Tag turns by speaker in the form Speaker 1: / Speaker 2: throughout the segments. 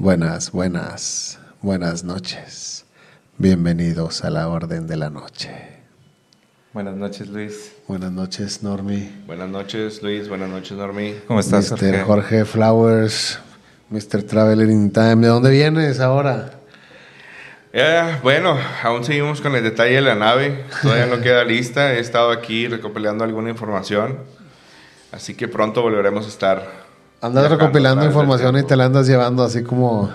Speaker 1: Buenas, buenas, buenas noches. Bienvenidos a la Orden de la Noche.
Speaker 2: Buenas noches, Luis.
Speaker 1: Buenas noches, Normi.
Speaker 3: Buenas noches, Luis. Buenas noches, Normi.
Speaker 2: ¿Cómo estás,
Speaker 1: Mr.
Speaker 2: Jorge?
Speaker 1: Jorge Flowers, Mr. Traveler in Time. ¿De dónde vienes ahora?
Speaker 3: Eh, bueno, aún seguimos con el detalle de la nave. Todavía no queda lista. He estado aquí recopilando alguna información. Así que pronto volveremos a estar.
Speaker 1: Andas recopilando información y te la andas llevando así como,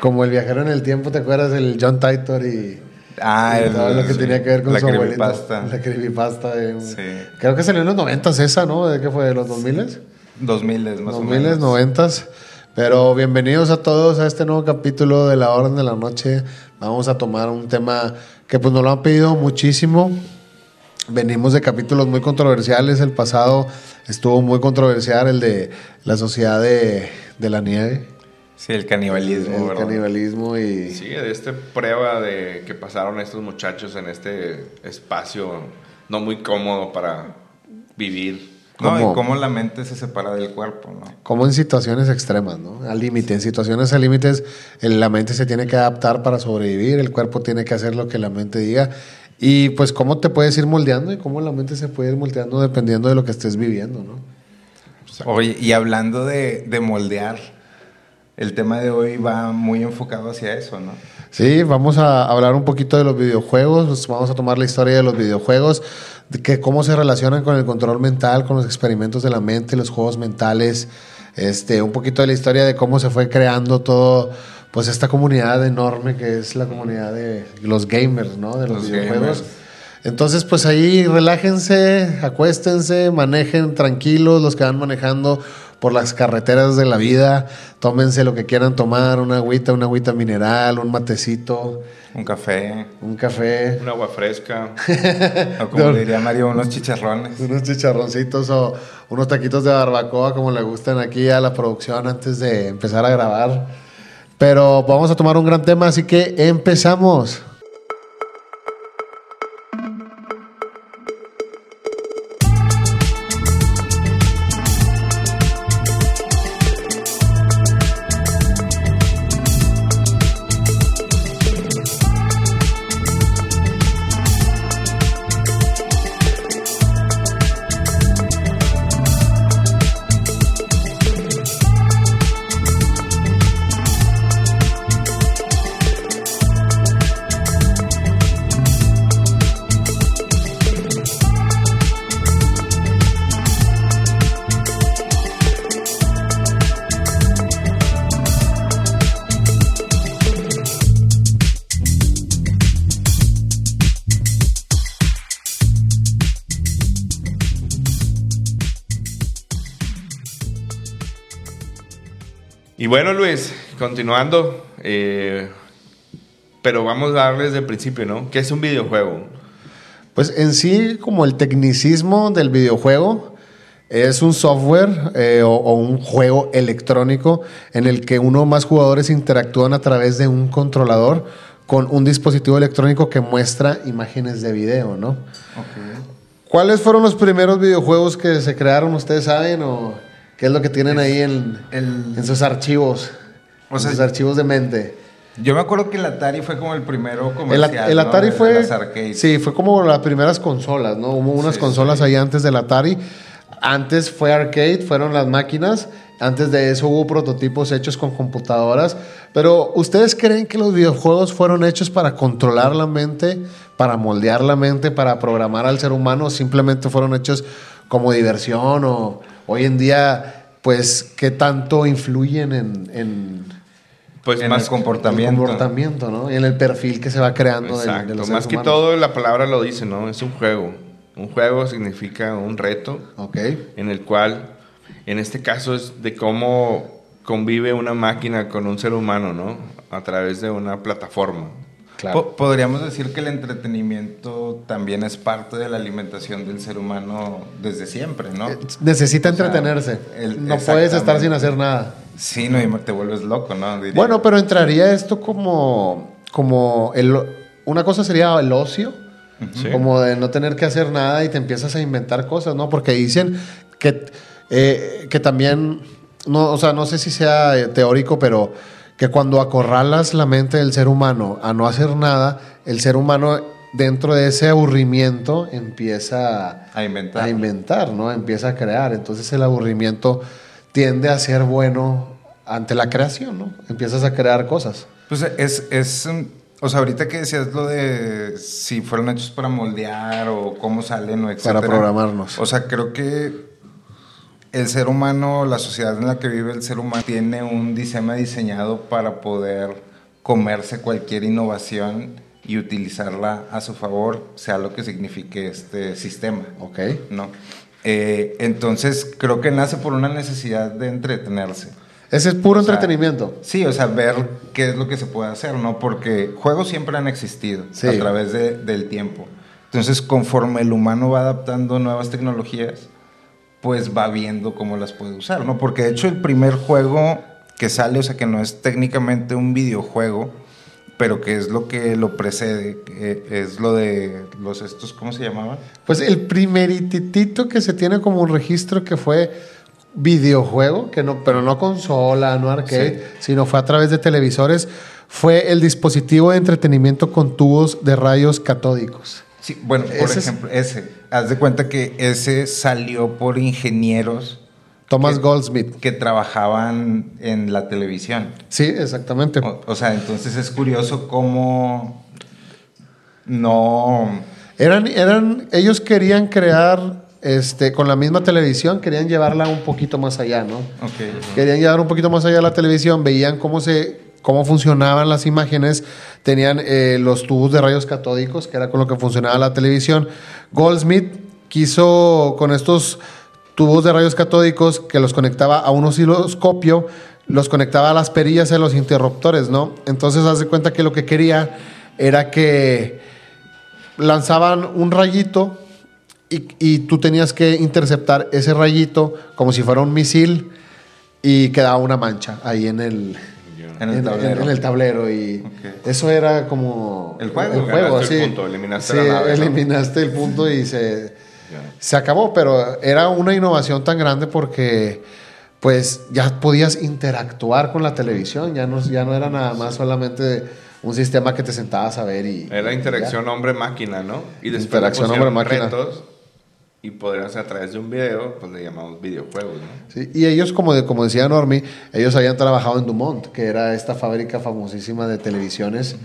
Speaker 1: como el viajero en el tiempo, ¿te acuerdas? El John Titor y,
Speaker 2: Ah,
Speaker 1: y
Speaker 2: el-
Speaker 1: todo lo que
Speaker 2: sí.
Speaker 1: tenía que ver con
Speaker 2: La
Speaker 1: su abuelito.
Speaker 2: creepypasta.
Speaker 1: La creepypasta. de-
Speaker 2: Sí.
Speaker 1: Creo que salió en los noventas esa, ¿no? ¿De qué fue? ¿De los 2000
Speaker 2: Dos miles, más o
Speaker 1: 2000
Speaker 2: menos.
Speaker 1: noventas. Pero bienvenidos a todos a este nuevo capítulo de la Orden de la Noche. Vamos a tomar un tema que pues nos lo han pedido muchísimo. Venimos de capítulos muy controversiales. El pasado estuvo muy controversial, el de la sociedad de, de la nieve,
Speaker 2: Sí, el canibalismo,
Speaker 1: el
Speaker 2: ¿verdad?
Speaker 1: canibalismo y...
Speaker 3: Sí, de esta prueba de que pasaron estos muchachos en este espacio no muy cómodo para vivir.
Speaker 2: No,
Speaker 1: ¿Cómo?
Speaker 2: y cómo la mente se separa del cuerpo, ¿no?
Speaker 1: Como en situaciones extremas, ¿no? Al límite. En situaciones al límites, la mente se tiene que adaptar para sobrevivir, el cuerpo tiene que hacer lo que la mente diga. Y pues cómo te puedes ir moldeando y cómo la mente se puede ir moldeando dependiendo de lo que estés viviendo, ¿no?
Speaker 2: Oye, y hablando de, de moldear, el tema de hoy va muy enfocado hacia eso, ¿no?
Speaker 1: Sí, vamos a hablar un poquito de los videojuegos, pues vamos a tomar la historia de los videojuegos, de que cómo se relacionan con el control mental, con los experimentos de la mente, los juegos mentales, este, un poquito de la historia de cómo se fue creando todo, pues esta comunidad enorme que es la comunidad de los gamers, ¿no? De los,
Speaker 2: Los
Speaker 1: videojuegos.
Speaker 2: gamers.
Speaker 1: Entonces, pues ahí relájense, acuéstense, manejen tranquilos los que van manejando por las carreteras de la vida, tómense lo que quieran tomar, una agüita, una agüita mineral, un matecito,
Speaker 2: Un café,
Speaker 1: un café,
Speaker 3: Un agua fresca.
Speaker 2: o como diría Mario, unos chicharrones.
Speaker 1: unos chicharroncitos o unos taquitos de barbacoa como le gustan aquí a la producción antes de empezar a grabar. Pero vamos a tomar un gran tema, así que empezamos.
Speaker 3: Y bueno, Luis, continuando. eh, pero vamos a darles de principio, ¿no? ¿Qué es un videojuego?
Speaker 1: Pues en sí, como el tecnicismo del videojuego, es un software eh, o, o un juego electrónico en el que uno o más jugadores interactúan a través de un controlador con un dispositivo electrónico que muestra imágenes de video, ¿no? ¿Cuáles fueron los primeros videojuegos que se crearon? ¿Ustedes saben? ¿O qué es lo que tienen ahí en,
Speaker 2: el-
Speaker 1: en sus archivos?
Speaker 2: O
Speaker 1: en
Speaker 2: sea,
Speaker 1: sus archivos de mente.
Speaker 2: Yo me acuerdo que el Atari fue como el primero comercial,
Speaker 1: el. Atari fue.
Speaker 2: las.
Speaker 1: Sí, fue como las primeras consolas, ¿no? Hubo unas
Speaker 2: Sí,
Speaker 1: consolas
Speaker 2: sí.
Speaker 1: ahí antes del Atari. Antes fue arcade, fueron las máquinas. Antes de eso hubo prototipos hechos con computadoras. Pero, ¿ustedes creen que los videojuegos fueron hechos para controlar la mente, para moldear la mente, para programar al ser humano? ¿O simplemente fueron hechos como diversión? ¿O hoy en día, pues, qué tanto influyen en, en
Speaker 3: Pues
Speaker 2: En
Speaker 3: más
Speaker 2: el comportamiento.
Speaker 1: el comportamiento, ¿no? Y en el perfil que se va creando del- de,
Speaker 3: Exacto.
Speaker 1: los
Speaker 3: Más que
Speaker 1: humanos.
Speaker 3: todo, la palabra lo dice, ¿no? Es un juego. Un juego significa un reto
Speaker 1: Ok.
Speaker 3: en el cual, en este caso, es de cómo convive una máquina con un ser humano, ¿no? A través de una plataforma.
Speaker 1: Claro.
Speaker 2: Po- Podríamos decir que el entretenimiento también es parte de la alimentación del ser humano desde siempre, ¿no?
Speaker 1: Eh, Necesita
Speaker 2: O sea,
Speaker 1: entretenerse.
Speaker 2: el-
Speaker 1: no puedes estar sin hacer nada.
Speaker 2: Sí, no, y te vuelves loco, ¿no? Diría.
Speaker 1: Bueno, pero entraría esto como, como el, una cosa sería el ocio,
Speaker 3: Sí.
Speaker 1: como de no tener que hacer nada y te empiezas a inventar cosas, ¿no? Porque dicen que, eh, que también, no, o sea, no sé si sea eh, teórico, pero que cuando acorralas la mente del ser humano a no hacer nada, el ser humano dentro de ese aburrimiento empieza
Speaker 2: A inventar.
Speaker 1: a inventar, ¿no? Empieza a crear. Entonces el aburrimiento tiende a ser bueno ante la creación, ¿no? Empiezas a crear cosas.
Speaker 2: Pues es, es, o sea, ahorita que decías lo de si fueron hechos para moldear o cómo salen o etcétera.
Speaker 1: Para programarnos.
Speaker 2: O sea, creo que el ser humano, la sociedad en la que vive el ser humano, tiene un diseño diseñado para poder comerse cualquier innovación y utilizarla a su favor, sea lo que signifique este sistema.
Speaker 1: ¿Ok?
Speaker 2: ¿no? Eh, entonces, creo que nace por una necesidad de entretenerse.
Speaker 1: Ese es puro
Speaker 2: O sea,
Speaker 1: entretenimiento.
Speaker 2: Sí, o sea, ver qué es lo que se puede hacer, ¿no? Porque juegos siempre han existido
Speaker 1: Sí.
Speaker 2: a través de- del tiempo. Entonces, conforme el humano va adaptando nuevas tecnologías, pues va viendo cómo las puede usar, ¿no? Porque de hecho el primer juego que sale, o sea, que no es técnicamente un videojuego, pero que es lo que lo precede, que es lo de los estos, ¿cómo se llamaban?
Speaker 1: Pues el primerititito que se tiene como un registro que fue videojuego, que no, pero no consola, no arcade, sino fue a través de televisores, fue el dispositivo de entretenimiento con tubos de rayos catódicos.
Speaker 2: Sí, bueno, por
Speaker 1: Ese es-
Speaker 2: ejemplo, ese. Haz de cuenta que ese salió por ingenieros
Speaker 1: Thomas. Goldsmith.
Speaker 2: que trabajaban en la televisión.
Speaker 1: Sí, exactamente.
Speaker 2: O, o sea, entonces es curioso cómo no...
Speaker 1: Eran, eran, ellos querían crear, este, con la misma televisión, querían llevarla un poquito más allá, ¿no?
Speaker 2: Ok.
Speaker 1: Querían llevar un poquito más allá la televisión, veían cómo se cómo funcionaban las imágenes, tenían eh, los tubos de rayos catódicos, que era con lo que funcionaba la televisión. Goldsmith quiso con estos tubos de rayos catódicos que los conectaba a un osciloscopio, los conectaba a las perillas de los interruptores, ¿no? Entonces, haz de cuenta que lo que quería era que lanzaban un rayito y, y tú tenías que interceptar ese rayito como si fuera un misil y quedaba una mancha ahí en el,
Speaker 2: En el tablero.
Speaker 1: en el tablero y eso era como
Speaker 2: El juego.
Speaker 1: el juego
Speaker 3: el punto, eliminaste
Speaker 1: Sí,
Speaker 3: la nave, ¿no?
Speaker 1: eliminaste el punto y se, se acabó pero era una innovación tan grande porque pues ya podías interactuar con la televisión ya no, ya no era nada más solamente un sistema que te sentabas a ver y
Speaker 3: Era interacción hombre-máquina, ¿no? Y después
Speaker 1: Interacción hombre-máquina.
Speaker 3: retos y podrían ser a través de un video, pues le llamamos videojuegos, ¿no?
Speaker 1: Sí, y ellos, como, de- como decía Normi, ellos habían trabajado en Dumont, que era esta fábrica famosísima de televisiones.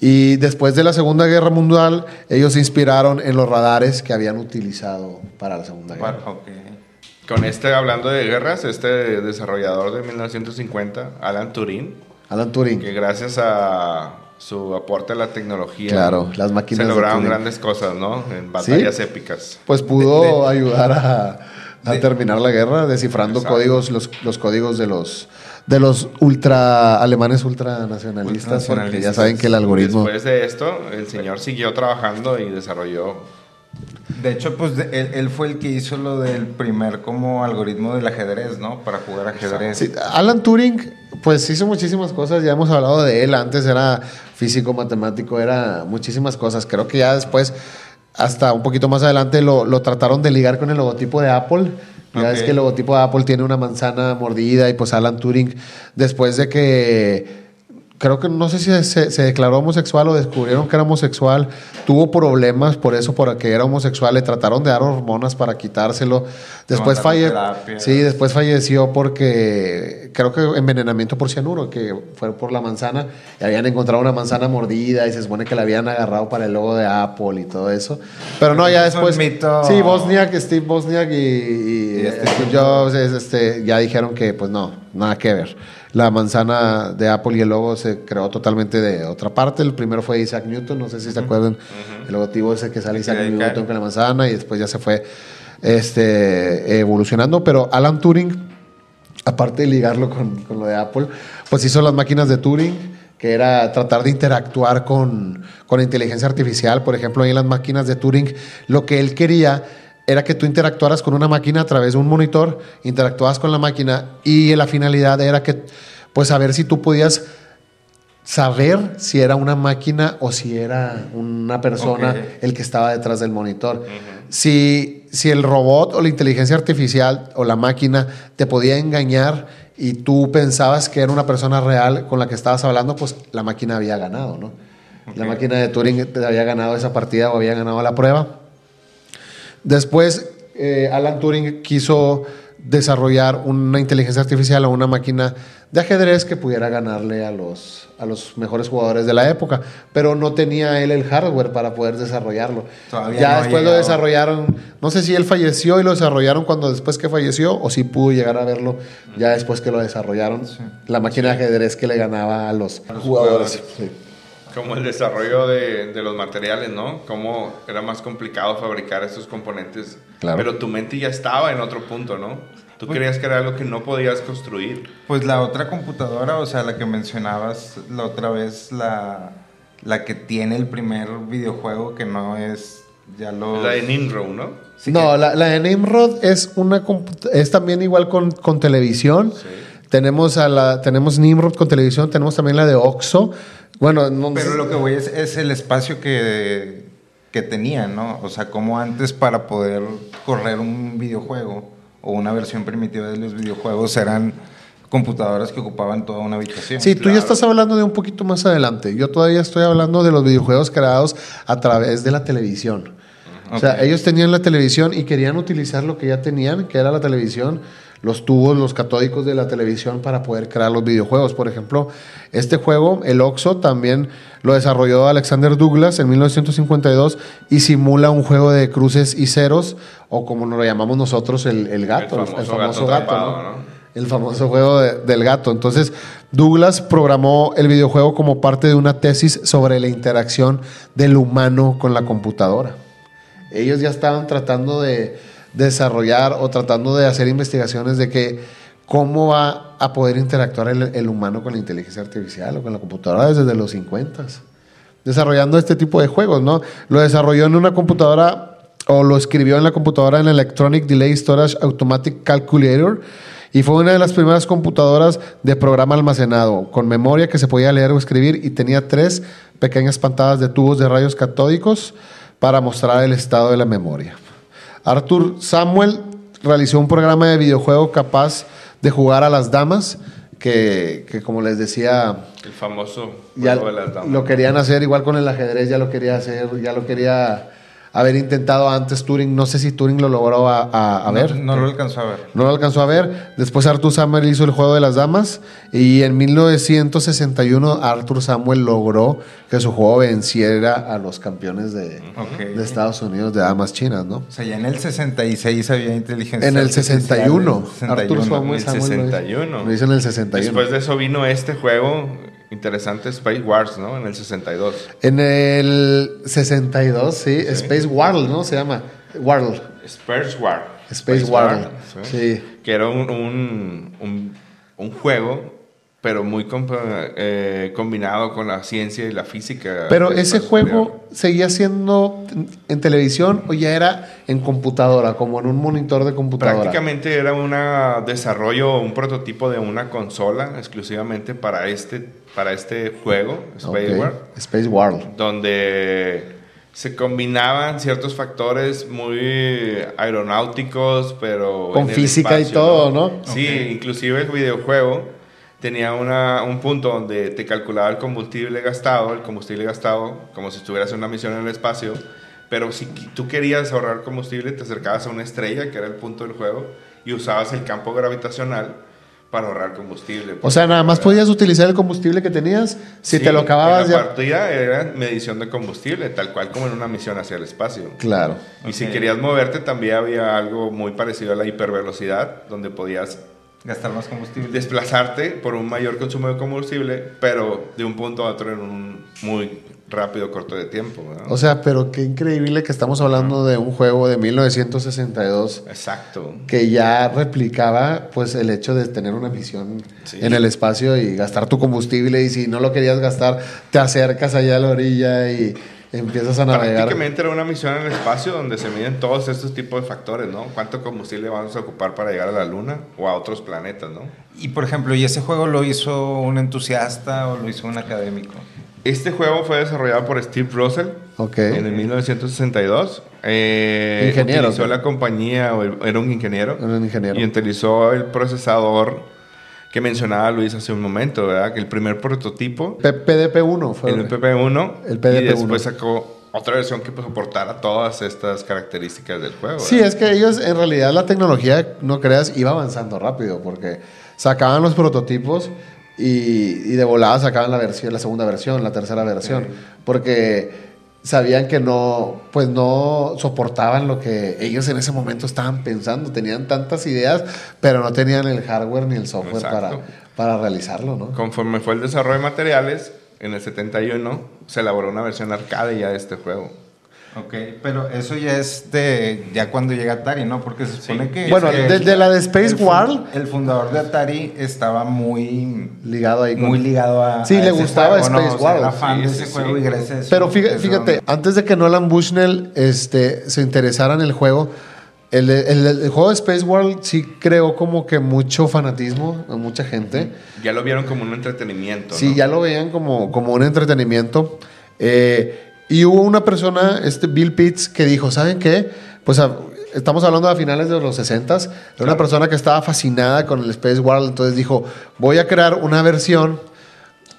Speaker 1: Y después de la Segunda Guerra Mundial, ellos se inspiraron en los radares que habían utilizado para la Segunda Guerra.
Speaker 2: Bueno, ok.
Speaker 3: Con este, hablando de guerras, este desarrollador de 1950, Alan Turing,
Speaker 1: Alan Turing.
Speaker 3: que gracias a su aporte a la tecnología,
Speaker 1: Claro, las máquinas
Speaker 3: se lograron grandes cosas, ¿no? En batallas épicas.
Speaker 1: Pues pudo ayudar a, a
Speaker 2: de-
Speaker 1: terminar la guerra descifrando
Speaker 3: Exacto.
Speaker 1: códigos, los, los códigos de los de los ultra alemanes ultranacionalistas, porque ya
Speaker 2: Ultranacionalistas.
Speaker 1: saben que el algoritmo.
Speaker 3: Después de esto, el señor siguió trabajando y desarrolló
Speaker 2: De hecho, pues de- él, él fue el que hizo lo del primer como algoritmo del ajedrez, ¿no? Para jugar ajedrez.
Speaker 1: Sí, Alan Turing, pues hizo muchísimas cosas, ya hemos hablado de él, antes era físico, matemático, era muchísimas cosas. Creo que ya después, hasta un poquito más adelante, lo, lo trataron de ligar con el logotipo de Apple. Ya ves que el logotipo de Apple tiene una manzana mordida y pues Alan Turing, después de que... Creo que no sé si se, se declaró homosexual o descubrieron que era homosexual. Tuvo problemas por eso, porque era homosexual. Le trataron de dar hormonas para quitárselo. Después falle... Sí, después falleció porque creo que envenenamiento por cianuro, que fue por la manzana. Y habían encontrado una manzana mordida y se supone que la habían agarrado para el logo de Apple y todo eso. Pero no, ya después. Sí, Bosniak, Steve Bosniak y, y,
Speaker 2: Y este
Speaker 1: Steve Jobs es, este, ya dijeron que, pues no, nada que ver. La manzana de Apple y el logo se creó totalmente de otra parte. El primero fue Isaac Newton, no sé si se acuerdan. El logotipo ese que sale Isaac Newton con la manzana y después ya se fue este, evolucionando. Pero Alan Turing, aparte de ligarlo con, con lo de Apple, pues hizo las máquinas de Turing, que era tratar de interactuar con, con inteligencia artificial. Por ejemplo, ahí en las máquinas de Turing, lo que él quería era que tú interactuaras con una máquina a través de un monitor, interactuabas con la máquina y la finalidad era que, pues, saber si tú podías saber si era una máquina o si era una persona el que estaba detrás del monitor. si, si el robot o la inteligencia artificial o la máquina te podía engañar y tú pensabas que era una persona real con la que estabas hablando, pues la máquina había ganado, ¿no? La máquina de Turing había ganado esa partida o había ganado la prueba. Después, eh, Alan Turing quiso desarrollar una inteligencia artificial o una máquina de ajedrez que pudiera ganarle a los, a los mejores jugadores de la época, pero no tenía él el hardware para poder desarrollarlo.
Speaker 2: Todavía
Speaker 1: ya
Speaker 2: no
Speaker 1: después lo desarrollaron, no sé si él falleció y lo desarrollaron cuando después que falleció o si pudo llegar a verlo ya después que lo desarrollaron, la máquina de ajedrez que le ganaba a los,
Speaker 2: los
Speaker 1: jugadores.
Speaker 2: jugadores.
Speaker 1: Sí.
Speaker 3: Como el desarrollo de, de los materiales, ¿no? Cómo era más complicado fabricar estos componentes.
Speaker 1: Claro.
Speaker 3: Pero tu mente ya estaba en otro punto, ¿no? Tú creías que era algo que no podías construir.
Speaker 2: Pues la otra computadora, o sea, la que mencionabas la otra vez, la, la que tiene el primer videojuego que no es ya los...
Speaker 3: La de Nimrod, ¿no?
Speaker 2: Sí
Speaker 1: no,
Speaker 2: que-
Speaker 1: la, la de Nimrod es una es también igual con, con televisión.
Speaker 3: Sí.
Speaker 1: Tenemos a la tenemos Nimrod con televisión, tenemos también la de Oxo. Bueno, no
Speaker 2: Pero lo que voy es, es el espacio que, que tenía, ¿no? O sea, como antes para poder correr un videojuego o una versión primitiva de los videojuegos eran computadoras que ocupaban toda una habitación.
Speaker 1: Sí, tú ya estás hablando de un poquito más adelante. Yo todavía estoy hablando de los videojuegos creados a través de la televisión. O sea, ellos tenían la televisión y querían utilizar lo que ya tenían, que era la televisión, los tubos, los catódicos de la televisión para poder crear los videojuegos. Por ejemplo, este juego, el Oxo, también lo desarrolló Alexander Douglas en 1952 y simula un juego de cruces y ceros, o como nos lo llamamos nosotros, el, el gato,
Speaker 3: El famoso gato atrapado,
Speaker 1: ¿no?
Speaker 3: ¿no?
Speaker 1: El famoso juego de- del gato. Entonces, Douglas programó el videojuego como parte de una tesis sobre la interacción del humano con la computadora. Ellos ya estaban tratando de desarrollar o tratando de hacer investigaciones de que cómo va a poder interactuar el, humano con la inteligencia artificial o con la computadora desde los 50 desarrollando este tipo de juegos, ¿no? Lo desarrolló en una computadora o lo escribió en la computadora en Electronic Delay Storage Automatic Calculator y fue una de las primeras computadoras de programa almacenado con memoria que se podía leer o escribir y tenía tres pequeñas pantallas de tubos de rayos catódicos para mostrar el estado de la memoria. Arthur Samuel realizó un programa de videojuego capaz de jugar a las damas que, que como les decía
Speaker 3: El famoso
Speaker 1: ya
Speaker 3: juego de las damas.
Speaker 1: lo querían hacer igual con el ajedrez, ya lo quería hacer, ya lo quería haber intentado antes Turing. No sé si Turing lo logró a, a- a ver.
Speaker 2: No, no lo alcanzó a ver.
Speaker 1: No lo alcanzó a ver. Después Arthur Samuel hizo el juego de las damas y en 1961 Arthur Samuel logró que su juego venciera a los campeones de, de Estados Unidos de damas chinas, ¿no?
Speaker 2: O sea, ya en el 66 había inteligencia
Speaker 1: En el
Speaker 2: artificial,
Speaker 1: 61.
Speaker 2: en el
Speaker 1: Arthur
Speaker 2: 61.
Speaker 1: Samuel,
Speaker 3: el
Speaker 1: Samuel lo hizo.
Speaker 3: 61.
Speaker 1: Lo hizo en el 61.
Speaker 3: Después de eso vino este juego interesante, Space Wars, ¿no? En el 62.
Speaker 1: En el 62, sí, Space World, ¿no? Se llama World.
Speaker 3: Space War.
Speaker 1: Space World.
Speaker 3: sí.
Speaker 1: Sí.
Speaker 3: Que era un, un, un- un juego, pero muy compa- eh, combinado con la ciencia y la física.
Speaker 1: Pero
Speaker 3: del
Speaker 1: ese juego seguía siendo en televisión o ya era en computadora, como en un monitor de computadora.
Speaker 3: Prácticamente era un desarrollo, un prototipo de una consola exclusivamente para este, para este juego, Space. War.
Speaker 1: Space World.
Speaker 3: donde se combinaban ciertos factores muy aeronáuticos, pero...
Speaker 1: Con física y todo, ¿no?
Speaker 3: Sí, inclusive el videojuego tenía una, un punto donde te calculaba el combustible gastado, el combustible gastado como si estuvieras en una misión en el espacio, pero si tú querías ahorrar combustible, te acercabas a una estrella, que era el punto del juego, y usabas el campo gravitacional para ahorrar combustible.
Speaker 1: O sea, nada más podías utilizar el combustible que tenías. Si
Speaker 3: Sí,
Speaker 1: te lo acababas
Speaker 3: en la
Speaker 1: ya.
Speaker 3: partida era medición de combustible, tal cual como en una misión hacia el espacio.
Speaker 1: Claro.
Speaker 3: Y si querías moverte, también había algo muy parecido a la hipervelocidad, donde podías
Speaker 2: Gastar más combustible.
Speaker 3: desplazarte por un mayor consumo de combustible, pero de un punto a otro en un muy rápido corto de tiempo.
Speaker 1: O sea, pero qué increíble que estamos hablando de un juego de 1962
Speaker 3: Exacto.
Speaker 1: que ya replicaba pues el hecho de tener una misión
Speaker 3: Sí.
Speaker 1: en el espacio y gastar tu combustible y si no lo querías gastar te acercas allá a la orilla y empiezas a navegar.
Speaker 3: Prácticamente era una misión en el espacio donde se miden todos estos tipos de factores, ¿no? ¿Cuánto combustible vamos a ocupar para llegar a la Luna o a otros planetas, ¿no?
Speaker 2: Y por ejemplo, ¿y ese juego lo hizo un entusiasta o lo hizo un académico?
Speaker 3: Este juego fue desarrollado por Steve Russell
Speaker 1: Ok.
Speaker 3: en el 1962. Eh,
Speaker 1: Ingeniero,
Speaker 3: Utilizó la compañía, era un ingeniero.
Speaker 1: Era un ingeniero.
Speaker 3: Y utilizó el procesador que mencionaba Luis hace un momento, ¿verdad? Que el primer prototipo,
Speaker 1: P- PDP-1 fue.
Speaker 3: el PP1,
Speaker 1: El PDP-1.
Speaker 3: y después sacó otra versión que pues, soportara todas estas características del juego.
Speaker 1: Sí,
Speaker 3: ¿verdad?
Speaker 1: es que ellos, en realidad, la tecnología, no creas, iba avanzando rápido porque sacaban los prototipos y, y de volada sacaban la versión, la segunda versión, la tercera versión, porque sabían que no, pues no soportaban lo que ellos en ese momento estaban pensando. Tenían tantas ideas, pero no tenían el hardware ni el software para, para realizarlo, ¿no?
Speaker 3: Conforme fue el desarrollo de materiales, en el 71 se elaboró una versión arcade ya de este juego.
Speaker 2: Ok, pero eso ya es de ya cuando llega Atari, ¿no? Porque se supone
Speaker 3: Sí.
Speaker 2: que...
Speaker 1: Bueno, desde la de Space
Speaker 2: el
Speaker 1: World-
Speaker 2: El fundador de Atari estaba muy...
Speaker 1: Ligado ahí con...
Speaker 2: Muy ligado a...
Speaker 1: Sí,
Speaker 2: a
Speaker 1: le gustaba
Speaker 2: juego, ¿no?
Speaker 1: Space
Speaker 2: O sea, Era
Speaker 1: World.
Speaker 2: fan de ese
Speaker 3: sí,
Speaker 2: juego
Speaker 3: sí.
Speaker 2: y gracias.
Speaker 1: Pero fíjate, antes de que Nolan Bushnell este, se interesara en el juego, el, el- el juego de Space World sí creó como que mucho fanatismo en mucha gente.
Speaker 3: Ya lo vieron como un entretenimiento.
Speaker 1: Sí,
Speaker 3: ¿no?
Speaker 1: ya lo veían como, como un entretenimiento. Eh, y hubo una persona, este Bill Pitts, que dijo, ¿saben qué? Pues ah, estamos hablando de finales de los 60 s claro. una persona que estaba fascinada con el Space World, entonces dijo, voy a crear una versión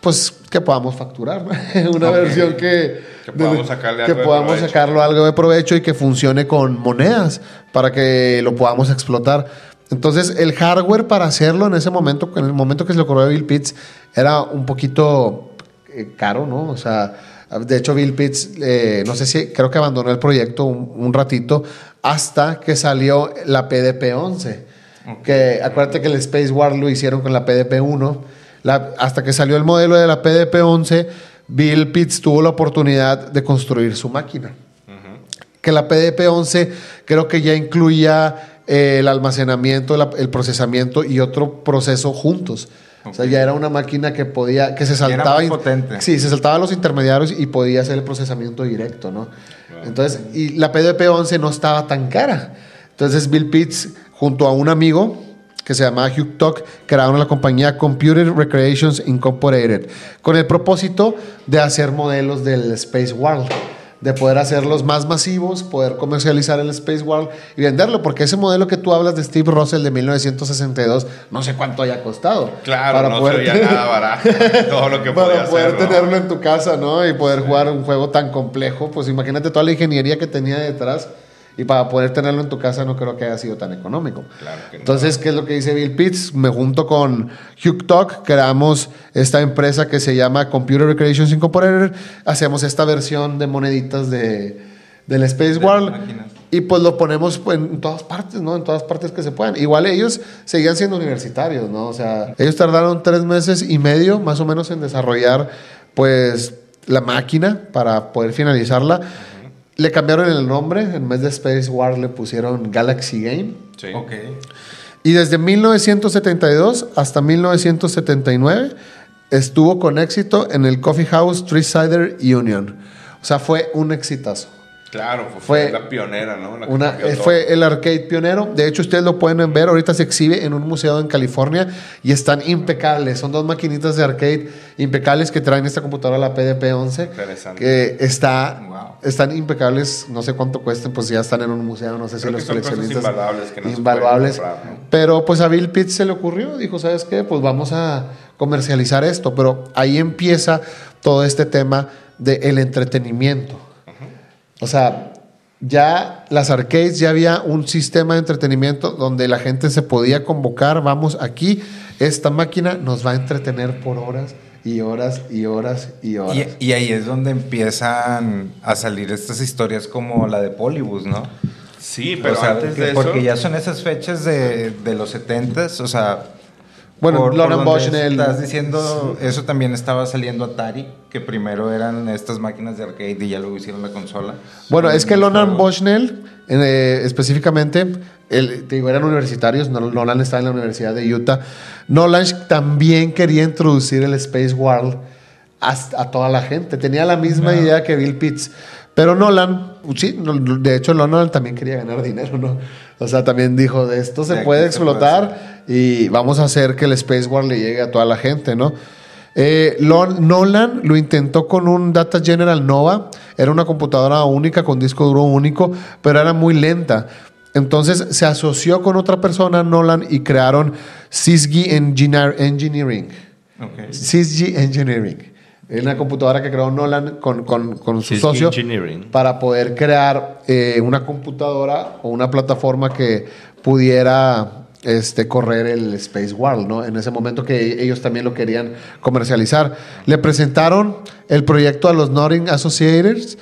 Speaker 1: pues que podamos facturar, una versión que,
Speaker 3: que podamos, sacarle algo
Speaker 1: sacarlo algo de provecho y que funcione con monedas para que lo podamos explotar. Entonces, el hardware para hacerlo en ese momento, en el momento que se le ocurrió a Bill Pitts, era un poquito eh, caro, ¿no? O sea, de hecho, Bill Pitts, eh, no sé si, creo que abandonó el proyecto un, un ratito hasta que salió la PDP-11. Que acuérdate que el Space War lo hicieron con la PDP-1. La- hasta que salió el modelo de la PDP-11, Bill Pitts tuvo la oportunidad de construir su máquina que la PDP-11 creo que ya incluía eh, el almacenamiento, la- el procesamiento y otro proceso juntos. O sea, ya era una máquina que podía, que se saltaba.
Speaker 2: potente.
Speaker 1: Sí, se saltaba los intermediarios y podía hacer el procesamiento directo, ¿no? Entonces, y la PDP-11 no estaba tan cara. Entonces, Bill Pitts, junto a un amigo que se llamaba Hugh Tuck, crearon la compañía Computer Recreations Incorporated, con el propósito de hacer modelos del Space World, de poder hacerlos más masivos, poder comercializar el Space World y venderlo, porque ese modelo que tú hablas de Steve Russell de 1962, no sé cuánto haya costado.
Speaker 3: Claro, no
Speaker 1: poder
Speaker 3: sería
Speaker 1: tener-
Speaker 3: nada barato. Todo lo que
Speaker 1: para
Speaker 3: podía
Speaker 1: poder
Speaker 3: hacer, ¿no?
Speaker 1: tenerlo en tu casa, ¿no? Y poder jugar un juego tan complejo, pues imagínate toda la ingeniería que tenía detrás y para poder tenerlo en tu casa no creo que haya sido tan económico.
Speaker 3: Claro que no.
Speaker 1: Entonces, ¿qué es lo que dice Bill Pitts? Me junto con Hugh Talk, creamos esta empresa que se llama Computer Recreations Incorporated, hacemos esta versión de moneditas de, del Space
Speaker 2: De
Speaker 1: World y pues lo ponemos pues, en todas partes, ¿no? En todas partes que se puedan. Igual ellos seguían siendo universitarios, ¿no? O sea, ellos tardaron tres meses y medio más o menos en desarrollar pues la máquina para poder finalizarla. Le cambiaron el nombre, en vez de Space War le pusieron Galaxy Game.
Speaker 3: Sí.
Speaker 2: Ok.
Speaker 1: Y desde 1972 hasta 1979 estuvo con éxito en el Coffee House Three Cider Union. O sea, fue un exitazo.
Speaker 3: Claro, fue,
Speaker 1: Fue
Speaker 3: la pionera, ¿no? La
Speaker 1: Una, fue el arcade pionero. De hecho, ustedes lo pueden ver. Ahorita se exhibe en un museo en California y están impecables. Son dos maquinitas de arcade impecables que traen esta computadora, la PDP-11.
Speaker 3: Interesante.
Speaker 1: Que está,
Speaker 2: Wow.
Speaker 1: están impecables. No sé cuánto cuesten, pues ya están en un museo. No sé si los coleccionistas.
Speaker 3: invaluables que no
Speaker 1: invaluables.
Speaker 3: pueden comprar, ¿no?
Speaker 1: Pero pues a Bill Pitts se le ocurrió. Dijo, ¿sabes qué? Pues vamos a comercializar esto. Pero ahí empieza todo este tema del entretenimiento. O sea, ya las arcades, ya había un sistema de entretenimiento donde la gente se podía convocar, vamos aquí, esta máquina nos va a entretener por horas y horas y horas y horas.
Speaker 2: Y, y ahí es donde empiezan a salir estas historias como la de Polybus, ¿no?
Speaker 3: Sí, pero
Speaker 2: O sea,
Speaker 3: antes
Speaker 2: que-
Speaker 3: de eso...
Speaker 2: porque ya son esas fechas de, de los 70s, o sea...
Speaker 1: Bueno,
Speaker 2: por- por donde
Speaker 1: Bushnell-
Speaker 2: Estás diciendo, eso también estaba saliendo Atari, que primero eran estas máquinas de arcade y ya luego hicieron la consola.
Speaker 1: Bueno, es que Lonan. Bushnell, eh, específicamente, el- te digo, eran universitarios, no- Nolan estaba en la Universidad de Utah. Nolan también quería introducir el Space World a, a toda la gente. Tenía la misma idea que Bill Pitts. Pero Nolan, sí, de hecho Nolan también quería ganar dinero, ¿no? O sea, también dijo, de esto se
Speaker 2: De
Speaker 1: puede
Speaker 2: se
Speaker 1: explotar y vamos a hacer que el Space World le llegue a toda la gente, ¿no? Eh, Nolan lo intentó con un Data General Nova, era una computadora única con disco duro único, pero era muy lenta. Entonces se asoció con otra persona, Nolan, y crearon Engineer- Engineering.
Speaker 2: Ok.
Speaker 1: Sysgy Engineering. Es una computadora que creó Nolan con, con- con su socio
Speaker 3: Engineering.
Speaker 1: para poder crear eh, una computadora o una plataforma que pudiera este, correr el Space World, ¿no? En ese momento que ellos también lo querían comercializar. Le presentaron el proyecto a los Nothing Associators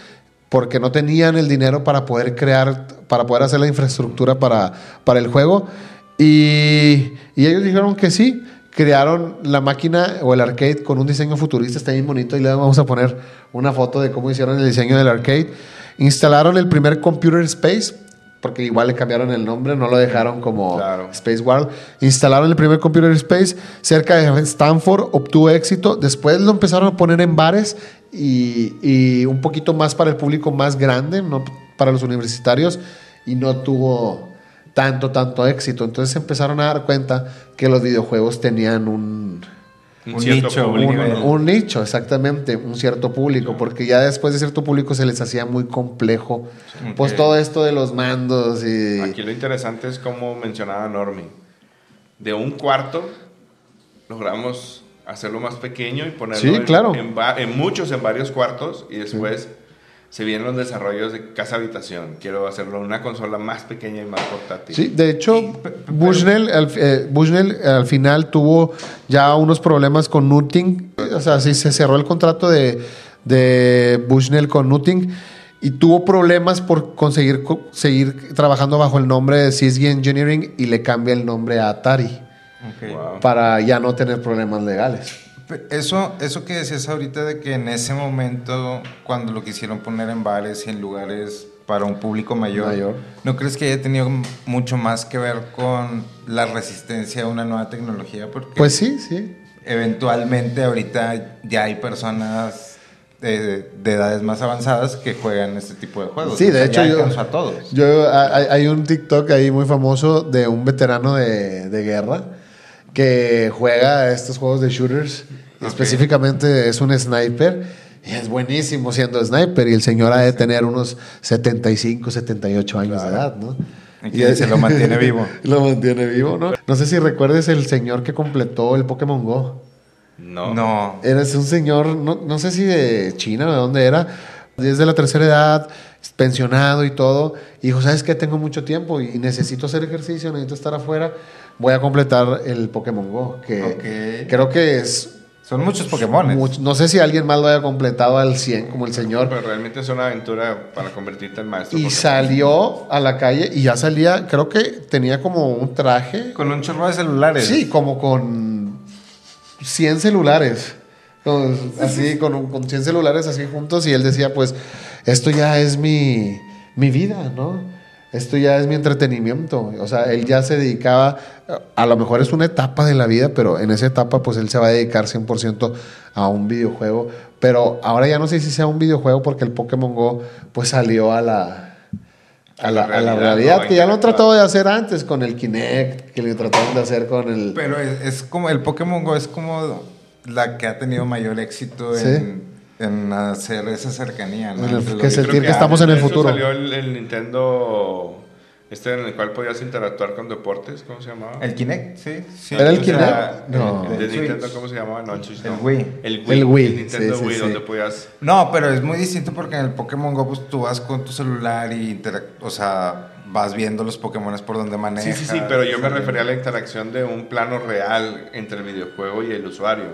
Speaker 1: porque no tenían el dinero para poder crear, para poder hacer la infraestructura para, para el juego. Y, y ellos dijeron que sí. Crearon la máquina o el arcade con un diseño futurista, está bien bonito. Y le vamos a poner una foto de cómo hicieron el diseño del arcade. Instalaron el primer Computer Space, porque igual le cambiaron el nombre, no lo dejaron como
Speaker 3: Claro.
Speaker 1: Space World. Instalaron el primer Computer Space cerca de Stanford, obtuvo éxito. Después lo empezaron a poner en bares y, y un poquito más para el público más grande, no para los universitarios, y no tuvo tanto, tanto éxito. Entonces se empezaron a dar cuenta que los videojuegos tenían un,
Speaker 3: Un,
Speaker 2: nicho,
Speaker 3: público,
Speaker 2: un-
Speaker 3: ¿no?
Speaker 1: un nicho, exactamente, un cierto público, porque ya después de cierto público se les hacía muy complejo, pues todo esto de los mandos y...
Speaker 3: Aquí lo interesante es como mencionaba Normi. De un cuarto logramos hacerlo más pequeño y ponerlo
Speaker 1: Sí,
Speaker 3: en,
Speaker 1: claro.
Speaker 3: en muchos, en varios cuartos y después se vienen los desarrollos de casa-habitación. Quiero hacerlo en una consola más pequeña y más portátil.
Speaker 1: Sí, de hecho, Bushnell al, eh, Bushnell al final tuvo ya unos problemas con Nutting. O sea, sí se cerró el contrato de, de Bushnell con Nutting y tuvo problemas por conseguir co- seguir trabajando bajo el nombre de Sysgy Engineering y le cambia el nombre a Atari
Speaker 2: Ok.
Speaker 3: Wow.
Speaker 1: para ya no tener problemas legales.
Speaker 2: Eso, eso que decías ahorita de que en ese momento, cuando lo quisieron poner en bares y en lugares para un público mayor,
Speaker 1: Mayor.
Speaker 2: ¿no crees que haya tenido mucho más que ver con la resistencia a una nueva tecnología? Porque
Speaker 1: Pues sí, sí.
Speaker 2: eventualmente ahorita ya hay personas de, de edades más avanzadas que juegan este tipo de juegos.
Speaker 1: Sí,
Speaker 2: O
Speaker 1: de
Speaker 2: sea,
Speaker 1: hecho
Speaker 2: ya
Speaker 1: yo,
Speaker 2: a todos.
Speaker 1: yo hay, hay un TikTok ahí muy famoso de un veterano de, de guerra que juega estos juegos de shooters. Específicamente es un sniper y es buenísimo siendo sniper y el señor ha de tener unos 75, 78 años de edad, ¿no?
Speaker 2: Y se lo mantiene vivo.
Speaker 1: lo mantiene vivo, ¿no? No sé si recuerdes el señor que completó el Pokémon Go.
Speaker 3: No.
Speaker 2: No.
Speaker 1: Eres un señor, no, no sé si de China o de dónde era, desde la tercera edad, pensionado y todo. Y dijo, ¿sabes qué? Tengo mucho tiempo y necesito hacer ejercicio, necesito estar afuera. Voy a completar el Pokémon Go, que creo que es...
Speaker 2: Son muchos Pokémon.
Speaker 1: no sé si alguien más lo haya completado al 100 como el señor.
Speaker 3: Pero realmente es una aventura para convertirte en maestro.
Speaker 1: Y
Speaker 3: Pokémon.
Speaker 1: salió a la calle y ya salía, creo que tenía como un traje.
Speaker 2: Con un chorro de celulares.
Speaker 1: Sí, como con 100 celulares. Con- así, con, un- con 100 celulares así juntos. Y él decía, pues, esto ya es mi, mi vida, ¿no? Esto ya es mi entretenimiento. O sea, él ya se dedicaba, a lo mejor es una etapa de la vida, pero en esa etapa, pues él se va a dedicar 100% a un videojuego. Pero ahora ya no sé si sea un videojuego porque el Pokémon Go, pues salió a la... A la, a la
Speaker 3: realidad,
Speaker 1: que ya lo
Speaker 3: Interactuar.
Speaker 1: trató de hacer antes con el Kinect, que lo trataron de hacer con el...
Speaker 2: Pero es, es como el Pokémon Go es como la que ha tenido mayor éxito
Speaker 1: Sí.
Speaker 2: En, hacer esa cercanía, ¿no?
Speaker 1: El- que sentir que estamos en el
Speaker 3: de
Speaker 1: futuro.
Speaker 3: salió el, el Nintendo, este en el cual podías interactuar con deportes, ¿cómo se llamaba?
Speaker 2: El Kinect, sí. sí.
Speaker 1: ¿Era el
Speaker 3: sea,
Speaker 1: Kinect? No.
Speaker 3: El, de
Speaker 2: El
Speaker 3: Nintendo,
Speaker 2: Switch.
Speaker 3: ¿cómo se llamaba? No, el Switch,
Speaker 2: El
Speaker 3: no.
Speaker 2: Wii.
Speaker 3: El Wii.
Speaker 1: El Wii,
Speaker 3: El Nintendo
Speaker 1: sí, sí,
Speaker 3: Wii,
Speaker 1: sí.
Speaker 3: donde podías...
Speaker 2: No, pero es muy distinto porque en el Pokémon Go pues, tú vas con tu celular y o sea, vas viendo los Pokémon por donde
Speaker 3: Sí,
Speaker 2: manejas.
Speaker 3: sí, sí, pero yo me
Speaker 2: Sí.
Speaker 3: refería a la interacción de un plano real entre el videojuego y el usuario,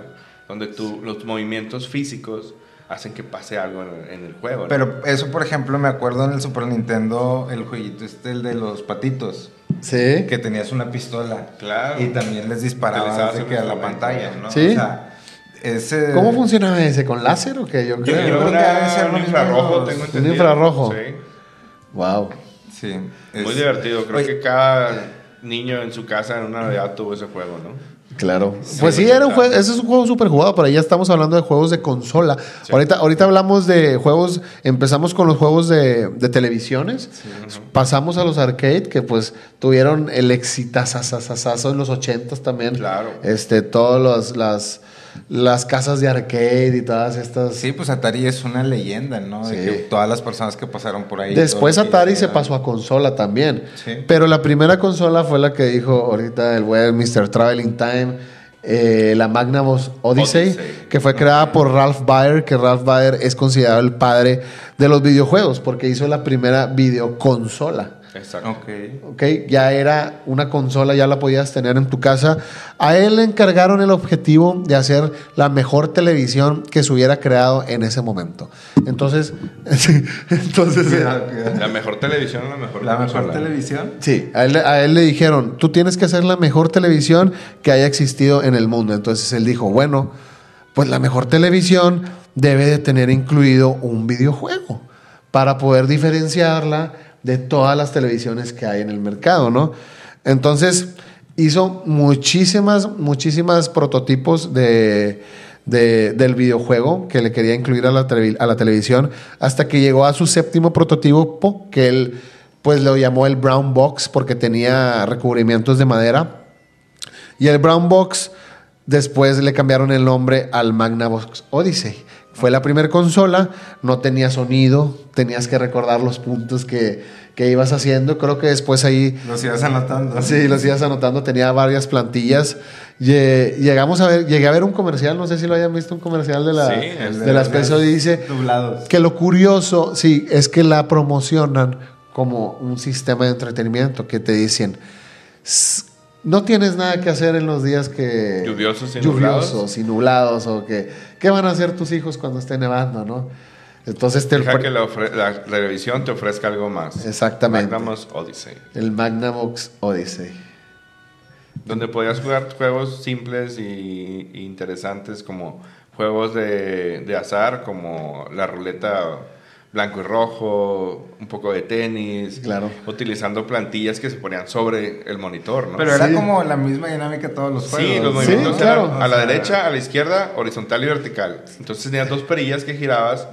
Speaker 3: donde tú, los movimientos físicos hacen que pase algo en, en el juego. ¿no?
Speaker 2: Pero eso, por ejemplo, me acuerdo en el Super Nintendo, el jueguito este, el de los patitos,
Speaker 1: Sí.
Speaker 2: que tenías una pistola.
Speaker 3: Claro.
Speaker 2: Y también les disparabas
Speaker 3: un
Speaker 2: que a la pantalla, ¿no?
Speaker 1: Sí.
Speaker 2: O sea, ese...
Speaker 1: ¿Cómo funcionaba ese? ¿Con láser o qué? Yo
Speaker 3: Yo,
Speaker 1: creo.
Speaker 3: yo
Speaker 2: creo que
Speaker 3: un infrarrojo,
Speaker 2: los-
Speaker 3: tengo
Speaker 2: un
Speaker 3: entendido.
Speaker 1: infrarrojo.
Speaker 3: Sí.
Speaker 1: Wow.
Speaker 2: Sí.
Speaker 3: Muy
Speaker 2: es-
Speaker 3: divertido. Creo
Speaker 2: Oye,
Speaker 3: que cada niño en su casa en una Navidad tuvo ese juego, ¿no?
Speaker 1: Claro. pues sí, era un juego, ese es un juego súper jugado, pero ya estamos hablando de juegos de consola. Ahorita, ahorita hablamos de juegos, empezamos con los juegos de, de televisiones, pasamos a los arcade, que pues tuvieron el exitazazazazazo en los ochentas también.
Speaker 3: Claro.
Speaker 1: Este, todos los, las, las casas de arcade y todas estas.
Speaker 2: Sí, pues Atari es una leyenda, ¿no? De
Speaker 1: Sí.
Speaker 2: que todas las personas que pasaron por ahí.
Speaker 1: Después Atari se pasó a consola también.
Speaker 2: Sí.
Speaker 1: Pero la primera consola fue la que dijo ahorita el web Mr. Traveling Time, eh, la Magnavox Odyssey,
Speaker 3: Odyssey.
Speaker 1: que fue creada por Ralph Baer, que Ralph Baer es considerado el padre de los videojuegos, porque hizo la primera videoconsola.
Speaker 3: Exacto.
Speaker 2: Ok.
Speaker 1: ¿ok? Ya era una consola, ya la podías tener en tu casa. A él le encargaron el objetivo de hacer la mejor televisión que se hubiera creado en ese momento. Entonces, entonces,
Speaker 2: cuidado.
Speaker 3: La mejor televisión, la mejor
Speaker 2: La mejor
Speaker 3: consola.
Speaker 2: televisión.
Speaker 1: sí, a él, a él le dijeron, tú tienes que hacer la mejor televisión que haya existido en el mundo. Entonces él dijo, bueno, pues la mejor televisión debe de tener incluido un videojuego para poder diferenciarla de todas las televisiones que hay en el mercado, ¿no? Entonces hizo muchísimas, muchísimas prototipos de, de- del videojuego que le quería incluir a la, a la televisión hasta que llegó a su séptimo prototipo que él pues lo llamó el Brown Box porque tenía recubrimientos de madera y el Brown Box después le cambiaron el nombre al Magnavox Odyssey. Fue la primera consola, no tenía sonido, tenías que recordar los puntos que, que ibas haciendo. Creo que después ahí,
Speaker 2: Los ibas anotando.
Speaker 1: sí, los ibas anotando, tenía varias plantillas. Lle- Llegamos a ver, llegué a ver un comercial, no sé si lo hayan visto, un comercial de la,
Speaker 3: Sí, el
Speaker 1: de la Space Odyssey.
Speaker 2: Doblados.
Speaker 1: Que lo curioso, sí, es que la promocionan como un sistema de entretenimiento que te dicen, "S- no tienes nada que hacer en los días que...
Speaker 3: Lluviosos y
Speaker 1: lluviosos y nublados, o que... ¿Qué van a hacer tus hijos cuando esté nevando, no? Entonces te...
Speaker 3: Deja que la, la televisión te ofrezca algo más.
Speaker 1: Exactamente.
Speaker 3: Magnavox Odyssey.
Speaker 1: El Magnavox Odyssey.
Speaker 3: Donde podías jugar juegos simples y, y interesantes como juegos de, de azar, como la ruleta blanco y rojo, un poco de tenis,
Speaker 1: Claro.
Speaker 3: utilizando plantillas que se ponían sobre el monitor, ¿no?
Speaker 2: Pero era
Speaker 1: Sí.
Speaker 2: como la misma dinámica de todos los juegos.
Speaker 3: Sí, los
Speaker 1: Sí,
Speaker 3: movimientos
Speaker 1: claro.
Speaker 3: eran a la
Speaker 2: O sea,
Speaker 3: derecha, a la izquierda, horizontal y vertical. Entonces tenías dos perillas que girabas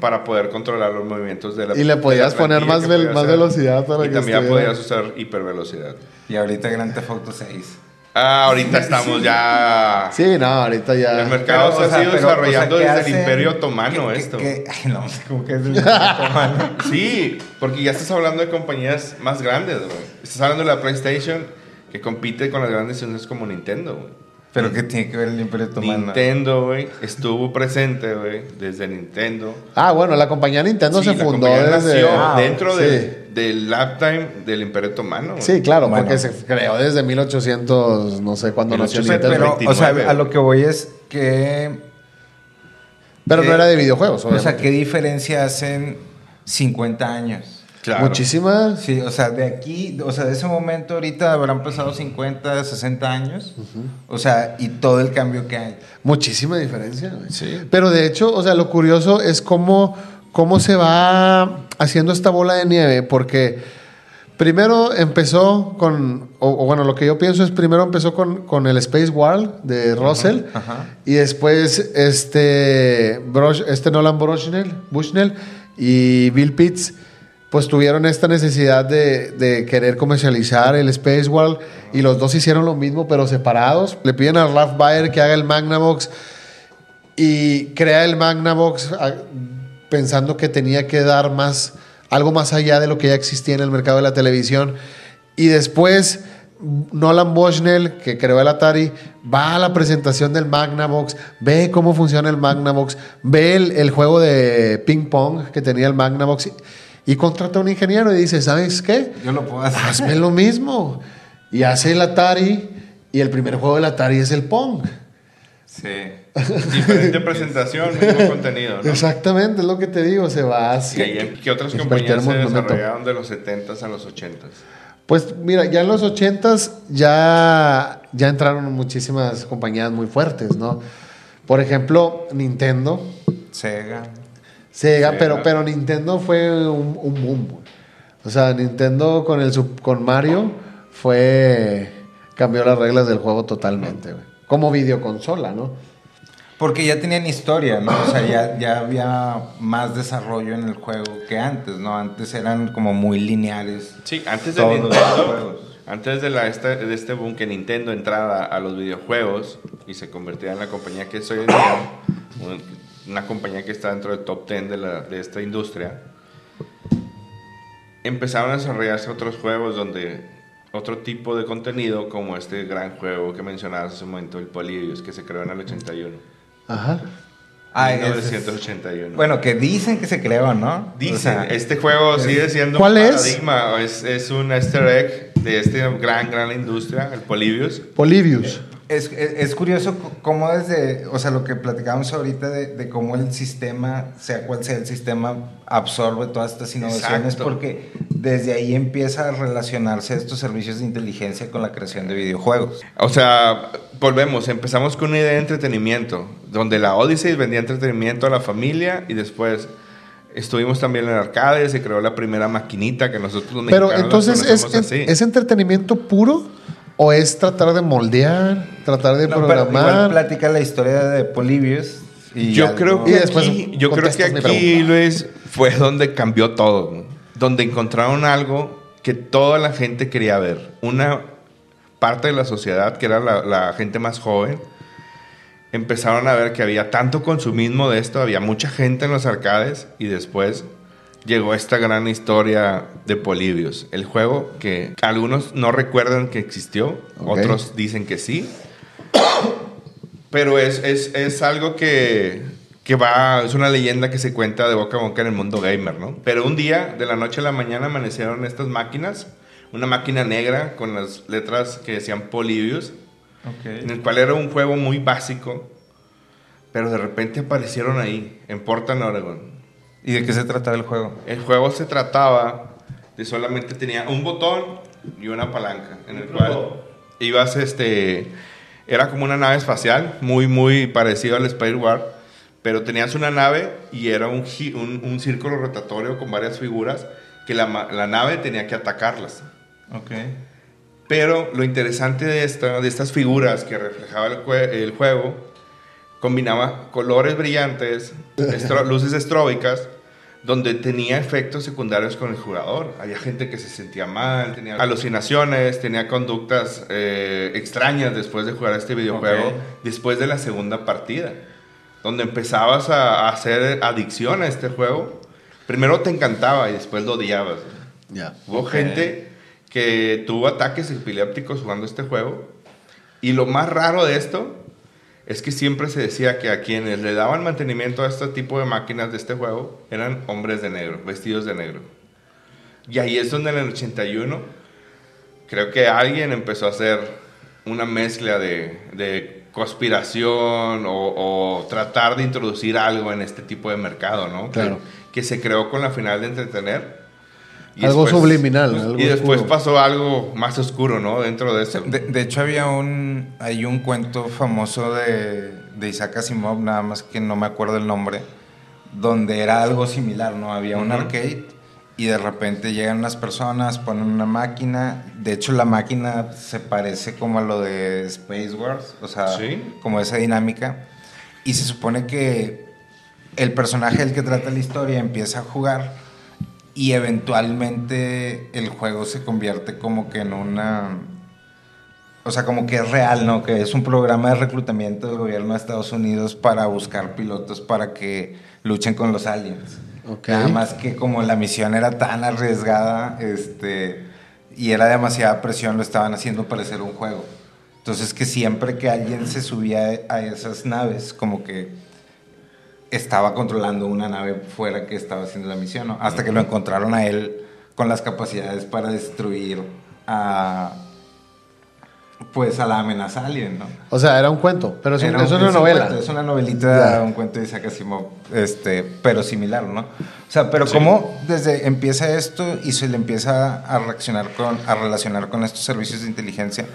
Speaker 3: para poder controlar los movimientos de la
Speaker 1: Y le podías poner más
Speaker 3: que
Speaker 1: vel-
Speaker 3: podías
Speaker 1: más velocidad para
Speaker 3: y
Speaker 1: que
Speaker 3: también
Speaker 1: estuviera-
Speaker 3: podías usar hipervelocidad.
Speaker 2: Y ahorita Grand Theft Auto 6.
Speaker 3: Ah, ahorita estamos ya...
Speaker 1: Sí, no, ahorita ya...
Speaker 3: El mercado
Speaker 2: Pero,
Speaker 3: se ha
Speaker 2: sea, pero,
Speaker 3: desarrollando
Speaker 2: o sea, ¿qué
Speaker 3: desde el? Imperio Otomano
Speaker 2: ¿Qué- qué-
Speaker 3: esto.
Speaker 2: qué? Ay, no, como que es el Imperio Otomano.
Speaker 3: Sí, porque ya estás hablando de compañías más grandes, güey. Estás hablando de la PlayStation que compite con las grandes instituciones como Nintendo, güey.
Speaker 2: Pero ¿qué tiene que ver el Imperio Otomano?
Speaker 3: Nintendo, güey, estuvo presente, güey, desde Nintendo.
Speaker 1: Ah, bueno, la compañía Nintendo
Speaker 3: Sí,
Speaker 1: se
Speaker 3: la
Speaker 1: fundó desde...
Speaker 3: nació
Speaker 2: Ah,
Speaker 3: dentro
Speaker 1: sí.
Speaker 3: del, del laptime del Imperio Otomano.
Speaker 1: Sí, claro,
Speaker 2: Bueno.
Speaker 1: porque se creó desde 1800, no sé cuándo nació
Speaker 3: 1800,
Speaker 1: Nintendo.
Speaker 2: Pero, o sea,
Speaker 3: 29,
Speaker 2: a lo que voy es que...
Speaker 1: Pero no era de videojuegos,
Speaker 2: O sea,
Speaker 1: obviamente.
Speaker 2: ¿qué diferencia hacen 50 años?
Speaker 3: Claro.
Speaker 1: Muchísimas.
Speaker 2: Sí, o sea, de aquí, o sea, de ese momento ahorita habrán pasado 50, 60 años. O sea, y todo el cambio que hay.
Speaker 1: Muchísima diferencia. güey.
Speaker 3: Sí.
Speaker 1: Pero de hecho, o sea, lo curioso es cómo, cómo se va haciendo esta bola de nieve, porque primero empezó con, o, o bueno, lo que yo pienso es primero empezó con, con el Space World de Russell,
Speaker 2: ajá.
Speaker 1: y después este, Brosh- este Nolan Bushnell, Bushnell y Bill Pitts pues tuvieron esta necesidad de, querer comercializar el Space World y los dos hicieron lo mismo pero separados. Le piden a Ralph Baer que haga el Magnavox y crea el Magnavox ah, pensando que tenía que dar más algo más allá de lo que ya existía en el mercado de la televisión y después Nolan Bushnell que creó el Atari va a la presentación del Magnavox ve cómo funciona el Magnavox ve el, juego de ping pong que tenía el Magnavox y contrata a un ingeniero y dice ¿sabes qué?
Speaker 2: Yo lo puedo hacer.
Speaker 1: hazme lo mismo y hace el Atari y el primer juego del Atari es el Pong
Speaker 2: Sí.
Speaker 3: Diferente presentación, mismo contenido, ¿no?
Speaker 1: Exactamente, es lo que te digo, se va
Speaker 3: ¿Y
Speaker 1: así.
Speaker 3: qué otras compañías se desarrollaron de los 70s a los 80s?
Speaker 1: Pues mira, ya en los 80s ya, ya entraron muchísimas compañías muy fuertes, ¿no? Por ejemplo, Nintendo,
Speaker 2: Sega.
Speaker 1: Sega,
Speaker 3: Sega.
Speaker 1: pero, pero Nintendo fue un, un boom. güey. O sea, Nintendo con, el, sub- con Mario fue... cambió las reglas del juego totalmente, güey. Como videoconsola, ¿no?
Speaker 2: Porque ya tenían historia, ¿no? O sea, ya, ya había más desarrollo en el juego que antes, ¿no? Antes eran como muy lineales.
Speaker 3: Sí, antes de Nintendo. Antes de, la, este, de este boom que Nintendo entrara a los videojuegos y se convirtiera en la compañía que es hoy en día, una compañía que está dentro del top 10 de, la- de esta industria, empezaron a desarrollarse otros juegos donde otro tipo de contenido, como este gran juego que mencionabas hace un momento, el Polybius, que se creó en el 81.
Speaker 1: Ajá.
Speaker 2: Ah, ese es-
Speaker 3: 1981.
Speaker 2: Bueno, que dicen que se creó, ¿no?
Speaker 3: Dicen,
Speaker 2: O sea,
Speaker 3: este juego sigue siendo
Speaker 1: ¿Cuál
Speaker 3: un
Speaker 1: es?
Speaker 3: paradigma, es? Es, un easter egg de esta gran, gran industria, el Polybius.
Speaker 1: Polybius.
Speaker 2: Es, es, es curioso cómo desde, o sea, lo que platicábamos ahorita de, de cómo el sistema, sea cual sea el sistema, absorbe todas estas innovaciones,
Speaker 3: Exacto.
Speaker 2: porque desde ahí empieza a relacionarse estos servicios de inteligencia con la creación de videojuegos.
Speaker 3: O sea, volvemos, empezamos con una idea de entretenimiento, donde la Odyssey vendía entretenimiento a la familia y después estuvimos también en arcade, se creó la primera maquinita que nosotros los
Speaker 1: Pero
Speaker 3: mexicanos
Speaker 1: entonces, ¿es,
Speaker 3: así.
Speaker 1: ¿es entretenimiento puro o es tratar de moldear, tratar de
Speaker 2: No, pero igual
Speaker 1: programar?
Speaker 2: platica la historia de Polybius. Y
Speaker 3: yo
Speaker 2: algo-
Speaker 3: creo
Speaker 1: Y
Speaker 3: que
Speaker 1: después
Speaker 3: aquí, yo creo que aquí. Luis fue donde cambió todo, ¿no? donde encontraron algo que toda la gente quería ver, una parte de la sociedad que era la, la gente más joven empezaron a ver que había tanto consumismo de esto, había mucha gente en los arcades y después llegó esta gran historia de Polybius, el juego que algunos no recuerdan que existió, otros dicen que sí, pero es, es, es algo que, que va, es una leyenda que se cuenta de boca a boca en el mundo gamer, ¿no? Pero un día, de la noche a la mañana, amanecieron estas máquinas, una máquina negra con las letras que decían Polybius,
Speaker 2: Ok.
Speaker 3: en el cual era un juego muy básico, pero de repente aparecieron ahí, en Portland, Oregon.
Speaker 2: ¿Y de qué se trata el juego?
Speaker 3: El juego se trataba de solamente tenía un botón y una palanca, en el cual ibas, este, era como una nave espacial, muy, muy parecido al Spider War, pero tenías una nave y era un, un, un círculo rotatorio con varias figuras que la, la nave tenía que atacarlas.
Speaker 2: Ok.
Speaker 3: Pero lo interesante de, esta, de estas figuras que reflejaba el, el juego, combinaba colores brillantes, estro- luces estróbicas, donde tenía efectos secundarios con el jugador. Había gente que se sentía mal, tenía alucinaciones, tenía conductas eh, extrañas después de jugar este videojuego, después de la segunda partida, donde empezazabas a, a hacer adicción a este juego. Primero te encantaba y después lo odiabas.
Speaker 1: Ya.
Speaker 3: Hubo gente que tuvo ataques epilépticos jugando este juego. Y lo más raro de esto es que siempre se decía que a quienes le daban mantenimiento a este tipo de máquinas de este juego eran hombres de negro, vestidos de negro. Y ahí es donde en el 81 creo que alguien empezó a hacer una mezcla de, de conspiración o, o tratar de introducir algo en este tipo de mercado, ¿no?
Speaker 1: Claro.
Speaker 3: Que, que se creó con la final de entretener.
Speaker 1: Algo subliminal, algo
Speaker 3: y después
Speaker 1: oscuro.
Speaker 3: pasó algo más oscuro, ¿no? Dentro de eso.
Speaker 2: De, de hecho, había un, hay un cuento famoso de, de Isaac Asimov, nada más que no me acuerdo el nombre, donde era algo similar, ¿no? Había un arcade y de repente llegan unas personas, ponen una máquina. De hecho, la máquina se parece como a lo de Space Wars, o sea,
Speaker 3: Sí.
Speaker 2: como esa dinámica. Y se supone que el personaje del que trata la historia empieza a jugar y eventualmente el juego se convierte como que en una... O sea, como que es real, ¿no? Que es un programa de reclutamiento del gobierno de Estados Unidos para buscar pilotos para que luchen con los aliens.
Speaker 1: Ok.
Speaker 2: Nada más que como la misión era tan arriesgada, este, y era demasiada presión, lo estaban haciendo parecer un juego. Entonces que siempre que alguien se subía a esas naves, como que estaba controlando una nave fuera que estaba haciendo la misión, ¿no? Hasta que lo encontraron a él con las capacidades para destruir a pues a la amenaza alien, ¿no?
Speaker 1: O sea, era un cuento, pero es, un-
Speaker 2: Era
Speaker 1: es
Speaker 2: un-
Speaker 1: una
Speaker 2: es un
Speaker 1: novela.
Speaker 2: cuento, es una novelita,
Speaker 1: Ya.
Speaker 2: un cuento de Isaac Asimov, este, pero similar, ¿no? O sea, pero cómo desde empieza esto y se le empieza a reaccionar con, a relacionar con estos servicios de inteligencia.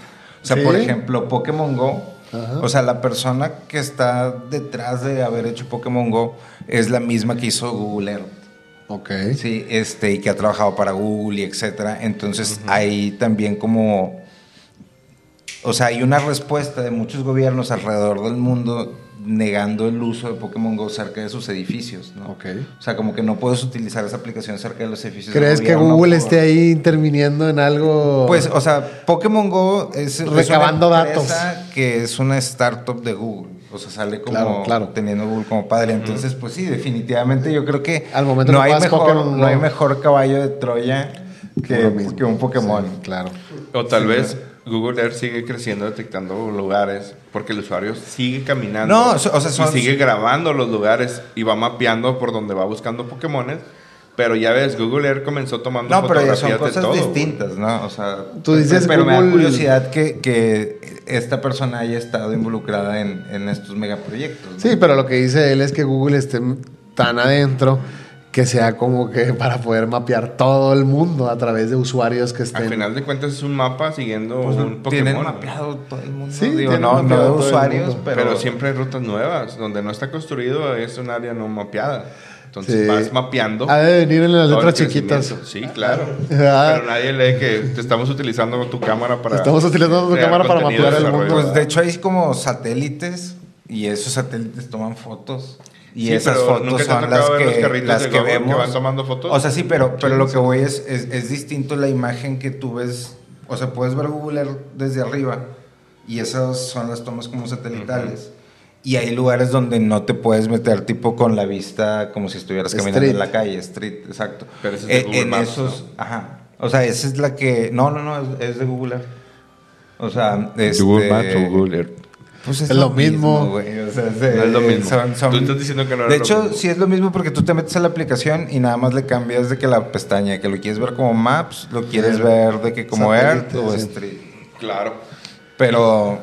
Speaker 2: O sea,
Speaker 1: Sí.
Speaker 2: por ejemplo, Pokémon Go.
Speaker 1: Ajá.
Speaker 2: O sea, la persona que está detrás de haber hecho Pokémon Go es la misma que hizo Google Earth.
Speaker 1: Ok.
Speaker 2: Sí, este, y que ha trabajado para Google y etcétera. Entonces, hay también como o sea, hay una respuesta de muchos gobiernos alrededor del mundo negando el uso de Pokémon Go cerca de sus edificios, ¿no?
Speaker 1: Ok.
Speaker 2: O sea, como que no puedes utilizar esa aplicación cerca de los edificios.
Speaker 1: ¿Crees que Google
Speaker 2: por-
Speaker 1: esté ahí interviniendo en algo?
Speaker 2: Pues, o sea, Pokémon Go es, es
Speaker 1: Recabando
Speaker 2: una
Speaker 1: datos.
Speaker 2: que es una startup de Google. O sea, sale como
Speaker 1: Claro, claro.
Speaker 2: teniendo Google como padre. Entonces, pues sí, definitivamente yo creo que
Speaker 1: Al momento
Speaker 2: no,
Speaker 1: que
Speaker 2: hay mejor,
Speaker 1: Pokémon
Speaker 2: no hay mejor caballo de Troya que, un Pokémon.
Speaker 1: Sí, claro.
Speaker 3: O tal vez Google Earth sigue creciendo, detectando lugares, porque el usuario sigue caminando.
Speaker 2: No, o sea, son-
Speaker 3: y sigue grabando los lugares y va mapeando por donde va buscando Pokémones. Pero ya ves, Google Earth comenzó tomando
Speaker 2: No, pero ya son
Speaker 3: fotografías de
Speaker 2: cosas
Speaker 3: todo.
Speaker 2: distintas, ¿no? O sea,
Speaker 1: Tú dices
Speaker 2: pero me da curiosidad que, que esta persona haya estado involucrada en, en estos megaproyectos. ¿no?
Speaker 1: Sí, pero lo que dice él es que Google esté tan adentro que sea como que para poder mapear todo el mundo a través de usuarios que estén.
Speaker 3: Al final de cuentas es un mapa siguiendo
Speaker 2: Pues
Speaker 3: un
Speaker 2: tienen
Speaker 3: Pokémon.
Speaker 2: mapeado todo el mundo.
Speaker 1: Sí,
Speaker 2: Digo,
Speaker 1: tienen
Speaker 2: no, no usuarios, pero,
Speaker 3: Pero, siempre hay rutas nuevas. Donde no está construido es un área no mapeada. Entonces
Speaker 1: Sí.
Speaker 3: vas mapeando.
Speaker 1: Ha de venir en las letras chiquitas.
Speaker 3: Sí, claro.
Speaker 1: Ah.
Speaker 3: Pero nadie lee que te estamos utilizando tu cámara para.
Speaker 1: Estamos utilizando tu cámara para mapear
Speaker 3: de
Speaker 1: el mundo.
Speaker 2: Pues de hecho hay como satélites y esos satélites toman fotos. Y
Speaker 3: Sí,
Speaker 2: esas fotos
Speaker 3: ¿nunca te ha
Speaker 2: son las que,
Speaker 3: carritos
Speaker 2: las
Speaker 3: de
Speaker 2: que
Speaker 3: Google que
Speaker 2: vemos.
Speaker 3: van tomando fotos?
Speaker 2: O sea, sí, pero, pero lo que voy es, es, es distinto la imagen que tú ves. O sea, puedes ver Google Earth desde arriba y esas son las tomas como satelitales. Y hay lugares donde no te puedes meter tipo con la vista como si estuvieras caminando en la calle, street, exacto.
Speaker 3: Pero ese es de
Speaker 2: Eh,
Speaker 3: Google
Speaker 2: en
Speaker 3: Maps,
Speaker 2: esos, ajá. O sea, esa es la que no, no, no, es, es de Google Earth. O sea, este,
Speaker 3: Google Maps o Google Earth.
Speaker 2: Pues
Speaker 1: Es lo mismo.
Speaker 2: güey. O sea, se-
Speaker 3: No es lo mismo.
Speaker 2: son- son-
Speaker 3: Tú estás diciendo que no es
Speaker 2: De hecho,
Speaker 3: mismo.
Speaker 2: sí es lo mismo porque tú te metes a la aplicación y nada más le cambias de que la pestaña, que lo quieres ver como Maps, lo quieres
Speaker 1: Sí.
Speaker 2: ver de que como Earth o
Speaker 1: sí.
Speaker 2: Street.
Speaker 3: Claro.
Speaker 2: Pero,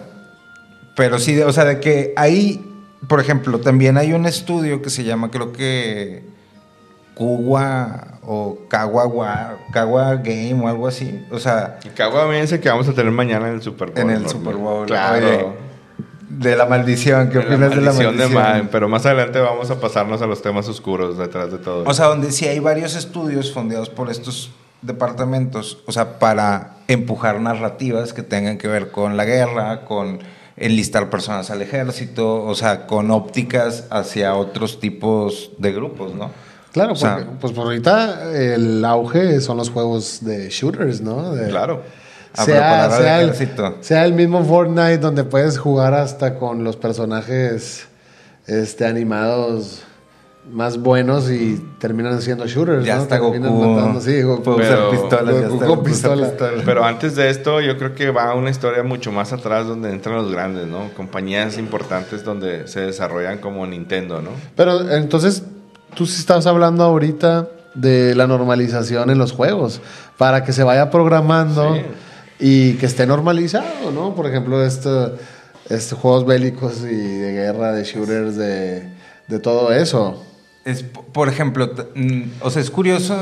Speaker 2: pero sí, o sea, de que ahí, por ejemplo, también hay un estudio que se llama, creo que Cuwa o Kawa, Kawa Game o algo así. O sea,
Speaker 3: Y caguamense que vamos a tener mañana en el Super Bowl.
Speaker 2: en el
Speaker 3: ¿no?
Speaker 2: Super Bowl.
Speaker 3: Claro.
Speaker 2: Oye, de la maldición, ¿qué
Speaker 3: De la
Speaker 2: opinas de la
Speaker 3: maldición de
Speaker 2: maldición?
Speaker 3: Mae, pero más adelante vamos a pasarnos a los temas oscuros detrás de todo.
Speaker 2: O sea, donde sí hay varios estudios fondeados por estos departamentos, o sea, para empujar narrativas que tengan que ver con la guerra, con enlistar personas al ejército, o sea, con ópticas hacia otros tipos de grupos, ¿no?
Speaker 1: Claro,
Speaker 2: O sea,
Speaker 1: porque pues por ahorita el auge son los juegos de shooters, ¿no? De-
Speaker 3: claro.
Speaker 2: A
Speaker 1: Sea, sea, el,
Speaker 2: ejército.
Speaker 1: sea el mismo Fortnite donde puedes jugar hasta con los personajes este, animados más buenos y terminan siendo shooters.
Speaker 2: Ya
Speaker 1: ¿no?
Speaker 2: está Goku.
Speaker 1: Terminan matando, sí, Goku.
Speaker 3: Pero-
Speaker 1: Goku
Speaker 2: está
Speaker 1: con pistola.
Speaker 3: Antes de esto, yo creo que va una historia mucho más atrás donde entran los grandes, ¿no? Compañías importantes donde se desarrollan como Nintendo, ¿no?
Speaker 1: Pero entonces, tú sí estás hablando ahorita de la normalización en los juegos, para que se vaya programando
Speaker 3: Sí.
Speaker 1: Y que esté normalizado, ¿no? Por ejemplo, este, este juegos bélicos y de guerra, de shooters, de, de todo eso.
Speaker 2: Es, por ejemplo, mm, o sea, es curioso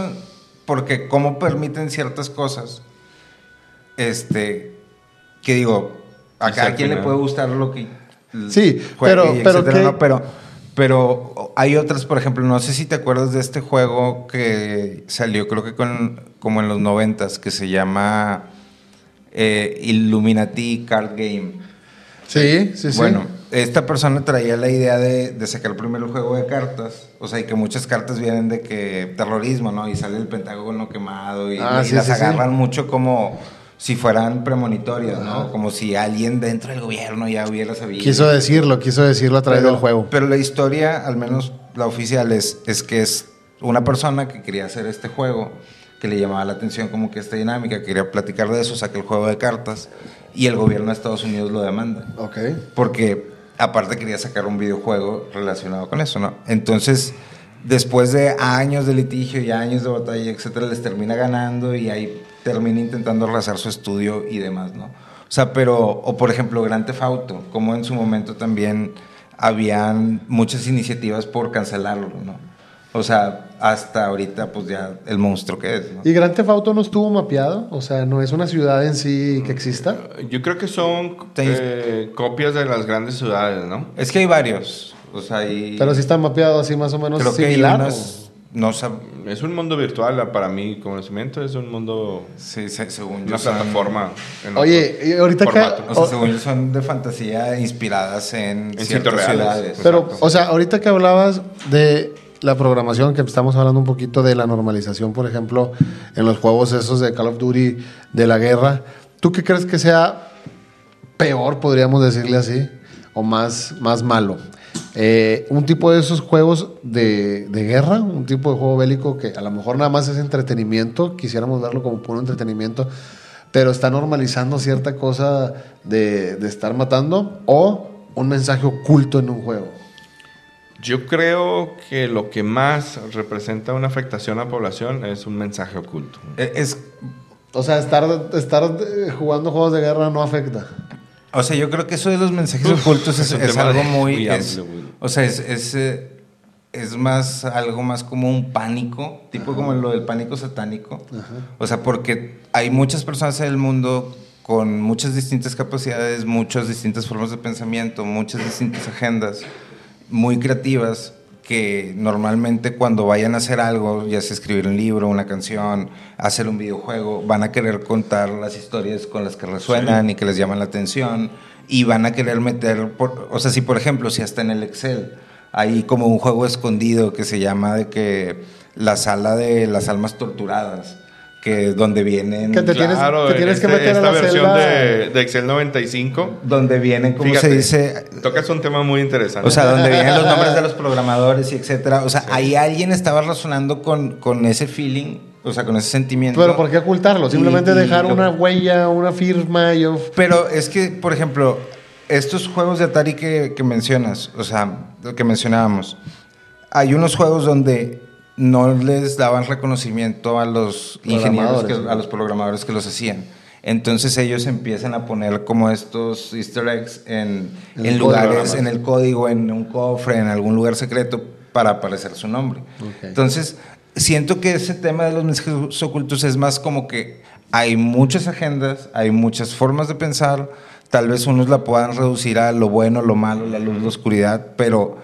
Speaker 2: porque cómo permiten ciertas cosas, este, que digo, a cada quien le puede gustar lo que
Speaker 1: Sí, pero- pero
Speaker 2: etcétera,
Speaker 1: ¿qué?
Speaker 2: ¿no? pero pero hay otras, por ejemplo, no sé si te acuerdas de este juego que salió, creo que con, como en los noventas, que se llama eh, Illuminati Card Game.
Speaker 1: Sí, sí, sí.
Speaker 2: Bueno, esta persona traía la idea de, de sacar primero el juego de cartas, o sea, y que muchas cartas vienen de que terrorismo, ¿no? Y sale el Pentágono quemado y,
Speaker 1: Ah,
Speaker 2: y
Speaker 1: sí,
Speaker 2: las
Speaker 1: sí, sí.
Speaker 2: agarran mucho como si fueran premonitorias, ¿no? Como si alguien dentro del gobierno ya hubiera sabido.
Speaker 1: quiso decirlo, quiso decirlo a través
Speaker 2: Pero-
Speaker 1: del juego.
Speaker 2: Pero la historia, al menos la oficial, es, es que es una persona que quería hacer este juego, que le llamaba la atención como que esta dinámica, quería platicar de eso, saca el juego de cartas y el gobierno de Estados Unidos lo demanda.
Speaker 1: Ok.
Speaker 2: Porque aparte quería sacar un videojuego relacionado con eso, ¿no? Entonces, después de años de litigio y años de batalla, etcétera, les termina ganando y ahí termina intentando arrasar su estudio y demás, ¿no? O sea, pero, o por ejemplo, Grand Theft Auto, como en su momento también habían muchas iniciativas por cancelarlo, ¿no? O sea, hasta ahorita, pues ya el monstruo que es, ¿no?
Speaker 1: ¿Y Theft Auto no estuvo mapeado? O sea, ¿no es una ciudad en sí que exista?
Speaker 3: Yo creo que son eh, copias de las grandes ciudades, ¿no?
Speaker 2: Es que hay varios, o sea, hay...
Speaker 1: Pero sí está mapeado así más o menos
Speaker 2: Creo que hay
Speaker 1: similar.
Speaker 2: unas no sab-
Speaker 3: Es un mundo virtual, para mí, conocimiento es un mundo,
Speaker 2: sí, se- según yo
Speaker 3: una
Speaker 2: son-
Speaker 3: plataforma. en
Speaker 1: Oye, y ahorita que...
Speaker 2: O sea, según yo son de fantasía inspiradas en,
Speaker 3: En
Speaker 2: ciertas ciudades.
Speaker 1: Pero,
Speaker 3: Exacto.
Speaker 1: o sea, ahorita que hablabas de la programación, que estamos hablando un poquito de la normalización, por ejemplo, en los juegos esos de Call of Duty, de la guerra, ¿tú qué crees que sea peor, podríamos decirle así, o más, más malo? Eh, un tipo de esos juegos de, de guerra, un tipo de juego bélico que a lo mejor nada más es entretenimiento, quisiéramos verlo como puro entretenimiento, pero está normalizando cierta cosa de, de estar matando, o un mensaje oculto en un juego.
Speaker 3: Yo creo que lo que más representa una afectación a la población es un mensaje oculto.
Speaker 2: Eh, Es,
Speaker 1: O sea, estar, estar eh, jugando juegos de guerra no afecta.
Speaker 2: o sea, yo creo que eso de los mensajes
Speaker 3: Uf,
Speaker 2: ocultos es, algo muy...
Speaker 3: amplio,
Speaker 2: o sea, es, es, eh, es más algo más como un pánico, tipo como lo del pánico satánico. O sea, porque hay muchas personas en el mundo con muchas distintas capacidades, muchas distintas formas de pensamiento, muchas distintas agendas, muy creativas, que normalmente cuando vayan a hacer algo, ya sea escribir un libro, una canción, hacer un videojuego, van a querer contar las historias con las que resuenan y que les llaman la atención y van a querer meter, por- o sea, si por ejemplo, si hasta en el Excel hay como un juego escondido que se llama de que la sala de las almas torturadas, que donde vienen
Speaker 1: Que te tienes-
Speaker 3: Claro,
Speaker 1: te tienes que
Speaker 3: este-
Speaker 1: meter a
Speaker 3: esta
Speaker 1: la
Speaker 3: versión
Speaker 1: celda.
Speaker 3: de, de Excel 95.
Speaker 2: donde vienen, ¿cómo
Speaker 3: Fíjate,
Speaker 2: se dice?
Speaker 3: Tocas un tema muy interesante.
Speaker 2: O sea, donde vienen los nombres de los programadores y etcétera. O sea, ahí alguien estaba razonando con, con ese feeling, o sea, con ese sentimiento.
Speaker 1: Pero ¿por qué ocultarlo? Simplemente
Speaker 2: Y- y
Speaker 1: dejar
Speaker 2: lo-
Speaker 1: una huella, una firma. Yo...
Speaker 2: Pero es que, por ejemplo, estos juegos de Atari que, que mencionas, o sea, lo que mencionábamos, hay unos juegos donde no les daban reconocimiento a los ingenieros, que- a los programadores que los hacían. Entonces ellos empiezan a poner como estos easter eggs en,
Speaker 1: En
Speaker 2: en
Speaker 1: el
Speaker 2: lugares, en el código, en un cofre, en algún lugar secreto para aparecer su nombre. Entonces, siento que ese tema de los mensajes ocultos es más como que hay muchas agendas, hay muchas formas de pensar, tal vez unos la puedan reducir a lo bueno, lo malo, la luz, la oscuridad, pero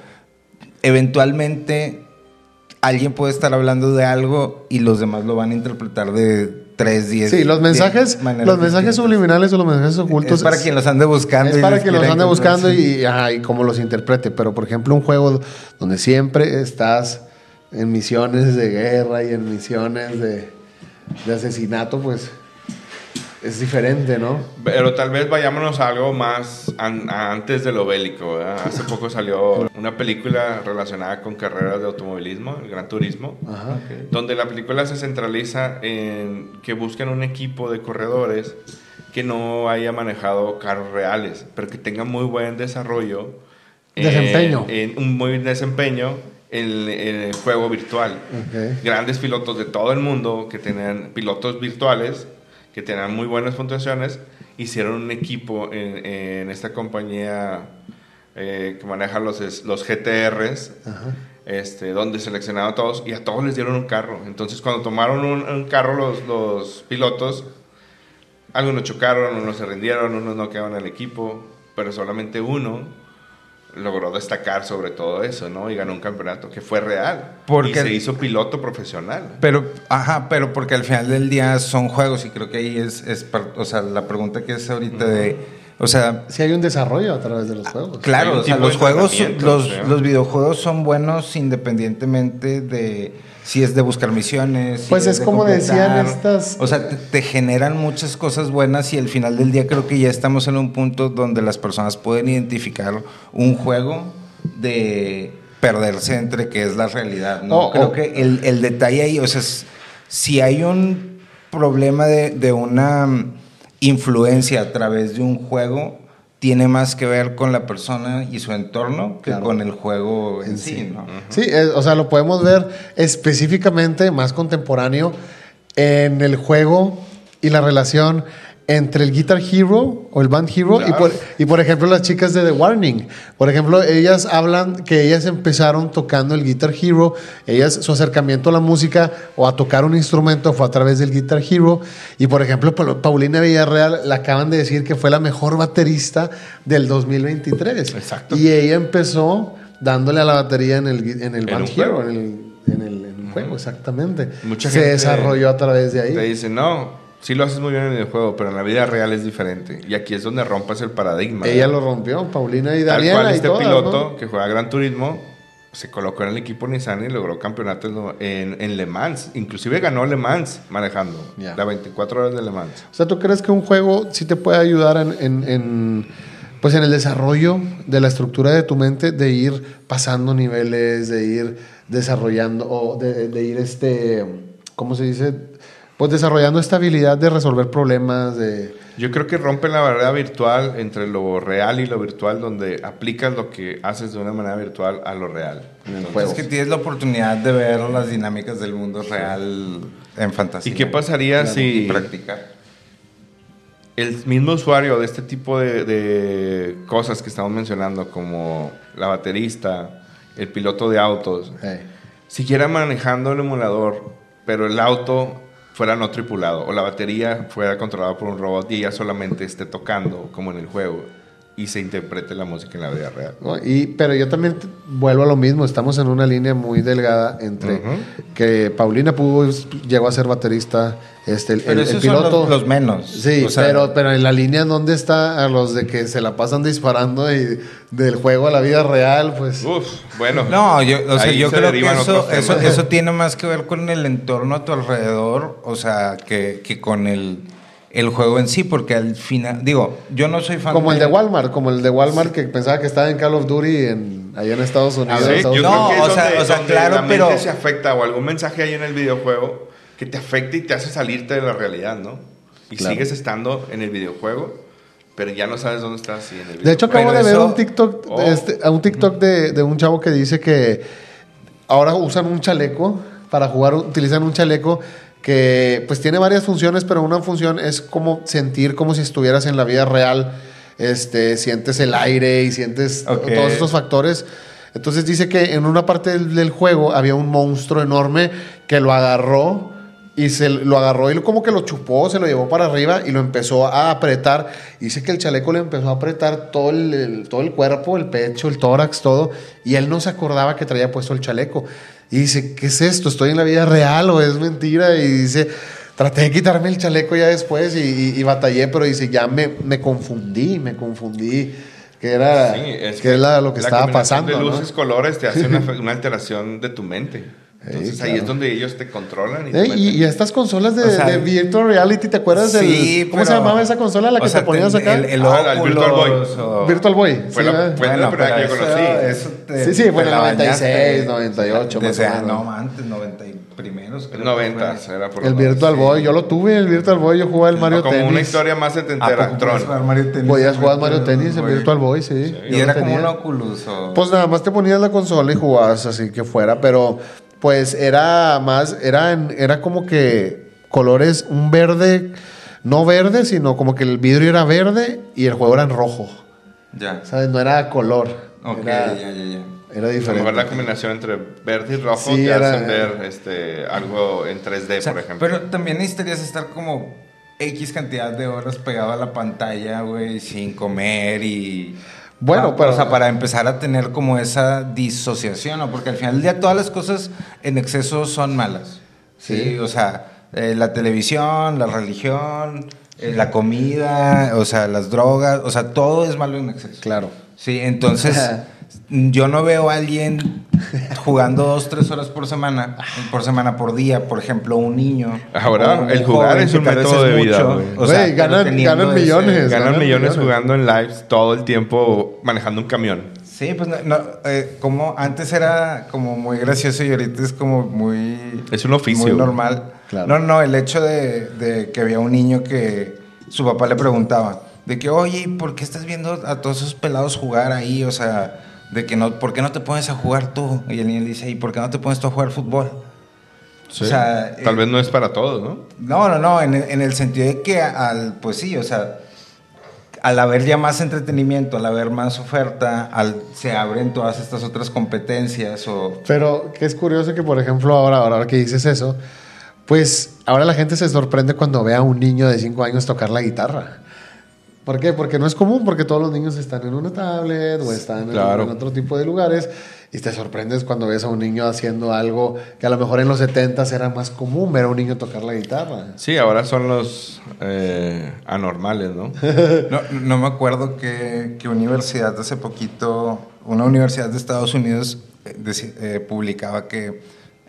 Speaker 2: eventualmente alguien puede estar hablando de algo y los demás lo van a interpretar de 3, 10.
Speaker 1: Sí, los mensajes, los mensajes subliminales o los mensajes ocultos.
Speaker 2: Es para quien los ande buscando.
Speaker 1: Es para quien los ande buscando y, ajá, y cómo los interprete. Pero, por ejemplo, un juego donde siempre estás en misiones de guerra y en misiones de, de asesinato, pues es diferente, ¿no?
Speaker 3: Pero tal vez vayámonos a algo más an- antes de lo bélico. ¿verdad? Hace poco salió una película relacionada con carreras de automovilismo, el Gran Turismo,
Speaker 1: Ajá.
Speaker 3: donde la película se centraliza en que buscan un equipo de corredores que no haya manejado carros reales, pero que tenga muy buen desarrollo.
Speaker 1: Desempeño.
Speaker 3: En, un muy buen desempeño en, en el juego virtual
Speaker 1: Ok.
Speaker 3: grandes pilotos de todo el mundo que tenían pilotos virtuales que tenían muy buenas puntuaciones hicieron un equipo en, en esta compañía eh, que maneja los, los GTRs
Speaker 1: Ajá.
Speaker 3: este, donde seleccionaron a todos y a todos les dieron un carro entonces cuando tomaron un, un carro los, los pilotos algunos chocaron, unos se rindieron, unos no quedaron en el equipo pero solamente uno logró destacar sobre todo eso, ¿no? Y ganó un campeonato que fue real.
Speaker 2: Porque-
Speaker 3: y se hizo piloto profesional.
Speaker 2: Pero, ajá, pero porque al final del día son juegos y creo que ahí es, es o sea, la pregunta que es ahorita de, o sea,
Speaker 1: Sí hay un desarrollo a través de los juegos.
Speaker 3: Hay
Speaker 2: claro, o sea, los juegos, los, los videojuegos son buenos independientemente de si es de buscar misiones. si
Speaker 1: Pues es
Speaker 2: de
Speaker 1: como decían estas-
Speaker 2: O sea, te, te generan muchas cosas buenas y al final del día creo que ya estamos en un punto donde las personas pueden identificar un juego de perderse entre qué es la realidad. ¿no?
Speaker 1: O-
Speaker 2: creo
Speaker 1: o-
Speaker 2: que el, el detalle ahí, o sea, es- si hay un problema de, de una influencia a través de un juego, tiene más que ver con la persona y su entorno que
Speaker 1: Claro.
Speaker 2: con el juego en, sí,
Speaker 1: sí.
Speaker 2: ¿no?
Speaker 1: Sí, es- o sea, lo podemos ver específicamente más contemporáneo en el juego y la relación entre el Guitar Hero o el Band Hero y, por, y por ejemplo las chicas de The Warning. Por ejemplo, ellas hablan que ellas empezaron tocando el Guitar Hero, ellas su acercamiento a la música o a tocar un instrumento fue a través del Guitar Hero y por ejemplo Pa- Paulina Villarreal le acaban de decir que fue la mejor baterista del 2023.
Speaker 3: Exacto.
Speaker 1: Y ella empezó dándole a la batería en el, en el Band
Speaker 3: juego.
Speaker 1: Hero, en el, en el- en un videojuego, exactamente.
Speaker 3: Mucha
Speaker 1: Se
Speaker 3: gente
Speaker 1: desarrolló a través de ahí.
Speaker 3: Te dicen, no, sí lo haces muy bien en el videojuego, pero en la vida real es diferente. Y aquí es donde rompes el paradigma.
Speaker 1: Ella
Speaker 3: ¿no?
Speaker 1: lo rompió, Paulina y
Speaker 3: Tal
Speaker 1: Daniela
Speaker 3: cual
Speaker 1: y
Speaker 3: este
Speaker 1: todas,
Speaker 3: piloto
Speaker 1: ¿no?
Speaker 3: que juega Gran Turismo se colocó en el equipo Nissan y logró campeonatos en, en Le Mans. Inclusive ganó Le Mans manejando.
Speaker 1: Ya.
Speaker 3: La 24 horas de Le Mans.
Speaker 1: O sea, ¿tú crees que un juego sí te puede ayudar en, en- en, pues en el desarrollo de la estructura de tu mente, de ir pasando niveles, de ir desarrollando, o de, de ir, este, ¿cómo se dice? Pues desarrollando esta habilidad de resolver problemas, de...
Speaker 3: Yo creo que rompen la barrera virtual entre lo real y lo virtual, donde aplicas lo que haces de una manera virtual a lo real. Entonces,
Speaker 1: juego.
Speaker 2: Es que tienes la oportunidad de ver las dinámicas del mundo real en fantasía.
Speaker 3: ¿Y qué pasaría
Speaker 2: Claro,
Speaker 3: si-
Speaker 2: practicar?
Speaker 3: el mismo usuario de este tipo de, de cosas que estamos mencionando, como la baterista, el piloto de autos,
Speaker 1: eh,
Speaker 3: siguiera manejando el emulador, pero el auto fuera no tripulado o la batería fuera controlada por un robot y ella solamente esté tocando como en el juego y se interprete la música en la vida real.
Speaker 1: ¿no? Y, pero yo también vuelvo a lo mismo, estamos en una línea muy delgada entre que Paulina pudo, llegó a ser baterista, este, el,
Speaker 2: Pero
Speaker 1: el- el
Speaker 2: esos son
Speaker 1: piloto...
Speaker 2: los, los menos.
Speaker 1: Sí,
Speaker 2: O sea,
Speaker 1: pero, pero en la línea donde está a los de que se la pasan disparando y del juego a la vida real, pues...
Speaker 3: Uf, bueno.
Speaker 2: No, yo, o sea, yo
Speaker 3: se
Speaker 2: creo que eso, eso, eso tiene más que ver con el entorno a tu alrededor, o sea, que, que con el, el juego en sí, porque al final, digo, yo no soy fan
Speaker 1: Como el de Walmart, como el de Walmart que pensaba que estaba en Call of Duty en, allá en Estados Unidos.
Speaker 3: Sí,
Speaker 1: Estados
Speaker 3: yo
Speaker 2: No,
Speaker 3: creo que es
Speaker 2: o sea-
Speaker 3: donde-
Speaker 2: o sea, claro,
Speaker 3: la
Speaker 2: pero-
Speaker 3: se afecta o algún mensaje hay en el videojuego que te afecta y te hace salirte de la realidad, ¿no? Y
Speaker 1: Claro.
Speaker 3: sigues estando en el videojuego, pero ya no sabes dónde estás. y en el
Speaker 1: De hecho, acabo
Speaker 2: Pero
Speaker 1: de ver
Speaker 2: eso-
Speaker 1: un TikTok,
Speaker 3: Oh.
Speaker 1: este, a un TikTok de, de un chavo que dice que ahora usan un chaleco para jugar, utilizan un chaleco que pues tiene varias funciones, pero una función es como sentir como si estuvieras en la vida real, este, sientes el aire y sientes todos estos factores. Entonces dice que en una parte del, del juego había un monstruo enorme que lo agarró y se lo agarró y lo- como que lo chupó, se lo llevó para arriba y lo empezó a apretar. Dice que el chaleco le empezó a apretar todo el, el- todo el cuerpo, el pecho, el tórax, todo. Y él no se acordaba que traía puesto el chaleco. Y dice, ¿qué es esto? ¿Estoy en la vida real o es mentira? Y dice, traté de quitarme el chaleco ya después y, y- y batallé, pero dice, ya me, me confundí, me confundí. Que era,
Speaker 3: Sí, es
Speaker 1: que era lo que
Speaker 3: la
Speaker 1: estaba pasando.
Speaker 3: De
Speaker 1: ¿no?
Speaker 3: luces, colores te hace una, una alteración de tu mente. Entonces ahí
Speaker 1: claro.
Speaker 3: es donde ellos te controlan. Y, te
Speaker 1: Eh, y,
Speaker 3: meten.
Speaker 1: y estas consolas de,
Speaker 2: O sea,
Speaker 1: de Virtual Reality, ¿te acuerdas?
Speaker 2: Sí,
Speaker 1: del, ¿Cómo se llamaba esa consola la
Speaker 2: o
Speaker 1: que
Speaker 2: sea,
Speaker 1: te ponías acá?
Speaker 2: El, el
Speaker 3: Ah, el Virtual Boy.
Speaker 2: Oculus o-
Speaker 1: Virtual Boy.
Speaker 3: Fue
Speaker 1: sí,
Speaker 3: la- fue la primera que yo conocí.
Speaker 2: eso te-
Speaker 1: Sí, sí,
Speaker 2: te
Speaker 1: fue en el
Speaker 2: la
Speaker 1: 96,
Speaker 2: bañaste.
Speaker 1: 98 más o menos.
Speaker 2: no, antes, 90 y primeros. creo que
Speaker 3: 90
Speaker 2: fue.
Speaker 3: era por
Speaker 1: el. Virtual Boy, yo lo tuve, el Virtual Boy, yo jugaba el Mario
Speaker 3: como
Speaker 1: Tennis.
Speaker 3: una historia más
Speaker 2: ¿A
Speaker 3: setentera. Tron.
Speaker 2: jugar Mario Tennis?
Speaker 1: Podías jugar Mario
Speaker 2: Virtual
Speaker 1: Tennis en
Speaker 2: Boy?
Speaker 1: Virtual Boy, sí.
Speaker 2: Y era como un Oculus o...
Speaker 1: Pues nada más te ponías la consola y jugabas así que fuera, pero pues era más, era, en- era como que colores, un verde, no verde, sino como que el vidrio era verde y el juego era en rojo.
Speaker 2: Ya.
Speaker 1: ¿Sabes? No era color.
Speaker 2: Ok,
Speaker 1: era,
Speaker 2: ya, ya, ya.
Speaker 1: era
Speaker 3: A lo
Speaker 1: diferente.
Speaker 3: mejor la combinación entre verde y rojo
Speaker 1: Sí,
Speaker 3: te
Speaker 1: era-
Speaker 3: hacen ver este, algo en 3D,
Speaker 2: O sea,
Speaker 3: por ejemplo.
Speaker 2: Pero también necesitarías estar como X cantidad de horas pegado a la pantalla, güey, sin comer y...
Speaker 1: Bueno, pero-
Speaker 2: O sea, para empezar a tener como esa disociación, ¿no? Porque al final del día todas las cosas en exceso son malas. Sí,
Speaker 1: Sí.
Speaker 2: o sea, eh, la televisión, la religión, eh, la comida, o sea, las drogas, o sea, todo es malo en exceso.
Speaker 1: Claro.
Speaker 2: Sí, entonces yo no veo a alguien jugando dos, tres horas por semana, por semana, por día, por ejemplo, un niño.
Speaker 3: Ahora,
Speaker 2: un
Speaker 3: el jugar
Speaker 2: joven
Speaker 3: es un método
Speaker 2: es
Speaker 3: de vida,
Speaker 2: mucho, o sea,
Speaker 1: ganan-
Speaker 2: ese-
Speaker 1: millones.
Speaker 3: Ganan
Speaker 1: ganan
Speaker 3: millones
Speaker 1: millones.
Speaker 3: jugando en lives todo el tiempo manejando un camión.
Speaker 2: Sí, pues no, no, eh, como antes era como muy gracioso y ahorita es como muy...
Speaker 3: Es un oficio.
Speaker 2: Muy normal.
Speaker 1: Claro.
Speaker 2: No, no, el hecho de, de que había un niño que su papá le preguntaba de que, oye, ¿y ¿por qué estás viendo a todos esos pelados jugar ahí? O sea, de que no, ¿por qué no te pones a jugar tú? Y el niño le dice, ¿y por qué no te pones tú a jugar fútbol? O sea,
Speaker 3: Tal
Speaker 2: eh,
Speaker 3: vez no es para todos, ¿no?
Speaker 2: no, no, no, en, el- en el sentido de que al, pues sí, o sea, al haber ya más entretenimiento, al haber más oferta, al, se abren todas estas otras competencias o...
Speaker 1: Pero que es curioso que, por ejemplo, ahora, ahora que dices eso, pues ahora la gente se sorprende cuando ve a un niño de 5 años tocar la guitarra. ¿Por qué? Porque no es común, porque todos los niños están en una tablet o están en-
Speaker 3: Claro.
Speaker 1: en, otro tipo de lugares. Y te sorprendes cuando ves a un niño haciendo algo que a lo mejor en los 70 era más común ver a un niño tocar la guitarra.
Speaker 3: Sí, ahora son los eh, anormales, ¿no?
Speaker 2: no, no me acuerdo qué, qué universidad hace poquito, una universidad de Estados Unidos eh, eh, publicaba que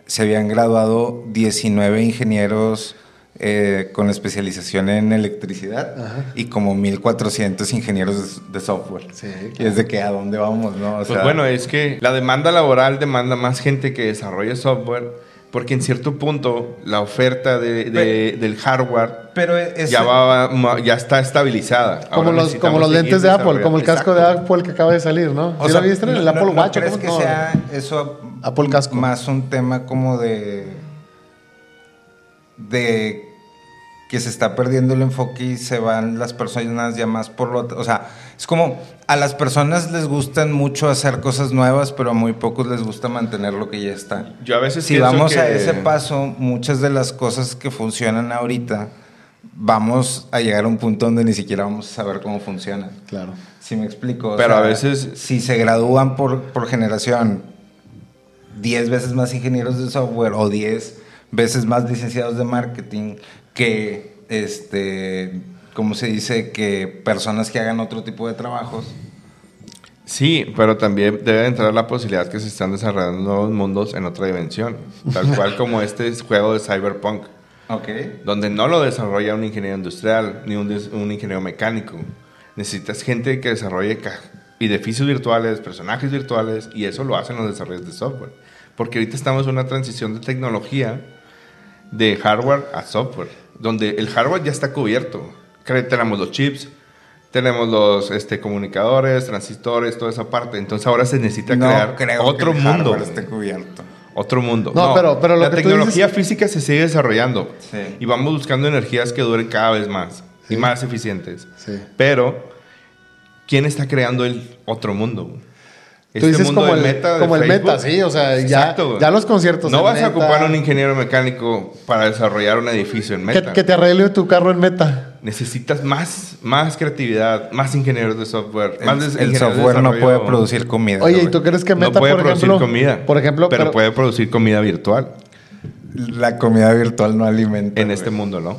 Speaker 2: se habían graduado 19 ingenieros eh, con especialización en electricidad y como 1400 ingenieros de, software.
Speaker 1: Sí,
Speaker 2: Y es de que a dónde vamos, ¿no? O
Speaker 3: Pues
Speaker 2: sea,
Speaker 3: bueno, es que la demanda laboral demanda más gente que desarrolle software, porque en cierto punto la oferta de, de- del hardware
Speaker 2: pero es,
Speaker 3: ya, va, ma- ya está estabilizada.
Speaker 1: Como
Speaker 3: Ahora
Speaker 1: los, como los lentes de Apple, como el casco de. Apple que acaba de salir, ¿no?
Speaker 2: O
Speaker 1: ¿Sí
Speaker 2: sea,
Speaker 1: lo viste? El
Speaker 2: no-
Speaker 1: Apple
Speaker 2: no
Speaker 1: Watch. ¿o
Speaker 2: ¿Crees que
Speaker 1: No.
Speaker 2: sea eso
Speaker 1: Apple Casco.
Speaker 2: más un tema como de de que se está perdiendo el enfoque y se van las personas ya más por lo o sea es como a las personas les gustan mucho hacer cosas nuevas pero a muy pocos les gusta mantener lo que ya está
Speaker 3: Yo a veces
Speaker 2: si vamos
Speaker 3: que-
Speaker 2: a ese paso muchas de las cosas que funcionan ahorita vamos a llegar a un punto donde ni siquiera vamos a saber cómo funcionan
Speaker 1: Claro.
Speaker 2: si me explico.
Speaker 3: Pero
Speaker 2: sea,
Speaker 3: a veces-
Speaker 2: Si se gradúan por, por generación 10 veces más ingenieros de software o 10 veces más licenciados de marketing que, este, ¿cómo se dice? Que personas que hagan otro tipo de trabajos.
Speaker 3: Sí, pero también debe entrar la posibilidad que se están desarrollando nuevos mundos en otra dimensión, tal cual como este juego de Cyberpunk,
Speaker 2: Ok.
Speaker 3: donde no lo desarrolla un ingeniero industrial ni un, un ingeniero mecánico. Necesitas gente que desarrolle edificios virtuales, personajes virtuales, y eso lo hacen los desarrollos de software. Porque ahorita estamos en una transición de tecnología de hardware a software, donde el hardware ya está cubierto. Tenemos los chips, tenemos los este, comunicadores, transistores, toda esa parte. Entonces ahora se necesita
Speaker 2: No
Speaker 3: crear
Speaker 2: creo
Speaker 3: otro
Speaker 2: que el
Speaker 3: mundo.
Speaker 2: hardware esté cubierto.
Speaker 3: Otro mundo.
Speaker 1: No, pero- pero lo
Speaker 3: la
Speaker 1: que
Speaker 3: tecnología
Speaker 1: dices-
Speaker 3: física se sigue desarrollando
Speaker 2: Sí.
Speaker 3: y vamos buscando energías que duren cada vez más
Speaker 1: Sí.
Speaker 3: y más eficientes.
Speaker 1: Sí.
Speaker 3: Pero, ¿quién está creando el otro mundo?
Speaker 1: Tú dices como el,
Speaker 3: de
Speaker 1: como el meta, sí, o sea, ya,
Speaker 3: Exacto, güey.
Speaker 1: ya los conciertos.
Speaker 3: No
Speaker 1: en
Speaker 3: vas a
Speaker 1: Meta,
Speaker 3: ocupar un ingeniero mecánico para desarrollar un edificio en meta.
Speaker 1: que te arregle tu carro en meta.
Speaker 3: Necesitas más, más creatividad, más ingenieros de software. más
Speaker 2: El,
Speaker 3: de
Speaker 2: software no puede producir comida.
Speaker 1: Oye, ¿y tú crees que
Speaker 3: No
Speaker 1: meta,
Speaker 3: puede
Speaker 1: por
Speaker 3: producir
Speaker 1: ejemplo,
Speaker 3: comida.
Speaker 1: por ejemplo,
Speaker 3: pero,
Speaker 1: pero-
Speaker 3: puede producir comida virtual
Speaker 2: La comida virtual no alimenta.
Speaker 3: en
Speaker 2: güey.
Speaker 3: este mundo, ¿no?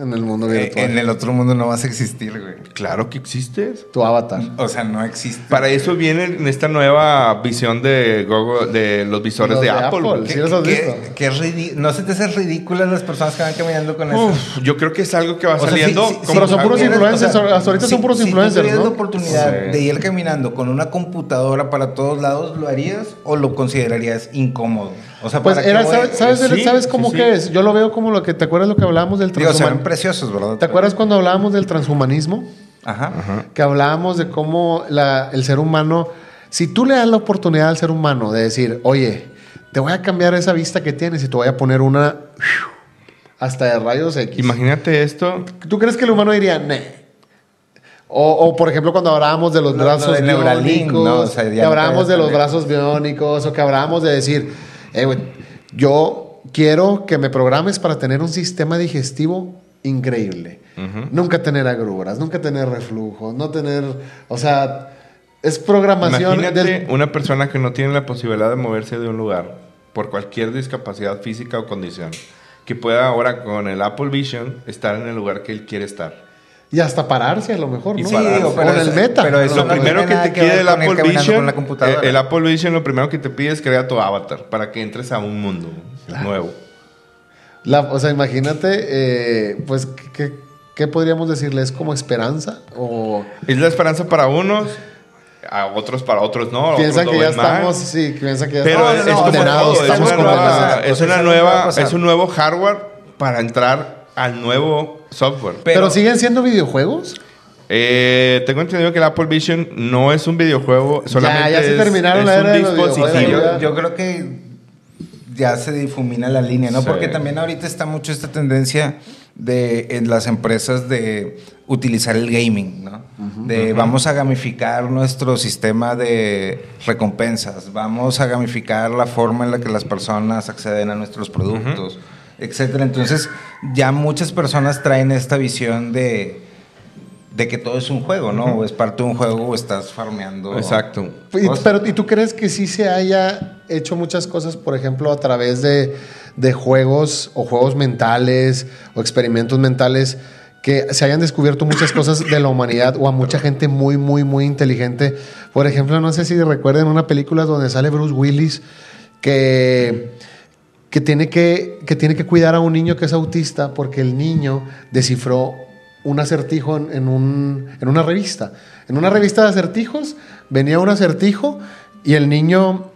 Speaker 1: En el mundo
Speaker 2: Eh,
Speaker 1: virtual,
Speaker 2: En el otro mundo no vas a existir, güey.
Speaker 3: Claro que existes.
Speaker 1: tu avatar.
Speaker 2: O sea, no existe.
Speaker 3: Para eso viene en esta nueva visión de Google, de los visores
Speaker 1: Los
Speaker 3: de,
Speaker 1: de
Speaker 3: Apple.
Speaker 1: Apple,
Speaker 3: güey.
Speaker 1: sí los has
Speaker 2: ¿Qué-
Speaker 1: visto?
Speaker 2: qué ridi- ¿No se te hace ridículas las personas que van caminando con eso?
Speaker 3: Uf, yo creo que es algo que va
Speaker 2: O sea,
Speaker 3: saliendo.
Speaker 2: sí, sí,
Speaker 3: como
Speaker 1: pero son puros influencers, hasta ahorita son puros
Speaker 2: si
Speaker 1: influencers,
Speaker 2: tú tuvieras
Speaker 1: ¿no?
Speaker 2: la oportunidad
Speaker 3: Sí.
Speaker 2: de ir caminando con una computadora para todos lados, ¿lo harías o lo considerarías incómodo? O sea,
Speaker 1: Pues
Speaker 2: ¿para
Speaker 1: era? ¿sabes, sabes,
Speaker 3: Sí,
Speaker 1: ¿sabes
Speaker 3: sí,
Speaker 1: cómo
Speaker 3: sí.
Speaker 1: que es? Yo lo veo como lo que, ¿te acuerdas lo que hablábamos del
Speaker 2: Digo, se ven
Speaker 1: transhumanismo?
Speaker 2: preciosos, ¿verdad?
Speaker 1: ¿Te acuerdas cuando hablábamos del transhumanismo?
Speaker 2: Ajá.
Speaker 1: Que hablábamos de cómo la- el ser humano, si tú le das la oportunidad al ser humano de decir, oye, te voy a cambiar esa vista que tienes y te voy a poner una hasta de rayos X.
Speaker 3: Imagínate esto.
Speaker 1: ¿Tú crees que el humano diría, "Neh"? O, o, por ejemplo, cuando hablábamos de los
Speaker 2: Lo- lo
Speaker 1: brazos
Speaker 2: de
Speaker 1: biónicos,
Speaker 2: ¿no? O sea, ya
Speaker 1: que
Speaker 2: no
Speaker 1: hablábamos de los brazos biónicos, o que hablábamos de decir, eh, güey, yo quiero que me programes para tener un sistema digestivo increíble. Nunca tener agruras, nunca tener reflujos, no tener, o sea, es programación
Speaker 3: Imagínate
Speaker 1: del-
Speaker 3: una persona que no tiene la posibilidad de moverse de un lugar por cualquier discapacidad física o condición, que pueda ahora con el Apple Vision estar en el lugar que él quiere estar.
Speaker 1: Y hasta pararse a lo mejor, ¿no?
Speaker 3: Sí, digo,
Speaker 1: o
Speaker 2: pero
Speaker 1: en el meta.
Speaker 2: pero eso
Speaker 1: lo
Speaker 3: primero que te pide el Apple Vision,
Speaker 2: con la computadora.
Speaker 3: eh, el Apple Vision lo primero que te pide es crear tu avatar para que entres a un mundo nuevo.
Speaker 1: La- o sea, imagínate, eh, pues, ¿qué, qué, podríamos decirle? ¿Es como esperanza? ¿O
Speaker 3: Es la esperanza para unos, a otros para otros no.
Speaker 1: piensan
Speaker 3: otros
Speaker 1: que ya
Speaker 3: mal.
Speaker 1: estamos, sí, piensan que ya
Speaker 3: Pero
Speaker 1: estamos
Speaker 3: es,
Speaker 2: no,
Speaker 3: como
Speaker 1: condenados,
Speaker 3: todo, es una
Speaker 1: condenados.
Speaker 3: nueva, una es un nuevo hardware para entrar al nuevo software.
Speaker 1: Pero,
Speaker 2: Pero-
Speaker 1: siguen siendo videojuegos.
Speaker 3: Eh, tengo entendido que el Apple Vision no es un videojuego, solamente
Speaker 1: ya se
Speaker 3: es-
Speaker 1: terminaron
Speaker 3: es
Speaker 1: la
Speaker 3: un
Speaker 1: de
Speaker 3: dispositivo.
Speaker 2: yo, yo creo que ya se difumina la línea, ¿no?
Speaker 3: Sí.
Speaker 2: Porque también ahorita está mucho esta tendencia de en las empresas de utilizar el gaming, ¿no? De vamos a gamificar nuestro sistema de recompensas, vamos a gamificar la forma en la que las personas acceden a nuestros productos, etcétera. Entonces, ya muchas personas traen esta visión de de que todo es un juego, ¿no? O es parte de un juego o estás farmeando.
Speaker 3: Exacto.
Speaker 1: Y- pero, ¿y tú crees que sí se haya hecho muchas cosas, por ejemplo, a través de, de juegos o juegos mentales o experimentos mentales, que se hayan descubierto muchas cosas de la humanidad o a mucha gente muy, muy, muy inteligente? Por ejemplo, no sé si recuerden una película donde sale Bruce Willis que que tiene que, que tiene que cuidar a un niño que es autista porque el niño descifró un acertijo en, un- en una revista. En una revista de acertijos venía un acertijo y el niño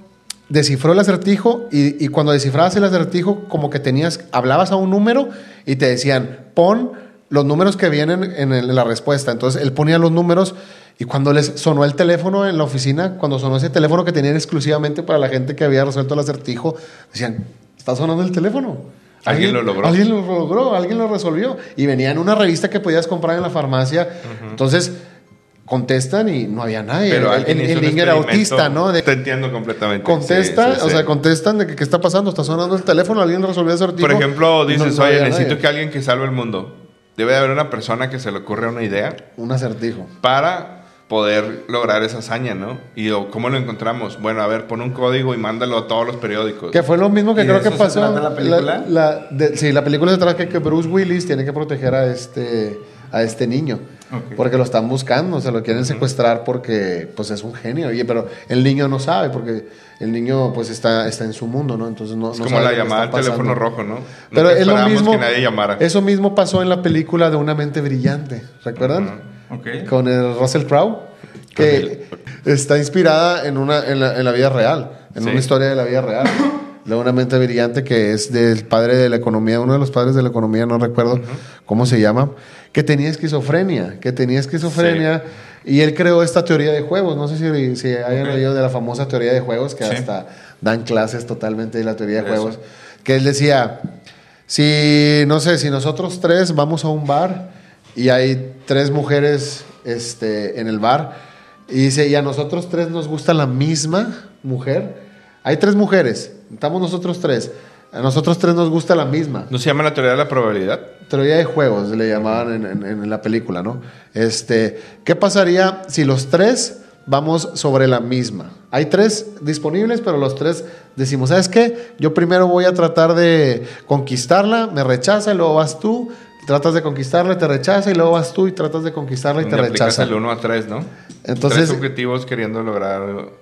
Speaker 1: descifró el acertijo y, y cuando descifrabas el acertijo como que tenías, hablabas a un número y te decían, pon los números que vienen en, en la respuesta. Entonces él ponía los números y cuando les sonó el teléfono en la oficina, cuando sonó ese teléfono que tenían exclusivamente para la gente que había resuelto el acertijo, decían, está sonando el teléfono.
Speaker 3: Alguien lo logró.
Speaker 1: Alguien lo logró, alguien lo resolvió. Y venía en una revista que podías comprar en la farmacia. Entonces contestan y no había nadie.
Speaker 3: Pero
Speaker 1: el, el era autista, ¿no? De-
Speaker 3: Te entiendo completamente.
Speaker 1: contesta,
Speaker 3: Sí, sí,
Speaker 1: o
Speaker 3: sí.
Speaker 1: sea, contestan de que qué está pasando, está sonando el teléfono, alguien resolvió ese acertijo.
Speaker 3: Por ejemplo, dices,
Speaker 1: no
Speaker 3: oye, necesito
Speaker 1: nadie.
Speaker 3: que alguien que salve el mundo. Debe de haber una persona que se le ocurra una idea
Speaker 1: Un acertijo.
Speaker 3: para poder lograr esa hazaña, ¿no? Y o, ¿cómo lo encontramos? Bueno, a ver, pon un código y mándalo a todos los periódicos.
Speaker 1: Que fue lo mismo que
Speaker 2: ¿Y
Speaker 1: creo que pasó.
Speaker 2: la película?
Speaker 1: la- de- sí, la película se trata que, Bruce Willis tiene que proteger a este, a este niño. Porque lo están buscando, se lo quieren secuestrar porque pues es un genio. Oye, pero el niño no sabe porque el niño pues está, está en su mundo, ¿no? Entonces no,
Speaker 3: es
Speaker 1: no
Speaker 3: como
Speaker 1: sabe
Speaker 3: la llamada al teléfono rojo, ¿no?
Speaker 1: Pero
Speaker 3: Nunca
Speaker 1: es lo mismo.
Speaker 3: que nadie llamara.
Speaker 1: Eso mismo pasó en la película de Una mente brillante, ¿recuerdan?
Speaker 2: Ok.
Speaker 1: Con el Russell Crowe, que está inspirada en una en la, en la vida real, en
Speaker 3: Sí.
Speaker 1: una historia de la vida real. De una mente brillante que es del padre de la economía, uno de los padres de la economía, no recuerdo cómo se llama, que tenía esquizofrenia, que tenía esquizofrenia y él creó esta teoría de juegos. No sé si, si hayan
Speaker 2: Ok.
Speaker 1: oído de la famosa teoría de juegos, que
Speaker 2: Sí.
Speaker 1: hasta dan clases totalmente de la teoría de
Speaker 2: Eso.
Speaker 1: juegos, que él decía, si, no sé, si nosotros tres vamos a un bar y hay tres mujeres este, en el bar y dice, y a nosotros tres nos gusta la misma mujer, hay tres mujeres, estamos nosotros tres, a nosotros tres nos gusta la misma.
Speaker 3: ¿No se llama la teoría de la probabilidad?
Speaker 1: Teoría de juegos le llamaban en, en- en la película, ¿no? Este, ¿Qué pasaría si los tres vamos sobre la misma? Hay tres disponibles, pero los tres decimos, ¿sabes qué? Yo primero voy a tratar de conquistarla, me rechaza y luego vas tú, tratas de conquistarla y te rechaza y luego vas tú y tratas de conquistarla y te
Speaker 3: Donde aplicas
Speaker 1: rechaza.
Speaker 3: el 1 a 3, ¿no?
Speaker 1: Entonces-
Speaker 3: Tres objetivos queriendo lograr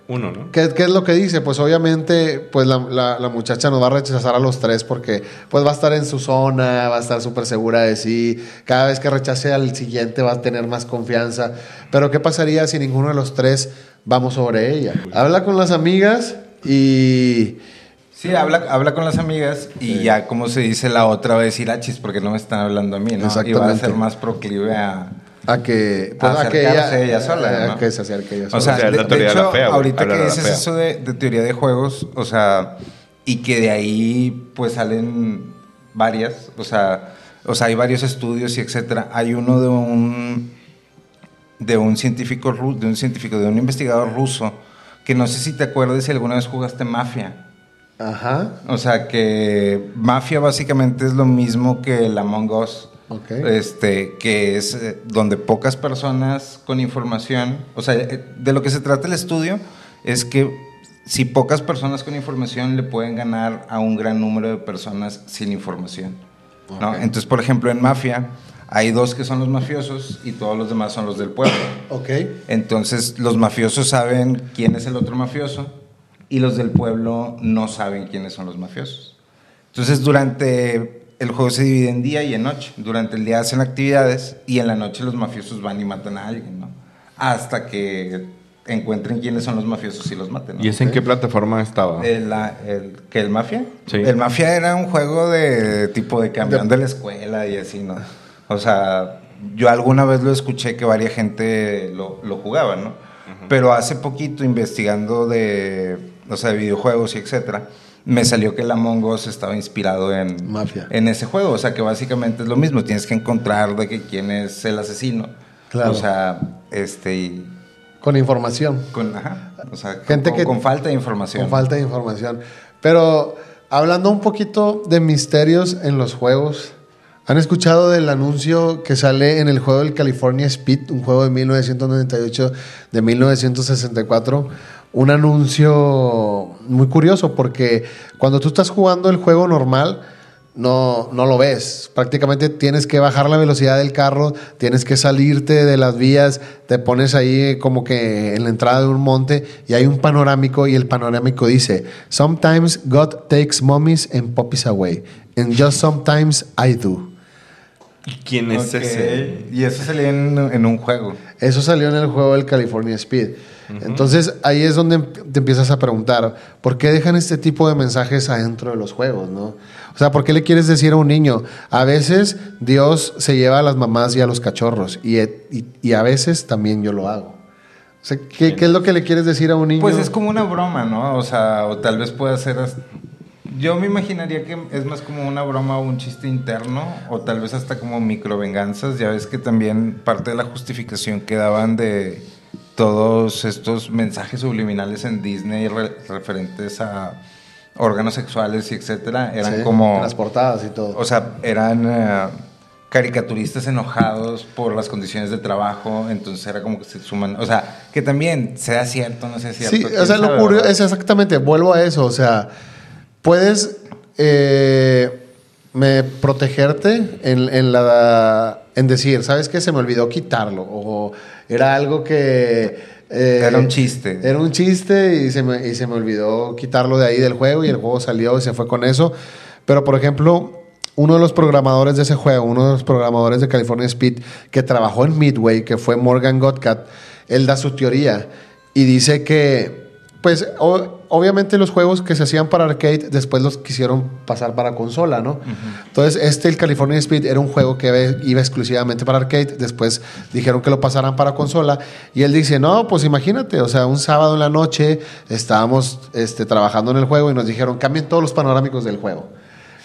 Speaker 3: uno, ¿no?
Speaker 1: ¿Qué, qué es lo que dice? Pues obviamente, pues la, la- la muchacha nos va a rechazar a los tres porque pues va a estar en su zona, va a estar súper segura de sí. Cada vez que rechace al siguiente va a tener más confianza. Pero ¿qué pasaría si ninguno de los tres vamos sobre ella? Habla con las amigas y...
Speaker 2: Sí, habla, habla con las amigas y ya, como se dice, la otra va a decir, achis, porque no me están hablando a mí, ¿no? Y va a ser más proclive a...
Speaker 1: A que, pues,
Speaker 2: A
Speaker 1: a que
Speaker 2: acercarse ella sola,
Speaker 1: a
Speaker 2: ¿no?
Speaker 1: que se acerque ella sola.
Speaker 2: O sea,
Speaker 3: O sea, es
Speaker 2: de,
Speaker 3: la
Speaker 2: de
Speaker 3: teoría de la
Speaker 2: hecho,
Speaker 3: fea,
Speaker 2: ahorita que dices
Speaker 3: fea.
Speaker 2: eso de, de teoría de juegos, o sea, y que de ahí pues salen varias, o sea, o sea, hay varios estudios y etcétera. Hay uno de un de un científico de un científico de un investigador ruso que no sé si te acuerdas si alguna vez jugaste Mafia.
Speaker 1: Ajá.
Speaker 2: O sea que Mafia básicamente es lo mismo que el Among Us.
Speaker 1: Ok.
Speaker 2: Este, que es eh, donde pocas personas con información, o sea, eh, de lo que se trata el estudio es que si pocas personas con información le pueden ganar a un gran número de personas sin información. ¿no? Entonces, por ejemplo, en Mafia hay dos que son los mafiosos y todos los demás son los del pueblo.
Speaker 1: Ok.
Speaker 2: Entonces, los mafiosos saben quién es el otro mafioso y los del pueblo no saben quiénes son los mafiosos. Entonces, durante el juego se divide en día y en noche. Durante el día hacen actividades y en la noche los mafiosos van y matan a alguien, ¿no? Hasta que encuentren quiénes son los mafiosos y los maten. ¿no?
Speaker 3: ¿Y ese en qué plataforma estaba?
Speaker 2: El, la- el- ¿Que el Mafia?
Speaker 3: Sí.
Speaker 2: El Mafia era un juego de tipo de camión de, la escuela y así, ¿no? O sea, yo alguna vez lo escuché que varias gente lo, lo jugaba, ¿no? Pero hace poquito investigando de, o sea, de videojuegos y etcétera, me salió que el Among Us estaba inspirado en,
Speaker 1: Mafia.
Speaker 2: en ese juego. O sea, que básicamente es lo mismo. Tienes que encontrar de que quién es el asesino.
Speaker 1: Claro.
Speaker 2: O sea, este... y
Speaker 1: Con información.
Speaker 2: con, ajá, o sea,
Speaker 1: Gente
Speaker 2: con,
Speaker 1: que-
Speaker 2: con falta de información.
Speaker 1: Con falta de información. Pero hablando un poquito de misterios en los juegos, ¿Han escuchado del anuncio que sale en el juego del California Speed, un juego de 1998, de 1964? Un anuncio muy curioso porque cuando tú estás jugando el juego normal, no, no lo ves. Prácticamente tienes que bajar la velocidad del carro, tienes que salirte de las vías, te pones ahí como que en la entrada de un monte y hay un panorámico y el panorámico dice, Sometimes God takes mummies and puppies away, and just sometimes I do.
Speaker 3: ¿Quién es ese?
Speaker 2: Y eso salía en, en un juego.
Speaker 1: Eso salió en el juego del California Speed. Entonces ahí es donde te empiezas a preguntar, ¿por qué dejan este tipo de mensajes adentro de los juegos? ¿no? O sea, ¿por qué le quieres decir a un niño? A veces Dios se lleva a las mamás y a los cachorros y, y- y a veces también yo lo hago. O sea, ¿qué, qué es lo que le quieres decir a un niño?
Speaker 2: Pues es como una broma, ¿no? O sea, o tal vez pueda ser... hasta- Yo me imaginaría que es más como una broma o un chiste interno, o tal vez hasta como microvenganzas. Ya ves que también parte de la justificación que daban de todos estos mensajes subliminales en Disney re- referentes a órganos sexuales y etcétera, eran
Speaker 1: Sí,
Speaker 2: como...
Speaker 1: Las portadas y todo.
Speaker 2: O sea, eran eh, caricaturistas enojados por las condiciones de trabajo, entonces era como que se suman, o sea, que también sea cierto, no sea cierto.
Speaker 1: Sí, o sea, lo curioso es exactamente, vuelvo a eso, o sea, puedes eh, me, protegerte en, en la, en decir, ¿sabes qué? Se me olvidó quitarlo, o era algo que... eh,
Speaker 2: Era un chiste.
Speaker 1: Era un chiste y se, me, y se me olvidó quitarlo de ahí del juego y el juego salió y se fue con eso. Pero, por ejemplo, uno de los programadores de ese juego, uno de los programadores de California Speed, que trabajó en Midway, que fue Morgan Godcat, él da su teoría y dice que, pues, o- obviamente los juegos que se hacían para arcade después los quisieron pasar para consola, ¿no? Entonces, este, el California Speed, era un juego que iba- exclusivamente para arcade, después dijeron que lo pasaran para consola. Y él dice, no, pues imagínate, o sea, un sábado en la noche estábamos este, trabajando en el juego y nos dijeron, cambien todos los panorámicos del juego.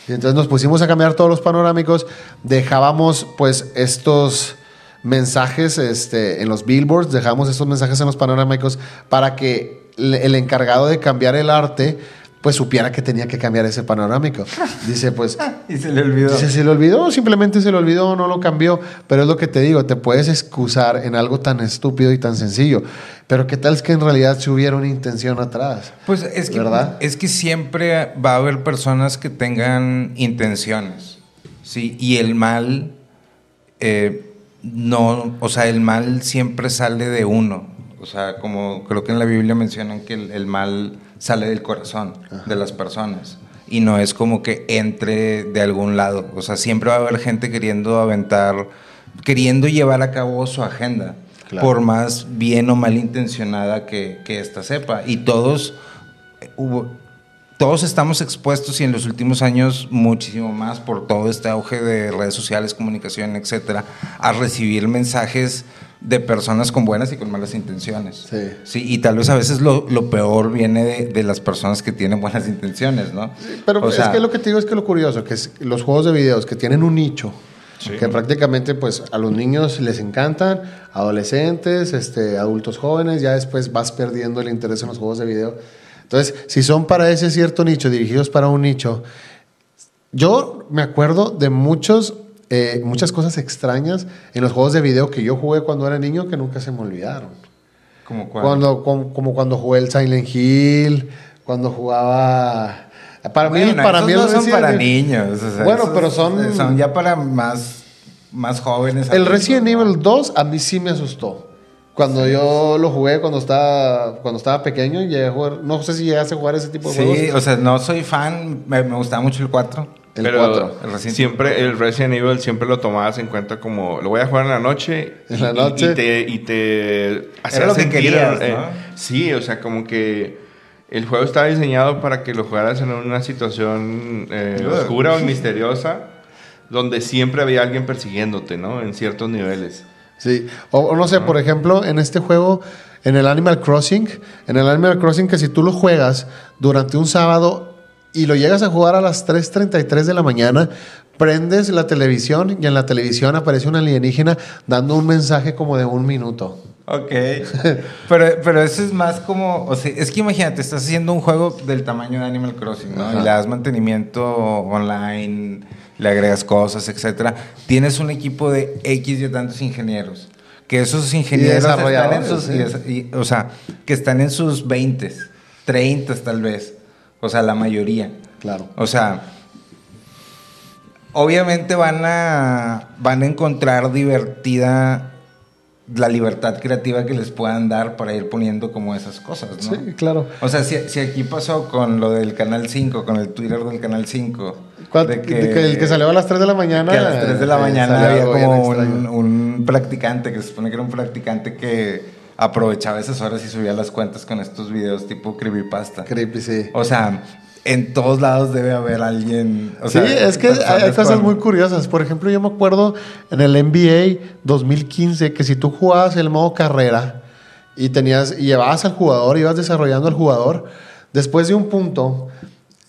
Speaker 1: Y entonces nos pusimos a cambiar todos los panorámicos, dejábamos pues estos mensajes este, en los billboards, dejamos estos mensajes en los panorámicos para que el encargado de cambiar el arte pues supiera que tenía que cambiar ese panorámico. Dice pues...
Speaker 2: Y se le olvidó.
Speaker 1: Dice, se le olvidó, simplemente se le olvidó, no lo cambió. Pero es lo que te digo, te puedes excusar en algo tan estúpido y tan sencillo. Pero ¿qué tal es que en realidad si hubiera una intención atrás?
Speaker 2: Pues es que,
Speaker 1: ¿Verdad?
Speaker 2: es que siempre va a haber personas que tengan intenciones, ¿sí? Y el mal, eh, no, o sea, el mal siempre sale de uno. O sea, como creo que en la Biblia mencionan que el, el mal sale del corazón de las personas. Y no es como que entre de algún lado. O sea, siempre va a haber gente queriendo aventar, queriendo llevar a cabo su agenda.
Speaker 1: Claro.
Speaker 2: Por más bien o mal intencionada que, que ésta sepa. Y todos, hubo- todos estamos expuestos y en los últimos años muchísimo más por todo este auge de redes sociales, comunicación, etcétera, a recibir mensajes de personas con buenas y con malas intenciones.
Speaker 1: Sí.
Speaker 2: y tal vez a veces lo, lo peor viene de, de las personas que tienen buenas intenciones, ¿no?
Speaker 1: Pero
Speaker 2: O
Speaker 1: es
Speaker 2: sea,
Speaker 1: que lo que te digo es que lo curioso, que es los juegos de videos que tienen un nicho,
Speaker 3: Sí.
Speaker 1: que prácticamente pues a los niños les encantan, adolescentes, este, adultos jóvenes, ya después vas perdiendo el interés en los juegos de video. Entonces, si son para ese cierto nicho, dirigidos para un nicho, yo me acuerdo de muchos, eh, muchas cosas extrañas en los juegos de video que yo jugué cuando era niño que nunca se me olvidaron.
Speaker 2: como?
Speaker 1: Cuando, com- como cuando jugué el Silent Hill, cuando jugaba... Para mí,
Speaker 2: Bueno,
Speaker 1: para
Speaker 2: esos
Speaker 1: mí
Speaker 2: no son
Speaker 1: Resident
Speaker 2: para
Speaker 1: Evil-
Speaker 2: niños. o sea,
Speaker 1: Bueno,
Speaker 2: esos,
Speaker 1: pero son-
Speaker 2: eh, Son ya para más, más jóvenes.
Speaker 1: El Resident. Evil 2 a mí sí me asustó. Cuando yo lo jugué cuando estaba, cuando estaba pequeño, llegué a jugar, no sé si llegaste a jugar ese tipo de
Speaker 2: Sí,
Speaker 1: juegos.
Speaker 2: o sea, no soy fan, me, me gustaba mucho el 4.
Speaker 1: El
Speaker 3: Pero
Speaker 1: 4.
Speaker 2: el
Speaker 3: siempre el Resident Evil siempre lo tomabas en cuenta como lo voy a jugar en la noche
Speaker 1: En la
Speaker 3: y-
Speaker 1: noche.
Speaker 3: y, te y te
Speaker 2: Era lo que querías,
Speaker 3: eh,
Speaker 2: ¿no?
Speaker 3: sí o sea como que el juego estaba diseñado para que lo jugaras en una situación eh, oscura o misteriosa donde siempre había alguien persiguiéndote no en ciertos niveles
Speaker 1: Sí. O, o no sé, por ejemplo, en este juego, en el Animal Crossing, en el Animal Crossing que si tú lo juegas durante un sábado y lo llegas a jugar a las 3.33 de la mañana, prendes la televisión y en la televisión aparece un alienígena dando un mensaje como de un minuto.
Speaker 2: Ok. pero, pero eso es más como. O sea, es que imagínate, estás haciendo un juego del tamaño de Animal Crossing, ¿no? Y le das mantenimiento online, le agregas cosas, etcétera. Tienes un equipo de X y tantos ingenieros. Que esos ingenieros están en sus, o sea, que están en sus 20, 30 tal vez. O sea, la mayoría.
Speaker 1: Claro.
Speaker 2: O sea, obviamente van a, van a encontrar divertida la libertad creativa que les puedan dar para ir poniendo como esas cosas, ¿no?
Speaker 1: Sí, claro.
Speaker 2: O sea, si, si aquí pasó con lo del Canal 5, con el Twitter del Canal 5.
Speaker 1: De que, el que salió a las 3 de la mañana.
Speaker 2: Que a las 3 de la eh, mañana había como un, un, practicante, que se supone que era un practicante que aprovechaba esas horas y subía las cuentas con estos videos tipo creepypasta.
Speaker 1: Creepy, sí.
Speaker 2: O sea, en todos lados debe haber alguien.
Speaker 1: sí, es que hay cosas muy curiosas. Por ejemplo, yo me acuerdo en el NBA 2015 que si tú jugabas el modo carrera y tenías y llevabas al jugador, ibas desarrollando al jugador, después de un punto,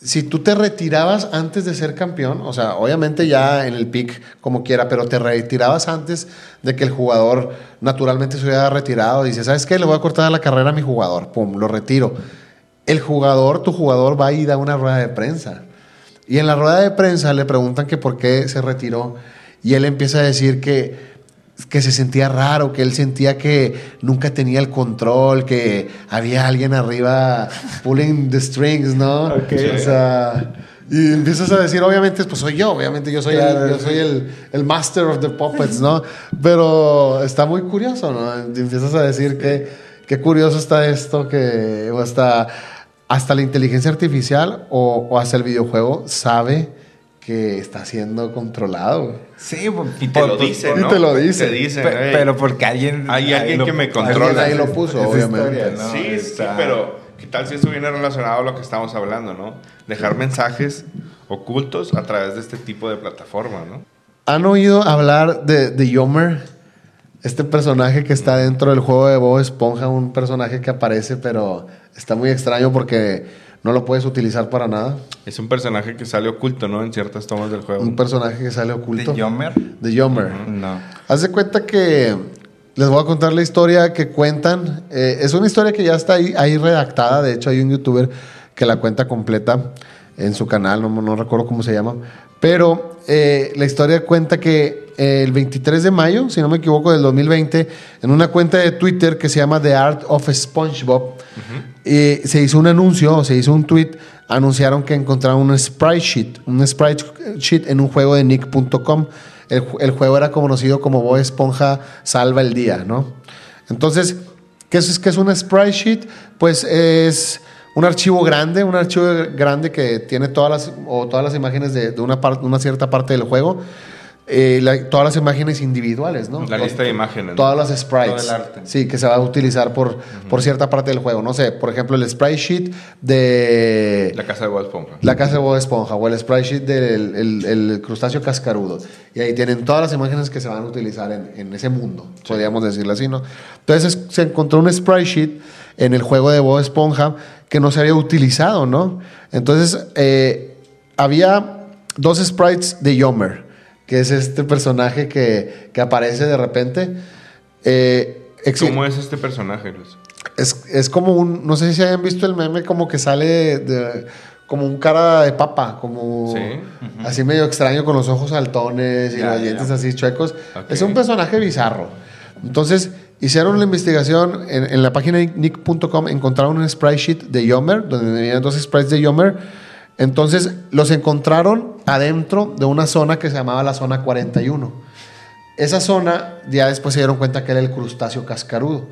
Speaker 1: si tú te retirabas antes de ser campeón, o sea, obviamente ya en el pick como quiera, pero te retirabas antes de que el jugador naturalmente se hubiera retirado, dices, ¿sabes qué? Le voy a cortar la carrera a mi jugador, pum, lo retiro el jugador, tu jugador va a ir a una rueda de prensa. Y en la rueda de prensa le preguntan que por qué se retiró. Y él empieza a decir que, que se sentía raro, que él sentía que nunca tenía el control, que había alguien arriba pulling the strings, ¿no? O sea, y empiezas a decir, obviamente, pues soy yo, obviamente yo soy, el, yo soy el, el, master of the puppets, ¿no? Pero está muy curioso, ¿no? empiezas a decir que qué curioso está esto, que hasta hasta la inteligencia artificial o, hasta el videojuego sabe que está siendo controlado.
Speaker 2: Sí,
Speaker 3: y te lo dicen,
Speaker 1: ¿no? Y te lo dicen.
Speaker 2: pero porque alguien...
Speaker 3: Hay alguien que me controla.
Speaker 1: Ahí lo puso, obviamente.
Speaker 3: Sí, sí, pero ¿qué tal si eso viene relacionado a lo que estamos hablando, no? Dejar mensajes ocultos a través de este tipo de plataforma, ¿no?
Speaker 1: ¿Han oído hablar de, de Yomer? Este personaje que está dentro del juego de Bob Esponja, un personaje que aparece, pero está muy extraño porque no lo puedes utilizar para nada.
Speaker 3: Es un personaje que sale oculto, ¿no? En ciertas tomas del juego.
Speaker 1: Un personaje que sale oculto.
Speaker 2: ¿De Yomer?
Speaker 1: De Yomer.
Speaker 2: No.
Speaker 1: Haz de cuenta que les voy a contar la historia que cuentan. Eh, es una historia que ya está ahí, ahí, redactada. De hecho, hay un youtuber que la cuenta completa en su canal, no, no recuerdo cómo se llama. Pero eh, la historia cuenta que eh, el 23 de mayo, si no me equivoco, del 2020, en una cuenta de Twitter que se llama The Art of SpongeBob, eh, se hizo un anuncio, se hizo un tweet, anunciaron que encontraron un sprite sheet, un sprite sheet en un juego de nick.com. El, juego era conocido como Bob Esponja Salva el Día, ¿no? Entonces, ¿qué es, qué es un sprite sheet? Pues es un archivo grande, un archivo grande que tiene todas las, o todas las imágenes de, una, una cierta parte del juego. Eh, todas las imágenes individuales, ¿no?
Speaker 3: La lista de imágenes.
Speaker 1: Todas las sprites. Sí, que se va a utilizar por, por cierta parte del juego. No sé, por ejemplo, el sprite sheet de.
Speaker 3: La casa de Bob Esponja.
Speaker 1: La casa de Bob Esponja. O el sprite sheet del el, crustáceo cascarudo. Y ahí tienen todas las imágenes que se van a utilizar en, en ese mundo, podríamos decirlo así, ¿no? Entonces se encontró un sprite sheet en el juego de Bob Esponja que no se había utilizado, ¿no? Entonces eh, había dos sprites de Yomer que es este personaje que, aparece de repente.
Speaker 3: Eh, ¿Cómo es este personaje, Luis?
Speaker 1: Es, como un, no sé si hayan visto el meme como que sale de, como un cara de papa, como así medio extraño con los ojos saltones y los dientes así chuecos. Es un personaje bizarro. Entonces, hicieron la investigación en, en la página nick.com, encontraron un sprite sheet de Yomer, donde tenían dos sprites de Yomer entonces los encontraron adentro de una zona que se llamaba la zona 41. Esa zona ya después se dieron cuenta que era el crustáceo cascarudo.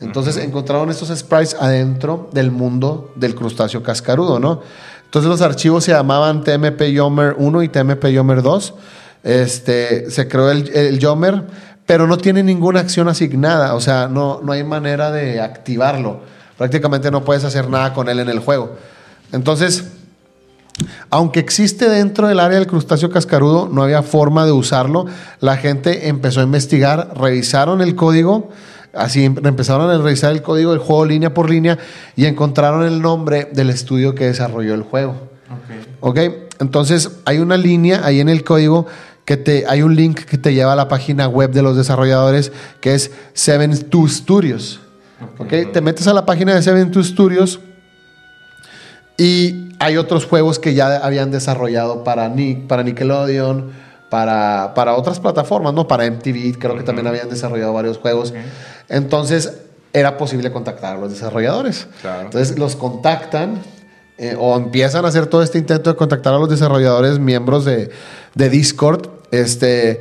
Speaker 1: Entonces encontraron estos sprites adentro del mundo del crustáceo cascarudo, ¿no? Entonces los archivos se llamaban TMP Yomer 1 y TMP Yomer 2. Este, se creó el, el Yomer, pero no tiene ninguna acción asignada, o sea, no, no hay manera de activarlo. Prácticamente no puedes hacer nada con él en el juego. Entonces, aunque existe dentro del área del crustáceo cascarudo, no había forma de usarlo. La gente empezó a investigar, revisaron el código, así empezaron a revisar el código del juego línea por línea y encontraron el nombre del estudio que desarrolló el juego. Ok. Entonces hay una línea ahí en el código que te, hay un link que te lleva a la página web de los desarrolladores que es 72 Studios. ¿ok? Te metes a la página de 72 Studios y hay otros juegos que ya habían desarrollado para, Nick, para Nickelodeon, para, para otras plataformas, ¿no? Para MTV, creo que también habían desarrollado varios juegos. Entonces, era posible contactar a los desarrolladores.
Speaker 3: Claro.
Speaker 1: Entonces, los contactan eh, o empiezan a hacer todo este intento de contactar a los desarrolladores miembros de, de Discord. Este,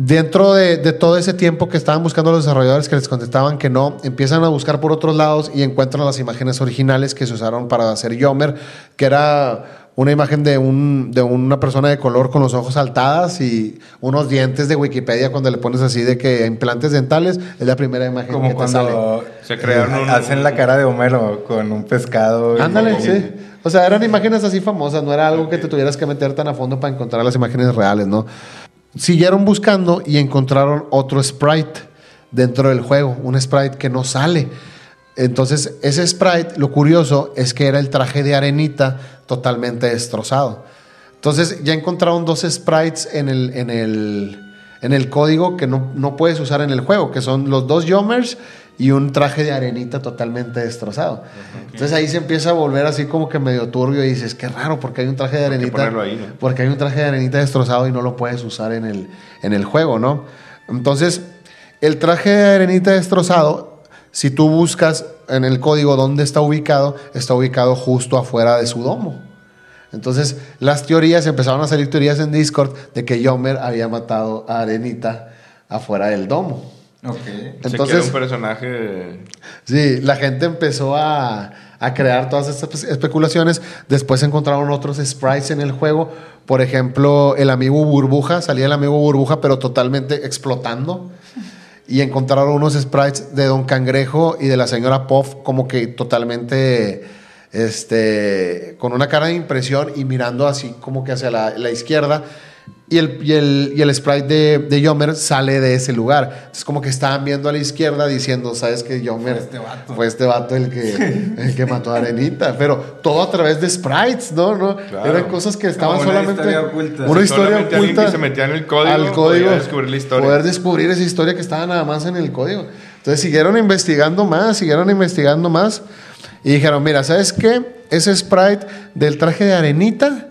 Speaker 1: dentro de, de todo ese tiempo que estaban buscando a los desarrolladores que les contestaban que no, empiezan a buscar por otros lados y encuentran las imágenes originales que se usaron para hacer Yomer, que era una imagen de, un, de una persona de color con los ojos saltadas y unos dientes de Wikipedia cuando le pones así de que implantes dentales, es la primera imagen
Speaker 2: Como
Speaker 1: que te sale.
Speaker 2: cuando
Speaker 3: Se crearon un-
Speaker 2: hacen la cara de Homero con un pescado. y-
Speaker 1: Ándale,
Speaker 2: y-
Speaker 1: sí. O sea, eran imágenes así famosas, no era algo que te tuvieras que meter tan a fondo para encontrar las imágenes reales, ¿no? Siguieron buscando y encontraron otro sprite dentro del juego, un sprite que no sale. Entonces, ese sprite, lo curioso es que era el traje de arenita totalmente destrozado. Entonces, ya encontraron dos sprites en el, en el, en el código que no, no puedes usar en el juego, que son los dos Yomers y un traje de arenita totalmente destrozado. Entonces ahí se empieza a volver así como que medio turbio y dices, qué raro, porque hay un traje de arenita.
Speaker 3: ponerlo ahí, ¿no?
Speaker 1: Porque hay un traje de arenita destrozado y no lo puedes usar en el, en el juego, ¿no? Entonces, el traje de arenita destrozado, si tú buscas en el código dónde está ubicado, está ubicado justo afuera de su domo. Entonces, las teorías, empezaron a salir teorías en Discord de que Yomer había matado a Arenita afuera del domo.
Speaker 2: Ok.
Speaker 3: Se
Speaker 1: Entonces-
Speaker 3: queda un personaje.
Speaker 1: Sí, la gente empezó a, a crear todas estas especulaciones. Después encontraron otros sprites en el juego. Por ejemplo, el amigo Burbuja, salía el amigo Burbuja, pero totalmente explotando. Y encontraron unos sprites de Don Cangrejo y de la señora Puff, como que totalmente este, con una cara de impresión y mirando así como que hacia la, la izquierda. Y el, y el, y el sprite de, de Yomer sale de ese lugar. Entonces, como que estaban viendo a la izquierda diciendo, ¿sabes que Yomer
Speaker 2: Fue este vato.
Speaker 1: fue este vato el que, el que mató a Arenita? Pero todo a través de sprites, ¿no? ¿No?
Speaker 3: Claro.
Speaker 1: Eran cosas que estaban
Speaker 2: Como una
Speaker 1: solamente.
Speaker 2: historia oculta.
Speaker 1: Una
Speaker 3: Si
Speaker 1: historia
Speaker 3: solamente
Speaker 1: oculta.
Speaker 3: que se metía en el código
Speaker 1: al código.
Speaker 3: podía descubrir la historia.
Speaker 1: Poder descubrir esa historia que estaba nada más en el código. Entonces siguieron investigando más, siguieron investigando más. Y dijeron, mira, ¿sabes qué? Ese sprite del traje de arenita,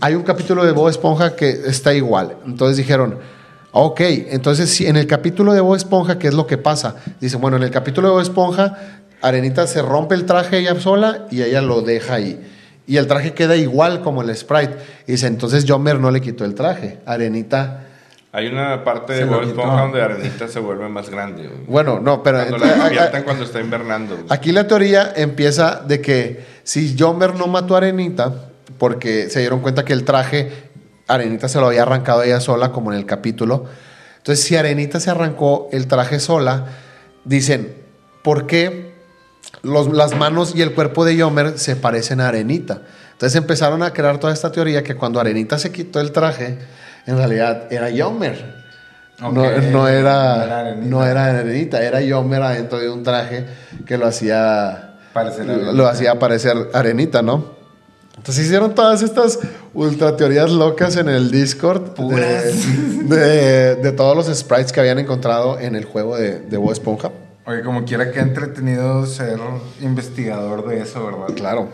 Speaker 1: hay un capítulo de Bob Esponja que está igual. Entonces dijeron, ok, entonces si en el capítulo de Bob Esponja, ¿qué es lo que pasa? Dice, bueno, en el capítulo de Bob Esponja, Arenita se rompe el traje ella sola y ella lo deja ahí. Y el traje queda igual como el sprite. Y dice, entonces Jomer no le quitó el traje. Arenita...
Speaker 3: Hay una parte de Bob. Esponja donde Arenita se vuelve más grande. güey.
Speaker 1: Bueno, no, pero...
Speaker 3: Cuando la despiertan cuando está invernando. güey.
Speaker 1: Aquí la teoría empieza de que si Jomer no mató a Arenita, porque se dieron cuenta que el traje, Arenita se lo había arrancado ella sola, como en el capítulo. Entonces, si Arenita se arrancó el traje sola, dicen, ¿por qué los- las manos y el cuerpo de Yomer se parecen a Arenita? Entonces empezaron a crear toda esta teoría que cuando Arenita se quitó el traje, en realidad era Yomer. No, no
Speaker 2: no
Speaker 1: era,
Speaker 2: era Arenita.
Speaker 1: no era Arenita, era Yomer adentro de un traje que lo hacía, lo hacía parecer Arenita, ¿no? Entonces hicieron todas estas ultra teorías locas en el Discord de, de- de todos los sprites que habían encontrado en el juego de, de Bob Esponja.
Speaker 2: Oye, como quiera que entretenido ser investigador de eso, ¿verdad?
Speaker 1: Claro.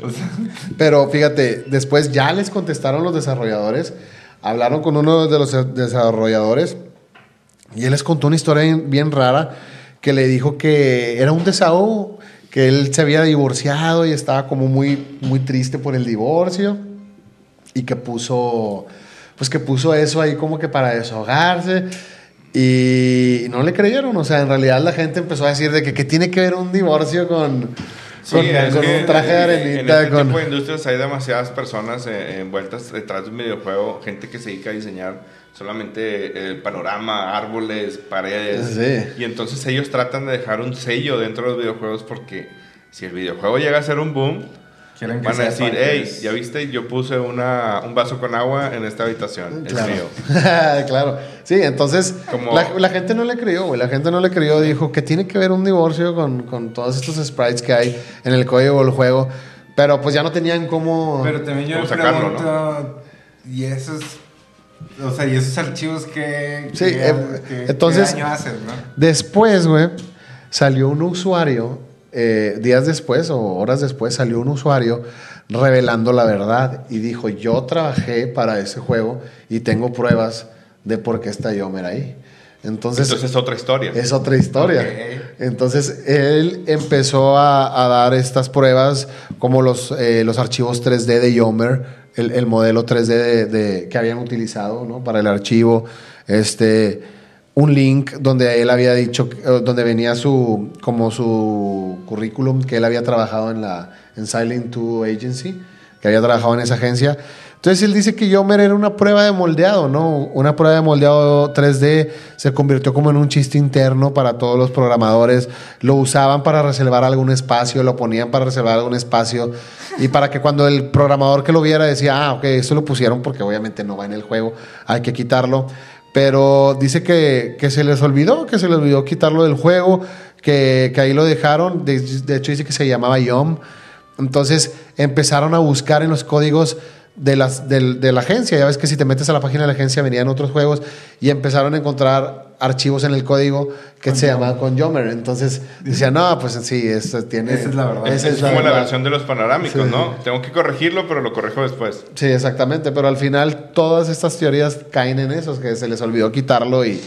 Speaker 2: O sea,
Speaker 1: Pero fíjate, después ya les contestaron los desarrolladores, hablaron con uno de los desarrolladores y él les contó una historia bien rara que le dijo que era un desahogo, que él se había divorciado y estaba como muy, muy triste por el divorcio y que puso, pues que puso eso ahí como que para desahogarse y no le creyeron, o sea, en realidad la gente empezó a decir de que, que tiene que ver un divorcio con,
Speaker 3: Sí,
Speaker 1: con,
Speaker 3: es
Speaker 1: con
Speaker 3: que
Speaker 1: un traje de
Speaker 3: en-
Speaker 1: arenita,
Speaker 3: En este
Speaker 1: con...
Speaker 3: tipo de industrias hay demasiadas personas eh, envueltas detrás de un videojuego, gente que se dedica a diseñar solamente el panorama, árboles, paredes.
Speaker 1: Sí.
Speaker 3: Y entonces ellos tratan de dejar un sello dentro de los videojuegos porque si el videojuego llega a ser un boom,
Speaker 2: quieren que
Speaker 3: van a decir, hey,
Speaker 2: es-
Speaker 3: ya viste, yo puse una, un vaso con agua en esta habitación, es
Speaker 1: Claro.
Speaker 3: mío.
Speaker 1: claro. Sí, entonces
Speaker 3: Como-
Speaker 1: la, la gente no le creyó, güey. La gente no le creyó. Dijo que tiene que ver un divorcio con, con todos estos sprites que hay en el código del juego. Pero pues ya no tenían cómo.
Speaker 2: Pero también yo
Speaker 3: ¿Cómo sacarlo,
Speaker 2: pregunto, y esos O sea, y esos archivos que.
Speaker 1: Sí,
Speaker 2: que-
Speaker 1: eh,
Speaker 2: que-
Speaker 1: entonces-
Speaker 2: ¿Qué daño hacen, no?
Speaker 1: Después, güey, salió un usuario, eh, días después o horas después, salió un usuario revelando la verdad y dijo, yo trabajé para ese juego y tengo pruebas de por qué está Yomer ahí. Entonces,
Speaker 3: Entonces es otra historia.
Speaker 1: es otra historia.
Speaker 2: Ok.
Speaker 1: Entonces él empezó a, a dar estas pruebas como los, eh, los archivos 3D de Yomer, el, el modelo 3D de, de- que habían utilizado ¿no? para el archivo, este, un link donde él había dicho, eh, donde venía su, como su currículum, que él había trabajado en la en Silent 2 Agency, que había trabajado en esa agencia. Entonces él dice que Yomer era una prueba de moldeado, ¿no? Una prueba de moldeado 3D se convirtió como en un chiste interno para todos los programadores. Lo usaban para reservar algún espacio, lo ponían para reservar algún espacio y para que cuando el programador que lo viera decía, ah, ok, esto lo pusieron porque obviamente no va en el juego, hay que quitarlo. Pero dice que, que se les olvidó, que se les olvidó quitarlo del juego, que, que ahí lo dejaron. De, de hecho dice que se llamaba Yom. Entonces empezaron a buscar en los códigos de, las, del- de la agencia. Ya ves que si te metes a la página de la agencia venían otros juegos y empezaron a encontrar archivos en el código que se llamaban con Yomer. Entonces decían, no, pues sí, esto tiene.
Speaker 2: Esa es la verdad.
Speaker 1: esa
Speaker 3: es como la
Speaker 1: verdad".
Speaker 3: versión de los panorámicos,
Speaker 1: Sí.
Speaker 3: ¿no? Tengo que corregirlo, pero lo corrijo después.
Speaker 1: Sí, exactamente, pero al final todas estas teorías caen en eso, que se les olvidó quitarlo y,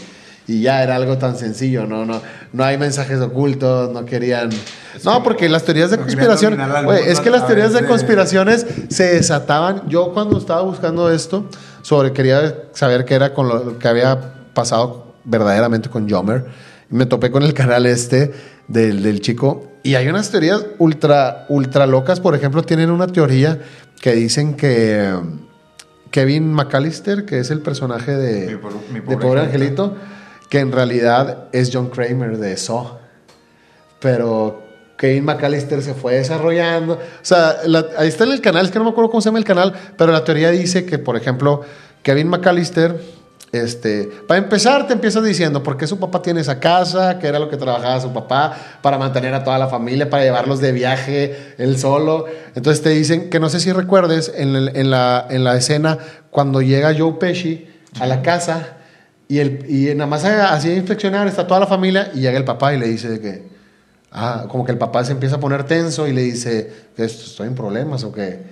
Speaker 1: y ya era algo tan sencillo, ¿no? No, no hay mensajes ocultos, no querían... No, porque las teorías de conspiración, es que las teorías de conspiraciones se desataban. Yo cuando estaba buscando esto, sobre quería saber qué era con lo que había pasado verdaderamente con Jomer, me topé con el canal este del, del chico y hay unas teorías ultra, ultra locas. Por ejemplo, tienen una teoría que dicen que Kevin McAllister, que es el personaje de,
Speaker 2: Mi pobre- mi
Speaker 1: de
Speaker 2: pobre
Speaker 1: Pobre
Speaker 2: angelito.
Speaker 1: Angelito, que en realidad es John Kramer de Saw. Pero Kevin McAllister se fue desarrollando. O sea, ahí está en el canal, es que no me acuerdo cómo se llama el canal, pero la teoría dice que, por ejemplo, Kevin McAllister, este, para empezar, te empiezas diciendo por qué su papá tiene esa casa, que era lo que trabajaba su papá, para mantener a toda la familia, para llevarlos de viaje él solo. Entonces te dicen que no sé si recuerdes en la escena cuando llega Joe Pesci a la casa y, el, y nada más así a inspeccionar, está toda la familia y llega el papá y le dice de que, ah, como que el papá se empieza a poner tenso y le dice que esto- estoy en problemas o que,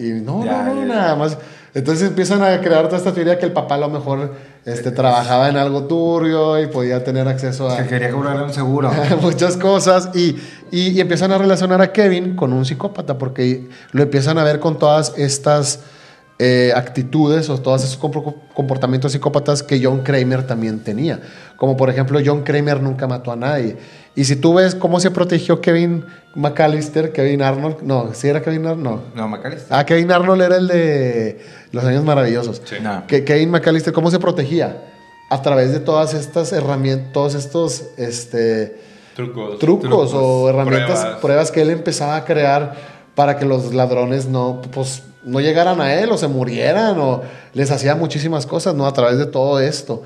Speaker 1: y no,
Speaker 2: Ya,
Speaker 1: no, no,
Speaker 2: ya, ya.
Speaker 1: nada más. Entonces empiezan a crear toda esta teoría que el papá a lo mejor este, trabajaba en algo turbio y podía tener acceso a
Speaker 2: Que quería cobrarle un seguro.
Speaker 1: muchas cosas y, y- y empiezan a relacionar a Kevin con un psicópata porque lo empiezan a ver con todas estas eh, actitudes o todos esos comportamientos psicópatas que John Kramer también tenía. Como por ejemplo, John Kramer nunca mató a nadie. Y si tú ves cómo se protegió Kevin McAllister, Kevin Arnold, no, si era Kevin Arnold, no.
Speaker 2: No, Macalister.
Speaker 1: Ah, Kevin Arnold era el de Los Años Maravillosos.
Speaker 3: Sí.
Speaker 2: No.
Speaker 1: Que Kevin McAllister, ¿cómo se protegía? A través de todas estas herramientas, todos estos este,
Speaker 3: Trucos.
Speaker 1: trucos,
Speaker 2: Trucos,
Speaker 1: o herramientas,
Speaker 3: pruebas.
Speaker 1: pruebas. que él empezaba a crear para que los ladrones no, pues, no llegaran a él o se murieran o les hacía muchísimas cosas, ¿no? A través de todo esto.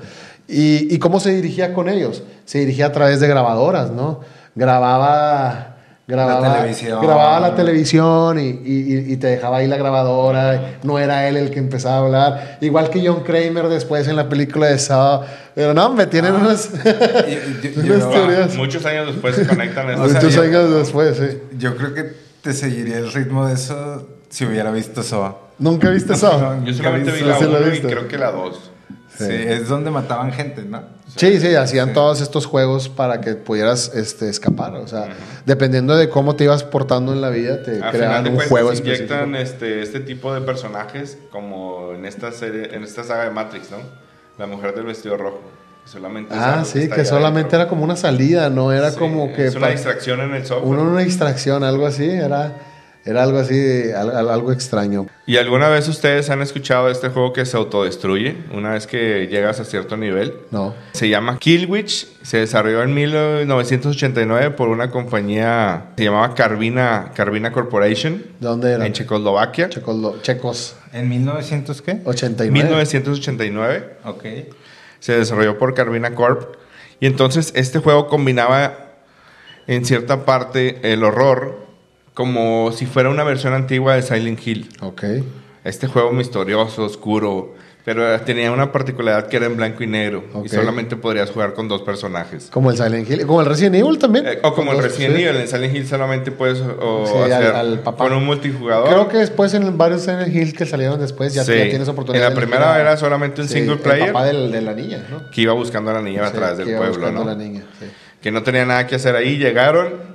Speaker 1: ¿Y, y cómo se dirigía con ellos? Se dirigía a través de grabadoras, ¿no? Grababa... Grababa,
Speaker 2: televisión.
Speaker 1: grababa la televisión y, y- y te dejaba ahí la grabadora. No era él el que empezaba a hablar. Igual que John Kramer después en la película de Saw. Pero no, me tienen unas,
Speaker 2: yo-
Speaker 1: unas teorías.
Speaker 3: Ah, Muchos años después se conectan estos.
Speaker 2: O sea,
Speaker 1: Muchos
Speaker 2: yo-
Speaker 1: años después, sí.
Speaker 2: Yo creo que te seguiría el ritmo de eso si hubiera visto Soa.
Speaker 1: ¿Nunca viste Saw?
Speaker 3: Yo solamente vi
Speaker 1: Sí,
Speaker 3: la
Speaker 1: sí la
Speaker 3: 1 y creo que la 2.
Speaker 2: Sí. es donde mataban gente, ¿no?
Speaker 1: Sí, sí, hacían
Speaker 2: Sí.
Speaker 1: todos estos juegos para que pudieras este, escapar. O sea, dependiendo de cómo te ibas portando en la vida, te
Speaker 3: Al
Speaker 1: creaban
Speaker 3: de
Speaker 1: un
Speaker 3: cuentas
Speaker 1: juego
Speaker 3: inyectan
Speaker 1: específico.
Speaker 3: este, este tipo de personajes como en esta serie, en esta saga de Matrix, ¿no? La mujer del vestido rojo. Solamente
Speaker 1: Ah, sí, que solamente
Speaker 3: adentro.
Speaker 1: era como una salida, no era
Speaker 3: Sí,
Speaker 1: como que...
Speaker 3: Es una distracción en el software.
Speaker 1: uno una distracción, algo así, era, era algo así, al- al- algo extraño.
Speaker 3: ¿Y alguna vez ustedes han escuchado de este juego que se autodestruye una vez que llegas a cierto nivel?
Speaker 1: No.
Speaker 3: Se llama Killwitch, se desarrolló en 1989 por una compañía se llamaba Carvina, Carvina Corporation
Speaker 1: ¿De dónde era?
Speaker 3: en Checoslovaquia.
Speaker 1: Checoslo- Checos,
Speaker 2: ¿En 1900 qué?
Speaker 1: 89.
Speaker 3: 1989
Speaker 2: Ok.
Speaker 3: se desarrolló por Carvina Corp y entonces este juego combinaba en cierta parte el horror como si fuera una versión antigua de Silent Hill.
Speaker 1: Ok.
Speaker 3: Este juego misterioso, oscuro, Pero tenía una particularidad que era en blanco y negro. Y solamente podrías jugar con dos personajes.
Speaker 1: Como el Silent Hill, como el Resident Evil también.
Speaker 3: Eh, o como el Resident. Evil, en Silent Hill solamente puedes o
Speaker 1: Sí, al-
Speaker 3: hacer
Speaker 1: al papá.
Speaker 3: con un multijugador.
Speaker 1: Creo que después en varios Silent Hill que salieron después ya,
Speaker 3: Sí.
Speaker 1: ya tienes oportunidad.
Speaker 3: En la primera era solamente un single
Speaker 1: El
Speaker 3: player.
Speaker 1: papá del- de la niña, ¿no?
Speaker 3: que iba buscando a la niña a través
Speaker 1: que
Speaker 3: del
Speaker 1: iba
Speaker 3: pueblo,
Speaker 1: buscando
Speaker 3: ¿no?
Speaker 1: a la niña, sí.
Speaker 3: Que no tenía nada que hacer ahí, llegaron.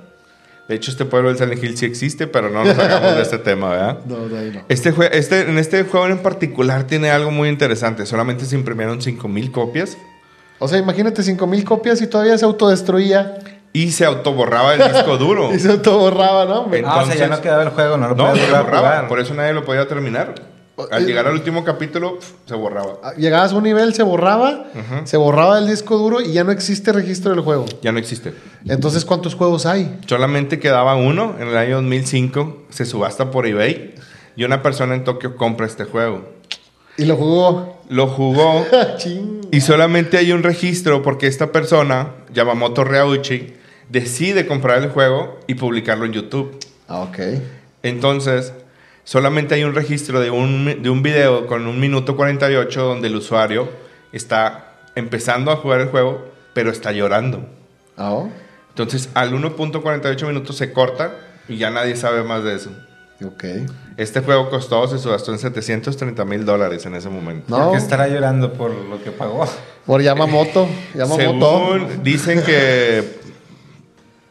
Speaker 3: De hecho, este pueblo del Silent Hill sí existe, pero no nos hagamos de este tema, ¿verdad?
Speaker 1: No, de ahí no.
Speaker 3: Este, jue- este, en este juego en particular tiene algo muy interesante. Solamente se imprimieron 5000 copias
Speaker 1: O sea, imagínate 5000 copias y todavía se autodestruía
Speaker 3: y se autoborraba el disco duro.
Speaker 1: y se autoborraba, ¿no? hombre?
Speaker 2: Ah, o sea, ya
Speaker 3: Entonces-
Speaker 2: no quedaba el juego, no lo
Speaker 3: No,
Speaker 2: podías
Speaker 3: se
Speaker 2: volver a
Speaker 3: borraba.
Speaker 2: jugar.
Speaker 3: Por eso nadie lo podía terminar. Al
Speaker 1: eh,
Speaker 3: llegar al último capítulo, se borraba.
Speaker 1: Ah, Llegabas a un nivel, se borraba, se borraba el disco duro y ya no existe registro del juego.
Speaker 3: Ya no existe.
Speaker 1: Entonces, ¿cuántos juegos hay?
Speaker 3: Solamente quedaba uno en el año 2005. Se subasta por eBay. Y una persona en Tokio compra este juego.
Speaker 1: Y lo jugó.
Speaker 3: Lo jugó y solamente hay un registro porque esta persona, Yamamoto Ryauchi, decide comprar el juego y publicarlo en YouTube.
Speaker 1: Ah, ok.
Speaker 3: Entonces, solamente hay un registro de un, de un video con un minuto 48 donde el usuario está empezando a jugar el juego, pero está llorando.
Speaker 1: Ah, oh.
Speaker 3: Entonces, al 1.48 minutos se corta y ya nadie sabe más de eso.
Speaker 1: ok.
Speaker 3: Este juego costó, se subastó en 730 mil dólares en ese momento.
Speaker 1: No,
Speaker 2: Porque estará llorando por lo que pagó.
Speaker 1: por Yamamoto. Yamamoto.
Speaker 3: Según dicen que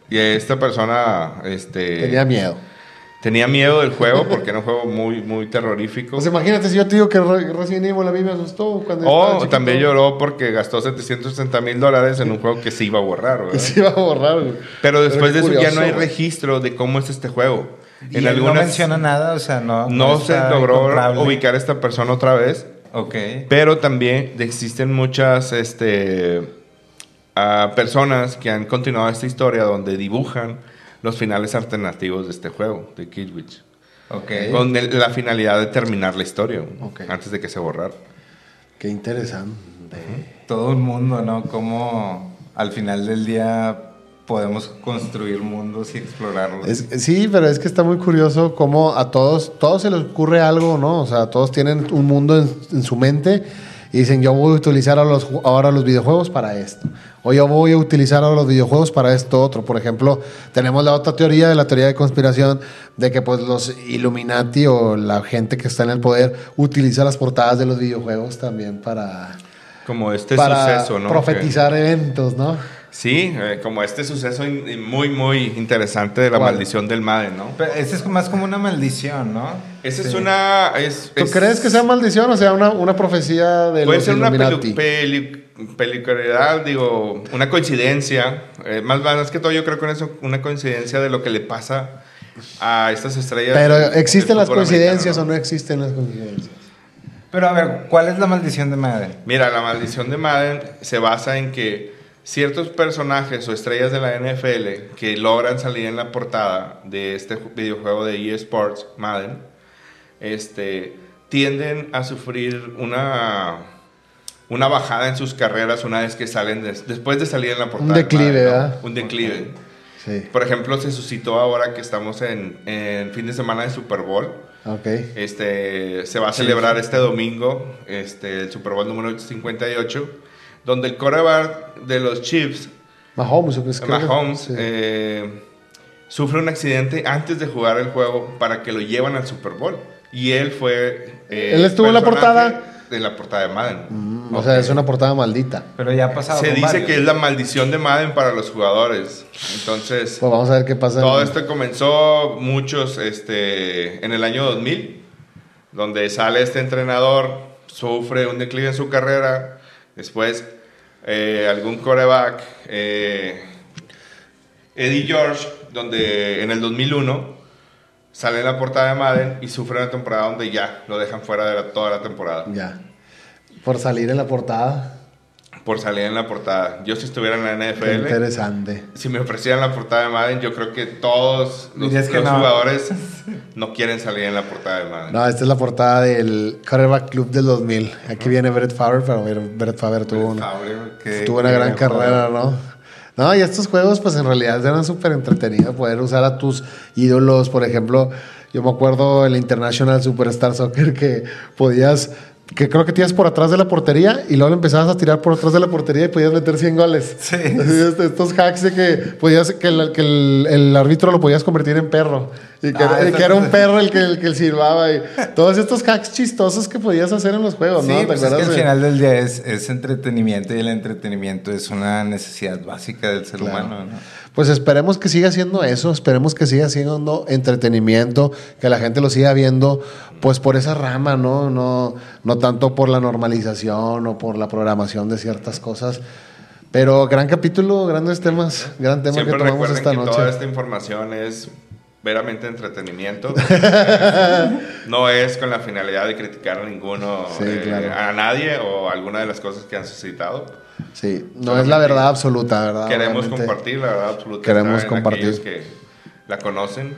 Speaker 3: que esta persona este,
Speaker 1: Tenía miedo.
Speaker 3: Tenía miedo del juego porque era un juego muy, muy terrorífico.
Speaker 1: Pues imagínate si yo te digo que Re- Resident Evil a mí me asustó cuando estaba
Speaker 3: O
Speaker 1: chiquito.
Speaker 3: también lloró porque gastó 760 mil dólares en un juego que se iba a borrar, ¿verdad?
Speaker 1: Que se iba a borrar. güey.
Speaker 3: Pero después de eso ya no hay registro de cómo es este juego.
Speaker 2: Y él no menciona nada, o sea, no.
Speaker 3: no se logró
Speaker 2: comprable.
Speaker 3: ubicar a esta persona otra vez.
Speaker 2: Ok.
Speaker 3: Pero también existen muchas este, ah, personas que han continuado esta historia donde dibujan los finales alternativos de este juego, de Kid Witch.
Speaker 2: Ok.
Speaker 3: Con el- la finalidad de terminar la historia
Speaker 1: Ok.
Speaker 3: antes de que se borrara.
Speaker 1: Qué interesante.
Speaker 2: Todo un mundo, ¿no? Cómo al final del día podemos construir mundos y explorarlos.
Speaker 1: Es- sí, pero es que está muy curioso cómo a todos, todos se les ocurre algo, ¿no? O sea, todos tienen un mundo en, en su mente y dicen, yo voy a utilizar ahora los, ju- ahora los videojuegos para esto. O yo voy a utilizar ahora los videojuegos para esto otro. Por ejemplo, tenemos la otra teoría de la teoría de conspiración de que pues los Illuminati o la gente que está en el poder utiliza las portadas de los videojuegos también para,
Speaker 3: Como este
Speaker 1: para
Speaker 3: suceso, ¿no?
Speaker 1: profetizar eventos, ¿no?
Speaker 3: Sí, eh, como este suceso in- muy, muy interesante de la
Speaker 1: ¿Cuál?
Speaker 3: maldición del Madden, ¿no?
Speaker 2: Pero este es más como una maldición, ¿no?
Speaker 3: Esa
Speaker 2: Sí.
Speaker 3: es una... Es,
Speaker 1: ¿Tú
Speaker 3: es-
Speaker 1: crees que sea maldición o sea una, una profecía de
Speaker 3: Puede
Speaker 1: los
Speaker 3: ser una
Speaker 1: Illuminati?
Speaker 3: pelu- peli- peculiaridad, digo, una coincidencia. Eh, más, más que todo, yo creo que es una coincidencia de lo que le pasa a estas estrellas.
Speaker 1: Pero ¿existen las coincidencias o no existen las coincidencias?
Speaker 2: Pero a ver, ¿cuál es la maldición de madre?
Speaker 3: Mira, la maldición de Madden se basa en que ciertos personajes o estrellas de la NFL que logran salir en la portada de este ju- videojuego de eSports, Madden, este, tienden a sufrir una, una bajada en sus carreras una vez que salen, des- después de salir en la portada. de
Speaker 1: declive,
Speaker 3: Madden, ¿no?
Speaker 1: ¿verdad?
Speaker 3: Un declive.
Speaker 1: Sí.
Speaker 3: Por ejemplo, se suscitó ahora que estamos en, en fin de semana de Super Bowl.
Speaker 1: Ok.
Speaker 3: Este, se va a celebrar este domingo este, el Super Bowl número 58, donde el coreback de los Chiefs,
Speaker 1: Mahomes,
Speaker 3: Mahomes,
Speaker 1: sí.
Speaker 3: eh, sufre un accidente antes de jugar el juego para que lo llevan al Super Bowl. Y él fue... eh,
Speaker 1: ¿Él estuvo en la portada?
Speaker 3: De la portada de Madden.
Speaker 1: Mm, O sea, es una portada maldita.
Speaker 2: Pero ya ha pasado.
Speaker 3: Se dice
Speaker 2: varios.
Speaker 3: que es la maldición de Madden para los jugadores. Entonces...
Speaker 1: Pues vamos a ver qué pasa.
Speaker 3: Todo esto comenzó muchos este, en el año 2000, donde sale este entrenador, sufre un declive en su carrera, después eh, algún coreback, eh, Eddie George, donde en el 2001 sale en la portada de Madden y sufre una temporada donde ya lo dejan fuera de toda la temporada
Speaker 1: Ya. Por salir en la portada.
Speaker 3: Por salir en la portada. Yo si estuviera en la
Speaker 1: Qué
Speaker 3: NFL,
Speaker 1: interesante.
Speaker 3: si me ofrecieran la portada de Madden, yo creo que todos los,
Speaker 2: Dirías que
Speaker 3: los
Speaker 2: no.
Speaker 3: jugadores no quieren salir en la portada de Madden.
Speaker 1: No, esta es la portada del Quarterback Club del 2000. Aquí viene Brett Favre, pero Brett Favre tuvo una,
Speaker 2: Favre,
Speaker 1: tuvo una gran carrera. ¿no? No, y estos juegos, pues en realidad eran súper entretenidos. Poder usar a tus ídolos, por ejemplo, yo me acuerdo el International Superstar Soccer que podías que creo que tiras por atrás de la portería y luego le empezabas a tirar por atrás de la portería y podías meter 100 goles.
Speaker 2: Sí.
Speaker 1: Este- estos hacks de que podías que, el, que el- el árbitro lo podías convertir en perro y que,
Speaker 2: Ah,
Speaker 1: y
Speaker 2: eso-
Speaker 1: que era un perro el que el que silbaba y todos estos hacks chistosos que podías hacer en los juegos,
Speaker 2: Sí,
Speaker 1: ¿no? ¿Te
Speaker 2: pues es que al final del día es, es entretenimiento y el entretenimiento es una necesidad básica del ser
Speaker 1: Claro.
Speaker 2: humano, ¿no?
Speaker 1: Pues esperemos que siga siendo eso, esperemos que siga siendo entretenimiento, que la gente lo siga viendo, pues por esa rama, ¿no? No, no tanto por la normalización o por la programación de ciertas cosas. Pero gran capítulo, grandes temas, gran tema
Speaker 3: Siempre
Speaker 1: que tomamos esta
Speaker 3: que
Speaker 1: noche.
Speaker 3: toda esta información es veramente entretenimiento. no es con la finalidad de criticar a ninguno,
Speaker 1: Sí,
Speaker 3: eh,
Speaker 1: claro.
Speaker 3: a nadie o alguna de las cosas que han suscitado.
Speaker 1: Sí, no es la verdad absoluta, ¿verdad?
Speaker 3: Queremos
Speaker 1: Obviamente.
Speaker 3: compartir la verdad absoluta.
Speaker 1: Queremos compartir.
Speaker 3: que la conocen.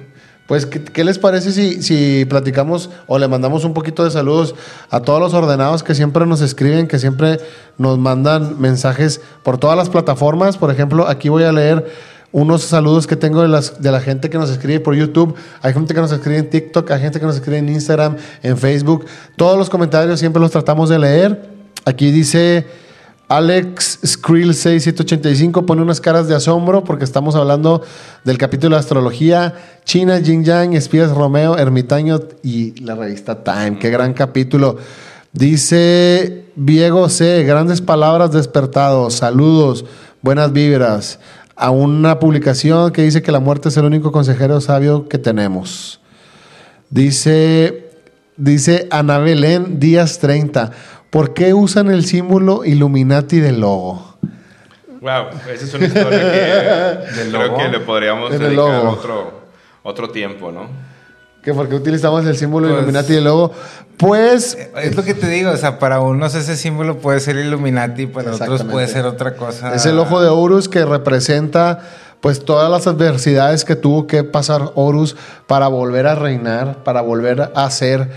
Speaker 1: Pues, ¿qué, qué les parece si, si platicamos o le mandamos un poquito de saludos a todos los ordenados que siempre nos escriben, que siempre nos mandan mensajes por todas las plataformas? Por ejemplo, aquí voy a leer unos saludos que tengo de, las, de la gente que nos escribe por YouTube. Hay gente que nos escribe en TikTok, hay gente que nos escribe en Instagram, en Facebook. Todos los comentarios siempre los tratamos de leer. Aquí dice... Alex Skrill 6785 pone unas caras de asombro porque estamos hablando del capítulo de astrología, China, Jin Yang, Espías Romeo, Ermitaño y la revista Time. Qué gran capítulo. Dice Diego C, grandes palabras despertados, saludos, buenas vibras. A una publicación que dice que la muerte es el único consejero sabio que tenemos. Dice, dice Ana Belén Díaz 30. ¿Por qué usan el símbolo Illuminati del logo?
Speaker 3: Wow, esa es una historia que creo
Speaker 2: logo?
Speaker 3: que le podríamos dedicar
Speaker 1: logo.
Speaker 3: otro, otro tiempo, ¿no?
Speaker 1: ¿Que ¿Por qué utilizamos el símbolo
Speaker 2: Pues-
Speaker 1: Illuminati del logo? Pues
Speaker 2: Es lo que te digo, o sea, para unos ese símbolo puede ser Illuminati, para otros puede ser otra cosa.
Speaker 1: es el ojo de Horus que representa pues todas las adversidades que tuvo que pasar Horus para volver a reinar, para volver a ser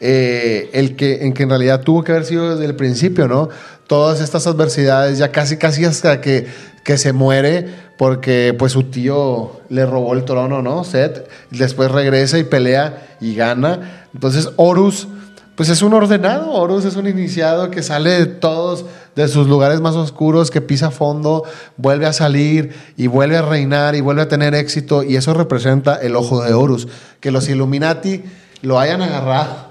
Speaker 1: eh, el que en que en realidad tuvo que haber sido desde el principio, ¿no? Todas estas adversidades, ya casi casi hasta que, que se muere, porque pues su tío le robó el trono, ¿no? Set, después regresa y pelea y gana. Entonces Horus pues es un ordenado, Horus es un iniciado que sale de todos, de sus lugares más oscuros, que pisa fondo, vuelve a salir y vuelve a reinar y vuelve a tener éxito y eso representa el ojo de Horus. Que los Illuminati lo hayan agarrado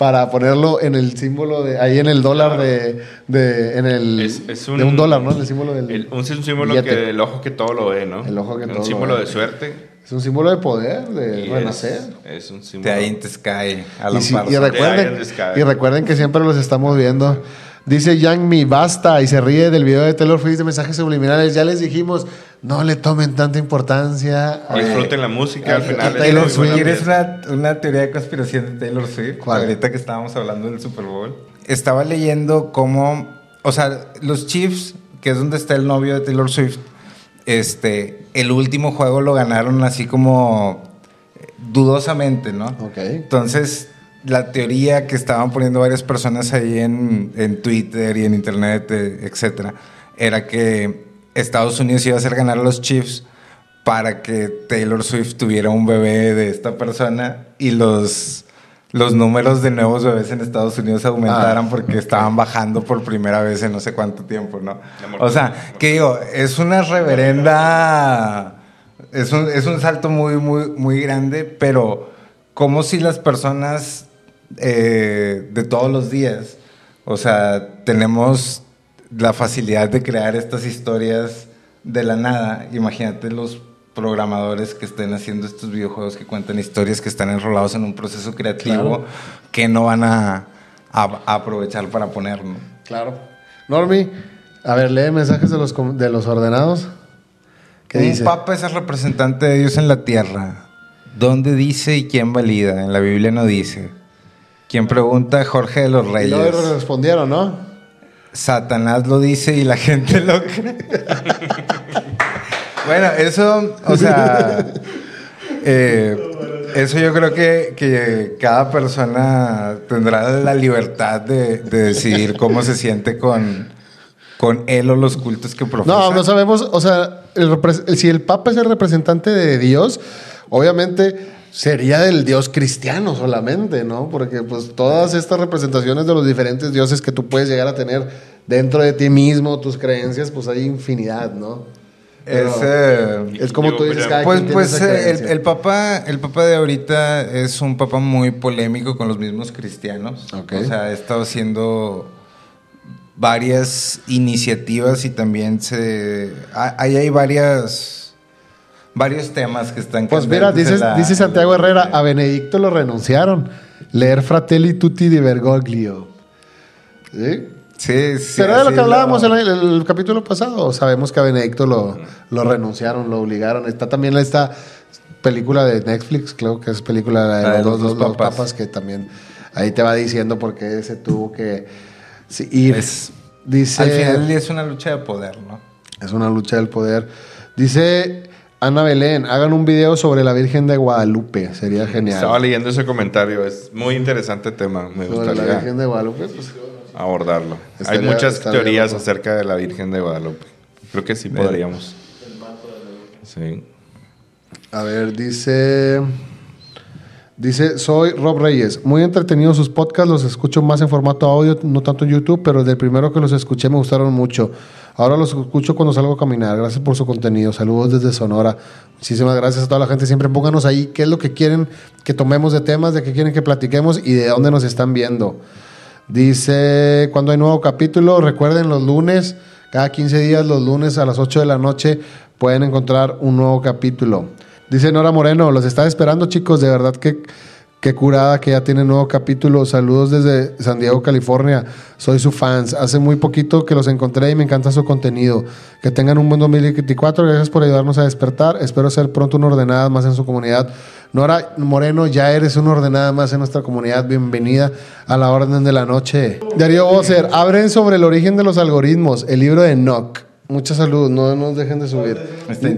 Speaker 1: para ponerlo en el símbolo de, ahí en el dólar de, de- en el,
Speaker 3: Es, es un,
Speaker 1: de un dólar, ¿no? En el símbolo del...
Speaker 3: el- un, es un símbolo
Speaker 1: billete.
Speaker 3: que el ojo que todo lo ve, ¿no?
Speaker 1: El ojo que
Speaker 3: un
Speaker 1: todo lo
Speaker 3: símbolo
Speaker 1: ve.
Speaker 3: de suerte.
Speaker 1: Es un símbolo de poder, de
Speaker 3: y
Speaker 1: renacer.
Speaker 3: Es, es un
Speaker 2: De
Speaker 3: símbolo.
Speaker 2: ahí in the sky, a
Speaker 1: Y, y recuerden,
Speaker 3: the sky.
Speaker 1: y recuerden que siempre los estamos viendo. Dice Yang Mi, basta, y se ríe del video de Taylor Swift de mensajes subliminales. Ya les dijimos, no le tomen tanta importancia. a-
Speaker 3: Disfruten la música, al final es
Speaker 1: Taylor Swift.
Speaker 2: ¿Quieres una, una teoría de conspiración de Taylor Swift?
Speaker 1: ¿Cuál?
Speaker 2: Ahorita que estábamos hablando del Super Bowl. Estaba leyendo cómo, o sea, los Chiefs, que es donde está el novio de Taylor Swift, este, el último juego lo ganaron así como eh, dudosamente, ¿no?
Speaker 1: Ok.
Speaker 2: Entonces, la teoría que estaban poniendo varias personas ahí en, en Twitter y en Internet, eh, etcétera, era que Estados Unidos iba a hacer ganar a los Chiefs para que Taylor Swift tuviera un bebé de esta persona y los, los números de nuevos bebés en Estados Unidos aumentaran
Speaker 1: Ah,
Speaker 2: porque estaban bajando por primera vez en no sé cuánto tiempo, ¿no? O sea, que digo, es una reverenda... Es un, es un salto muy, muy, muy grande, pero como si las personas eh, de todos los días, o sea, tenemos la facilidad de crear estas historias de la nada. Imagínate los programadores que estén haciendo estos videojuegos que cuentan historias que están enrolados en un proceso creativo
Speaker 1: Claro.
Speaker 2: que no van a, a- a aprovechar para poner, ¿no?
Speaker 1: Claro. Normi, a ver, lee mensajes de los, de los ordenados. ¿Qué
Speaker 2: un
Speaker 1: dice?
Speaker 2: papa es el representante de Dios en la tierra. ¿Dónde dice y quién valida? En la Biblia no dice. Quien pregunta, Jorge de los
Speaker 1: Y
Speaker 2: Reyes.
Speaker 1: luego respondieron, ¿no?
Speaker 2: Satanás lo dice y la gente lo cree. bueno, eso, o sea, eh, eso yo creo que, que cada persona tendrá la libertad de, de decidir cómo se siente con, con él o los cultos que profesa.
Speaker 1: No, no sabemos, o sea, el repres- el- si el Papa es el representante de Dios, obviamente sería del dios cristiano solamente, ¿no? Porque pues todas estas representaciones de los diferentes dioses que tú puedes llegar a tener dentro de ti mismo, tus creencias, pues hay infinidad, ¿no? Pero
Speaker 2: Es, eh,
Speaker 1: es como tú dices, cada
Speaker 2: Pues,
Speaker 1: quien tiene
Speaker 2: pues
Speaker 1: esa
Speaker 2: el, el papá, el papá de ahorita es un papá muy polémico con los mismos cristianos. O sea, ha estado haciendo varias iniciativas y también se ahí hay varias varios temas que están
Speaker 1: Pues mira, dice,
Speaker 2: en la-
Speaker 1: dice Santiago Herrera, a Benedicto lo renunciaron. Leer Fratelli Tutti di Bergoglio. ¿Sí?
Speaker 2: Sí, sí.
Speaker 1: Pero de lo que hablábamos en el, el capítulo pasado, sabemos que a Benedicto lo, lo renunciaron, lo obligaron. Está también esta película de Netflix, creo que es película de,
Speaker 2: de
Speaker 1: los,
Speaker 2: los papas.
Speaker 1: papas, que también ahí te va diciendo por qué se tuvo que sí, ir.
Speaker 2: Es-
Speaker 1: Dice,
Speaker 2: Al final es una lucha de poder, ¿no?
Speaker 1: es una lucha del poder. Dice Ana Belén, hagan un video sobre la Virgen de Guadalupe, sería genial.
Speaker 3: Estaba leyendo ese comentario. Es muy interesante tema. Me
Speaker 1: sobre la
Speaker 3: gustaría
Speaker 1: Virgen de Guadalupe, pues,
Speaker 3: abordarlo.
Speaker 1: Estaría-
Speaker 3: Hay muchas teorías acerca de la Virgen de Guadalupe. Creo que sí podríamos. Sí.
Speaker 1: A ver, dice. Dice, soy Rob Reyes. Muy entretenidos sus podcasts, los escucho más en formato audio, no tanto en YouTube, pero desde el primero que los escuché me gustaron mucho. Ahora los escucho cuando salgo a caminar. Gracias por su contenido. Saludos desde Sonora. Muchísimas gracias a toda la gente. Siempre pónganos ahí qué es lo que quieren que tomemos de temas, de qué quieren que platiquemos y de dónde nos están viendo. Dice, cuando hay nuevo capítulo, recuerden los lunes, cada 15 días, los lunes a las 8 de la noche, pueden encontrar un nuevo capítulo. Dice Nora Moreno, los estaba esperando chicos, de verdad que, que curada que ya tiene nuevo capítulo. Saludos desde San Diego, California. Soy su fans. Hace muy poquito que los encontré y me encanta su contenido. Que tengan un buen 2024. Gracias por ayudarnos a despertar. Espero ser pronto una ordenada más en su comunidad. Nora Moreno, ya eres una ordenada más en nuestra comunidad. Bienvenida a la orden de la noche. Darío Boser, abren sobre el origen de los algoritmos, el libro de Enoch. Mucha salud, no nos dejen de subir.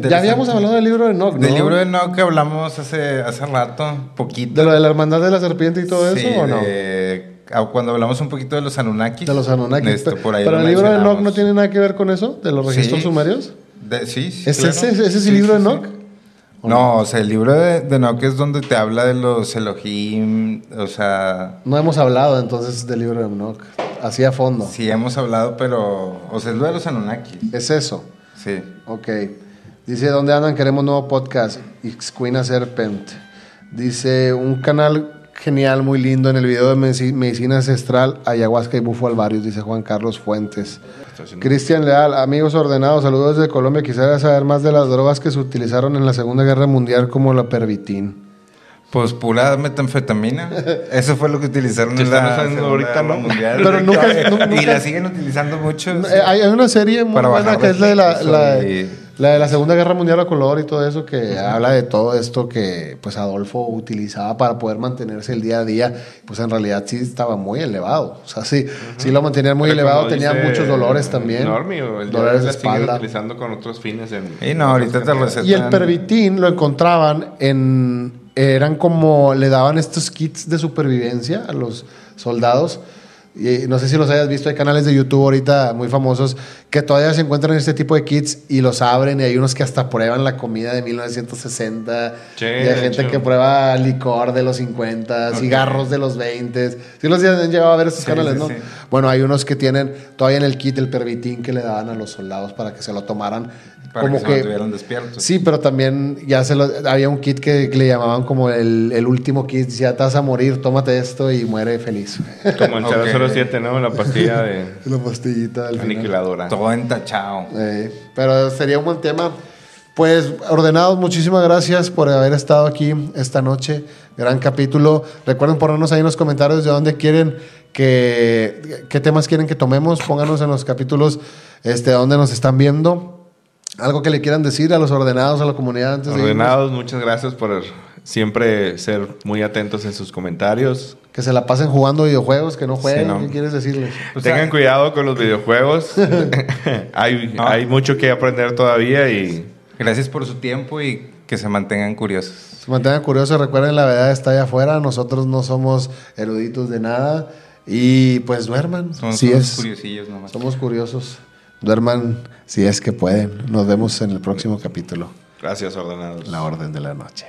Speaker 1: Ya habíamos hablado del libro de Enoch, ¿no?
Speaker 2: Del libro de Enoch que hablamos hace, hace rato, poquito.
Speaker 1: ¿De lo de la hermandad de la serpiente y todo
Speaker 2: Sí,
Speaker 1: eso o no?
Speaker 2: de- ah, cuando hablamos un poquito de los Anunnakis.
Speaker 1: De los Anunnaki.
Speaker 2: Esto,
Speaker 1: Pero-
Speaker 2: por ahí
Speaker 1: Pero el libro de Enoch no tiene nada que ver con eso, de los registros
Speaker 2: Sí.
Speaker 1: sumerios.
Speaker 2: De- sí, sí,
Speaker 1: ¿Es
Speaker 2: claro.
Speaker 1: ese, ese es el
Speaker 2: Sí,
Speaker 1: libro de. Enoch?
Speaker 2: No, o sea, el libro de, de Enoch es donde te habla de los Elohim, o sea,
Speaker 1: No hemos hablado entonces del libro de Enoch, así a fondo.
Speaker 2: sí hemos hablado, pero, o sea, es lo de los Anunnakis.
Speaker 1: Es eso.
Speaker 2: Sí.
Speaker 1: Ok. Dice, ¿dónde andan? Queremos nuevo podcast. Xquina Serpent. Dice, un canal genial, muy lindo en el video de medici- medicina ancestral, ayahuasca y bufo alvarius, dice Juan Carlos Fuentes. Cristian Leal, amigos ordenados, saludos desde Colombia. Quisiera saber más de las drogas que se utilizaron en la Segunda Guerra Mundial como la pervitin.
Speaker 2: Pues pura metanfetamina. Eso fue lo que utilizaron en la Segunda
Speaker 3: ahorita, ¿no?
Speaker 2: Mundial.
Speaker 1: Pero nunca- nu-
Speaker 2: y
Speaker 1: nunca-
Speaker 2: la siguen utilizando mucho.
Speaker 1: Eh, Hay, hay una serie muy
Speaker 2: Para
Speaker 1: buena que es la de la,
Speaker 2: peso
Speaker 1: la-
Speaker 2: y-
Speaker 1: la de la Segunda Guerra Mundial a color y todo eso que habla de todo esto que pues Adolfo utilizaba para poder mantenerse el día a día. Pues en realidad sí estaba muy elevado. O sea, sí, sí lo mantenían muy
Speaker 3: Pero
Speaker 1: elevado, tenía muchos dolores también.
Speaker 3: Normio, el
Speaker 1: dolores de espalda.
Speaker 3: utilizando con otros fines. En,
Speaker 2: Y no, ahorita te recetan.
Speaker 1: Y el pervitin lo encontraban en. Eran como. Le daban estos kits de supervivencia a los soldados. Y no sé si los hayas visto, hay canales de YouTube ahorita muy famosos que todavía se encuentran este tipo de kits y los abren y hay unos que hasta prueban la comida de 1960
Speaker 3: Sí,
Speaker 1: y hay gente que prueba licor de los 50, cigarros de los 20. Si los han llegado a ver estos
Speaker 2: Sí,
Speaker 1: canales,
Speaker 2: sí,
Speaker 1: ¿no?
Speaker 2: sí.
Speaker 1: Bueno, hay unos que tienen todavía en el kit el pervitin que le daban a los soldados para que se lo tomaran
Speaker 2: Para
Speaker 1: como
Speaker 2: que, se
Speaker 1: que
Speaker 2: mantuvieran despiertos.
Speaker 1: Sí, pero también ya se lo, había un kit que, le llamaban como el, el último kit. Ya te vas a morir, tómate esto y muere feliz.
Speaker 3: Como en. 007, ¿no? La pastilla de
Speaker 1: La pastillita del final.
Speaker 3: aniquiladora.
Speaker 2: Todo entachado.
Speaker 1: Eh, pero sería un buen tema. Pues, ordenados, muchísimas gracias por haber estado aquí esta noche. Gran capítulo. Recuerden ponernos ahí en los comentarios de dónde quieren que, qué temas quieren que tomemos. Pónganos en los capítulos este, dónde nos están viendo. Algo que le quieran decir a los ordenados, a la comunidad antes de?
Speaker 3: Ordenados, muchas gracias por siempre ser muy atentos en sus comentarios.
Speaker 1: Que se la pasen jugando videojuegos, que no jueguen.
Speaker 2: Sí, ¿no?
Speaker 1: ¿Qué quieres decirles?
Speaker 2: O sea,
Speaker 3: Tengan cuidado con los videojuegos. hay,
Speaker 2: No.
Speaker 3: hay mucho que aprender todavía y
Speaker 2: Gracias por su tiempo y que se mantengan curiosos.
Speaker 1: Se mantengan curiosos, recuerden la verdad está allá afuera, nosotros no somos eruditos de nada y pues duerman,
Speaker 2: Somos
Speaker 1: si es,
Speaker 2: curiosillos nomás.
Speaker 1: somos curiosos, duerman si es que pueden. Nos vemos en el próximo capítulo,
Speaker 3: gracias ordenados.
Speaker 1: La Orden de la Noche.